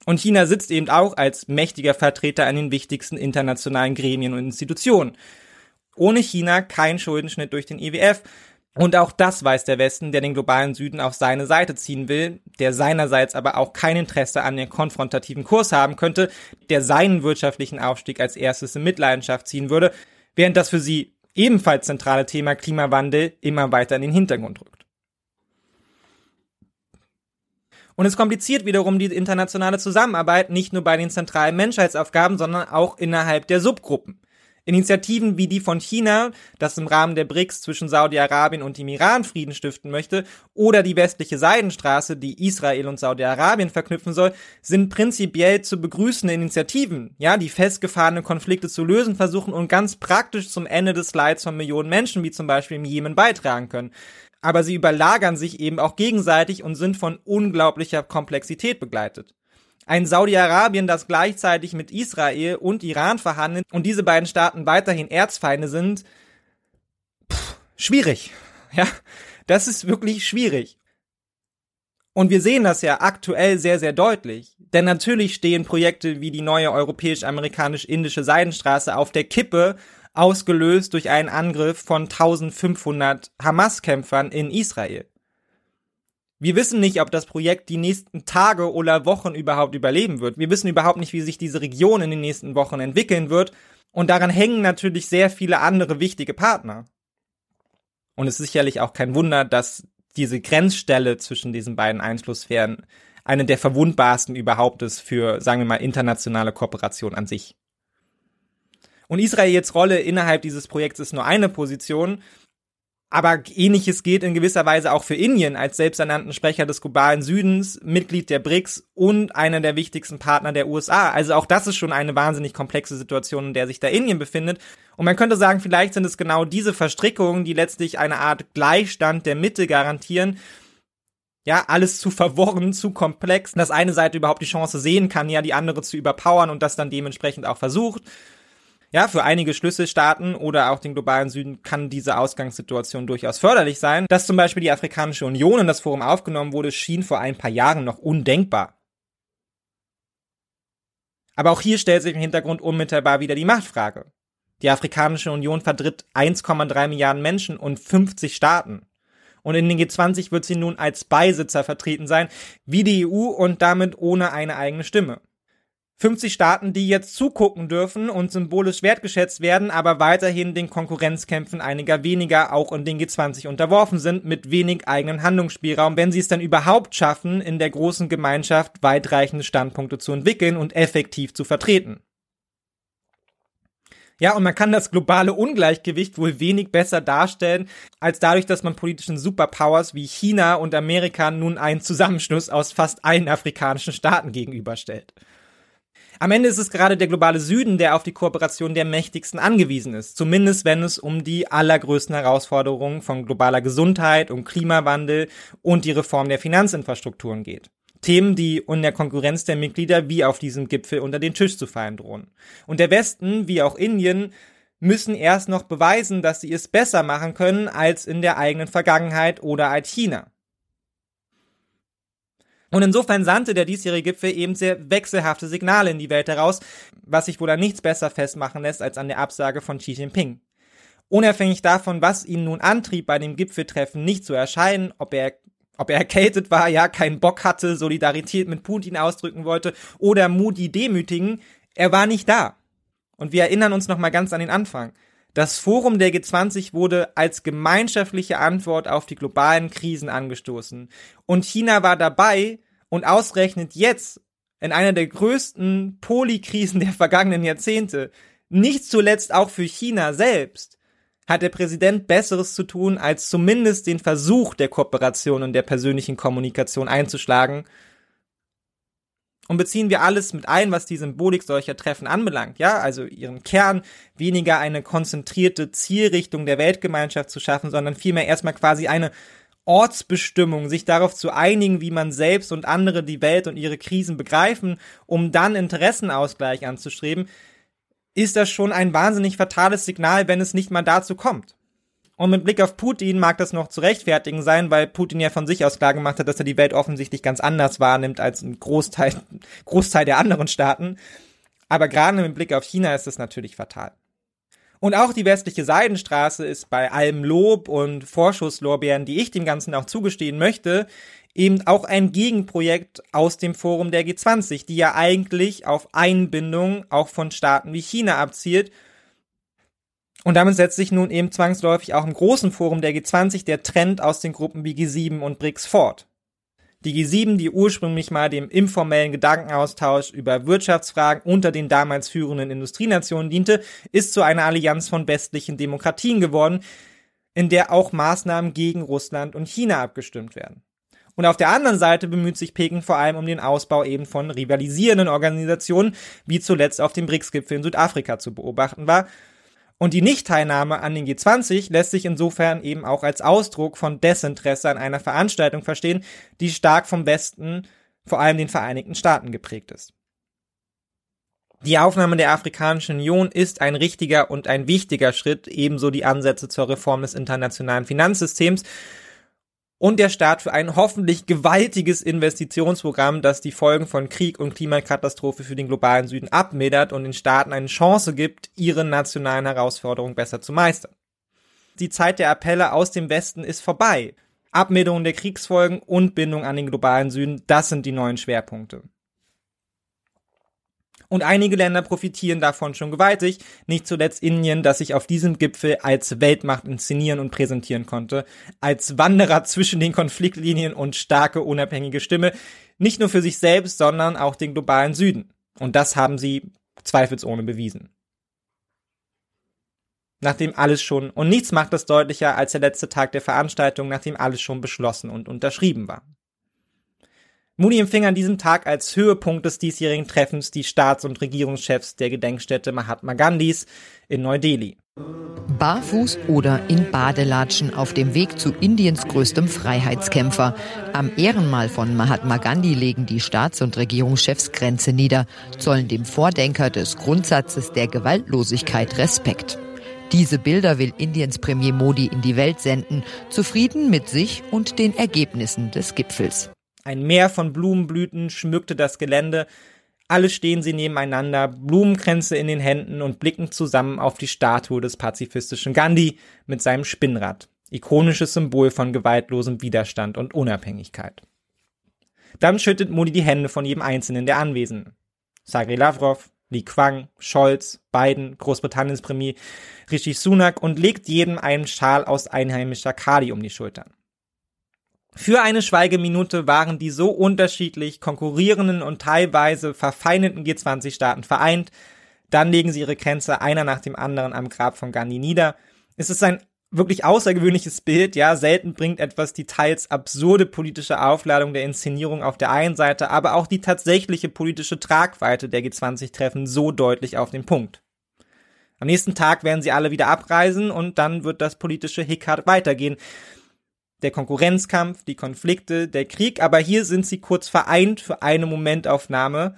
Und China sitzt eben auch als mächtiger Vertreter an den wichtigsten internationalen Gremien und Institutionen. Ohne China kein Schuldenschnitt durch den IWF. Und auch das weiß der Westen, der den globalen Süden auf seine Seite ziehen will, der seinerseits aber auch kein Interesse an den konfrontativen Kurs haben könnte, der seinen wirtschaftlichen Aufstieg als erstes in Mitleidenschaft ziehen würde, während das für sie ebenfalls zentrale Thema Klimawandel immer weiter in den Hintergrund rückt. Und es kompliziert wiederum die internationale Zusammenarbeit nicht nur bei den zentralen Menschheitsaufgaben, sondern auch innerhalb der Subgruppen. Initiativen wie die von China, das im Rahmen der BRICS zwischen Saudi-Arabien und dem Iran Frieden stiften möchte, oder die westliche Seidenstraße, die Israel und Saudi-Arabien verknüpfen soll, sind prinzipiell zu begrüßende Initiativen, ja, die festgefahrene Konflikte zu lösen versuchen und ganz praktisch zum Ende des Leids von Millionen Menschen, wie zum Beispiel im Jemen, beitragen können aber sie überlagern sich eben auch gegenseitig und sind von unglaublicher Komplexität begleitet. Ein Saudi-Arabien, das gleichzeitig mit Israel und Iran verhandelt und diese beiden Staaten weiterhin Erzfeinde sind, pff, schwierig. Ja, das ist wirklich schwierig. Und wir sehen das ja aktuell sehr, sehr deutlich. Denn natürlich stehen Projekte wie die neue europäisch-amerikanisch-indische Seidenstraße auf der Kippe, ausgelöst durch einen Angriff von 1500 Hamas-Kämpfern in Israel. Wir wissen nicht, ob das Projekt die nächsten Tage oder Wochen überhaupt überleben wird. Wir wissen überhaupt nicht, wie sich diese Region in den nächsten Wochen entwickeln wird. Und daran hängen natürlich sehr viele andere wichtige Partner. Und es ist sicherlich auch kein Wunder, dass diese Grenzstelle zwischen diesen beiden Einflusssphären eine der verwundbarsten überhaupt ist für, sagen wir mal, internationale Kooperation an sich. Und Israels Rolle innerhalb dieses Projekts ist nur eine Position, aber ähnliches gilt in gewisser Weise auch für Indien als selbsternannten Sprecher des globalen Südens, Mitglied der BRICS und einer der wichtigsten Partner der USA. Also auch das ist schon eine wahnsinnig komplexe Situation, in der sich da Indien befindet. Und man könnte sagen, vielleicht sind es genau diese Verstrickungen, die letztlich eine Art Gleichstand der Mitte garantieren. Ja, alles zu verworren, zu komplex, dass eine Seite überhaupt die Chance sehen kann, ja, die andere zu überpowern und das dann dementsprechend auch versucht. Ja, für einige Schlüsselstaaten oder auch den globalen Süden kann diese Ausgangssituation durchaus förderlich sein. Dass zum Beispiel die Afrikanische Union in das Forum aufgenommen wurde, schien vor ein paar Jahren noch undenkbar. Aber auch hier stellt sich im Hintergrund unmittelbar wieder die Machtfrage. Die Afrikanische Union vertritt 1,3 Milliarden Menschen und 50 Staaten. Und in den G20 wird sie nun als Beisitzer vertreten sein, wie die EU und damit ohne eine eigene Stimme. 50 Staaten, die jetzt zugucken dürfen und symbolisch wertgeschätzt werden, aber weiterhin den Konkurrenzkämpfen einiger weniger auch in den G20 unterworfen sind, mit wenig eigenen Handlungsspielraum, wenn sie es dann überhaupt schaffen, in der großen Gemeinschaft weitreichende Standpunkte zu entwickeln und effektiv zu vertreten. Ja, und man kann das globale Ungleichgewicht wohl wenig besser darstellen, als dadurch, dass man politischen Superpowers wie China und Amerika nun einen Zusammenschluss aus fast allen afrikanischen Staaten gegenüberstellt. Am Ende ist es gerade der globale Süden, der auf die Kooperation der Mächtigsten angewiesen ist, zumindest wenn es um die allergrößten Herausforderungen von globaler Gesundheit, um Klimawandel und die Reform der Finanzinfrastrukturen geht. Themen, die in der Konkurrenz der Mitglieder wie auf diesem Gipfel unter den Tisch zu fallen drohen. Und der Westen, wie auch Indien, müssen erst noch beweisen, dass sie es besser machen können als in der eigenen Vergangenheit oder als China. Und insofern sandte der diesjährige Gipfel eben sehr wechselhafte Signale in die Welt heraus, was sich wohl an nichts besser festmachen lässt als an der Absage von Xi Jinping. Unabhängig davon, was ihn nun antrieb, bei dem Gipfeltreffen nicht zu erscheinen, ob er ob er erkältet war, ja, keinen Bock hatte, Solidarität mit Putin ausdrücken wollte oder Moody demütigen, er war nicht da. Und wir erinnern uns nochmal ganz an den Anfang. Das Forum der G20 wurde als gemeinschaftliche Antwort auf die globalen Krisen angestoßen. Und China war dabei und ausgerechnet jetzt in einer der größten Polikrisen der vergangenen Jahrzehnte, nicht zuletzt auch für China selbst, hat der Präsident Besseres zu tun, als zumindest den Versuch der Kooperation und der persönlichen Kommunikation einzuschlagen und beziehen wir alles mit ein, was die Symbolik solcher Treffen anbelangt, ja, also ihren Kern weniger eine konzentrierte Zielrichtung der Weltgemeinschaft zu schaffen, sondern vielmehr erstmal quasi eine Ortsbestimmung, sich darauf zu einigen, wie man selbst und andere die Welt und ihre Krisen begreifen, um dann Interessenausgleich anzustreben, ist das schon ein wahnsinnig fatales Signal, wenn es nicht mal dazu kommt. Und mit Blick auf Putin mag das noch zu rechtfertigen sein, weil Putin ja von sich aus klar gemacht hat, dass er die Welt offensichtlich ganz anders wahrnimmt als ein Großteil, Großteil der anderen Staaten. Aber gerade mit Blick auf China ist das natürlich fatal. Und auch die westliche Seidenstraße ist bei allem Lob und Vorschusslorbeeren, die ich dem Ganzen auch zugestehen möchte, eben auch ein Gegenprojekt aus dem Forum der G20, die ja eigentlich auf Einbindung auch von Staaten wie China abzielt und damit setzt sich nun eben zwangsläufig auch im großen Forum der G20 der Trend aus den Gruppen wie G7 und BRICS fort. Die G7, die ursprünglich mal dem informellen Gedankenaustausch über Wirtschaftsfragen unter den damals führenden Industrienationen diente, ist zu einer Allianz von westlichen Demokratien geworden, in der auch Maßnahmen gegen Russland und China abgestimmt werden. Und auf der anderen Seite bemüht sich Peking vor allem um den Ausbau eben von rivalisierenden Organisationen, wie zuletzt auf dem BRICS-Gipfel in Südafrika zu beobachten war, und die Nichtteilnahme an den G20 lässt sich insofern eben auch als Ausdruck von Desinteresse an einer Veranstaltung verstehen, die stark vom Westen, vor allem den Vereinigten Staaten geprägt ist. Die Aufnahme der Afrikanischen Union ist ein richtiger und ein wichtiger Schritt, ebenso die Ansätze zur Reform des internationalen Finanzsystems. Und der Staat für ein hoffentlich gewaltiges Investitionsprogramm, das die Folgen von Krieg und Klimakatastrophe für den globalen Süden abmildert und den Staaten eine Chance gibt, ihre nationalen Herausforderungen besser zu meistern. Die Zeit der Appelle aus dem Westen ist vorbei. Abmilderung der Kriegsfolgen und Bindung an den globalen Süden, das sind die neuen Schwerpunkte. Und einige Länder profitieren davon schon gewaltig, nicht zuletzt Indien, das sich auf diesem Gipfel als Weltmacht inszenieren und präsentieren konnte, als Wanderer zwischen den Konfliktlinien und starke unabhängige Stimme, nicht nur für sich selbst, sondern auch den globalen Süden. Und das haben sie zweifelsohne bewiesen. Nachdem alles schon, und nichts macht das deutlicher als der letzte Tag der Veranstaltung, nachdem alles schon beschlossen und unterschrieben war. Moody empfing an diesem Tag als Höhepunkt des diesjährigen Treffens die Staats- und Regierungschefs der Gedenkstätte Mahatma Gandhis in Neu-Delhi. Barfuß oder in Badelatschen auf dem Weg zu Indiens größtem Freiheitskämpfer. Am Ehrenmal von Mahatma Gandhi legen die Staats- und Regierungschefs Grenze nieder, zollen dem Vordenker des Grundsatzes der Gewaltlosigkeit Respekt. Diese Bilder will Indiens Premier Modi in die Welt senden, zufrieden mit sich und den Ergebnissen des Gipfels. Ein Meer von Blumenblüten schmückte das Gelände. Alle stehen sie nebeneinander, Blumenkränze in den Händen und blicken zusammen auf die Statue des pazifistischen Gandhi mit seinem Spinnrad. Ikonisches Symbol von gewaltlosem Widerstand und Unabhängigkeit. Dann schüttet Modi die Hände von jedem Einzelnen der Anwesenden. Sergei Lavrov, Li Quang, Scholz, Biden, Großbritanniens Premier Rishi Sunak und legt jedem einen Schal aus einheimischer Kali um die Schultern. Für eine Schweigeminute waren die so unterschiedlich konkurrierenden und teilweise verfeindeten G20-Staaten vereint. Dann legen sie ihre Grenze einer nach dem anderen am Grab von Gandhi nieder. Es ist ein wirklich außergewöhnliches Bild, ja, selten bringt etwas die teils absurde politische Aufladung der Inszenierung auf der einen Seite, aber auch die tatsächliche politische Tragweite der G20-Treffen so deutlich auf den Punkt. Am nächsten Tag werden sie alle wieder abreisen und dann wird das politische Hickhack weitergehen der Konkurrenzkampf, die Konflikte, der Krieg, aber hier sind sie kurz vereint für eine Momentaufnahme,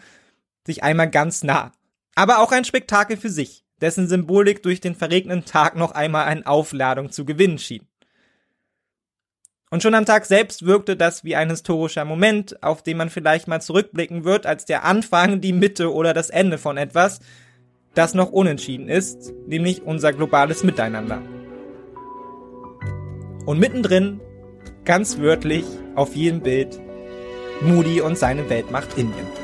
sich einmal ganz nah. Aber auch ein Spektakel für sich, dessen Symbolik durch den verregneten Tag noch einmal eine Aufladung zu gewinnen schien. Und schon am Tag selbst wirkte das wie ein historischer Moment, auf den man vielleicht mal zurückblicken wird, als der Anfang, die Mitte oder das Ende von etwas, das noch unentschieden ist, nämlich unser globales Miteinander. Und mittendrin ganz wörtlich auf jedem Bild Moody und seine Weltmacht Indien.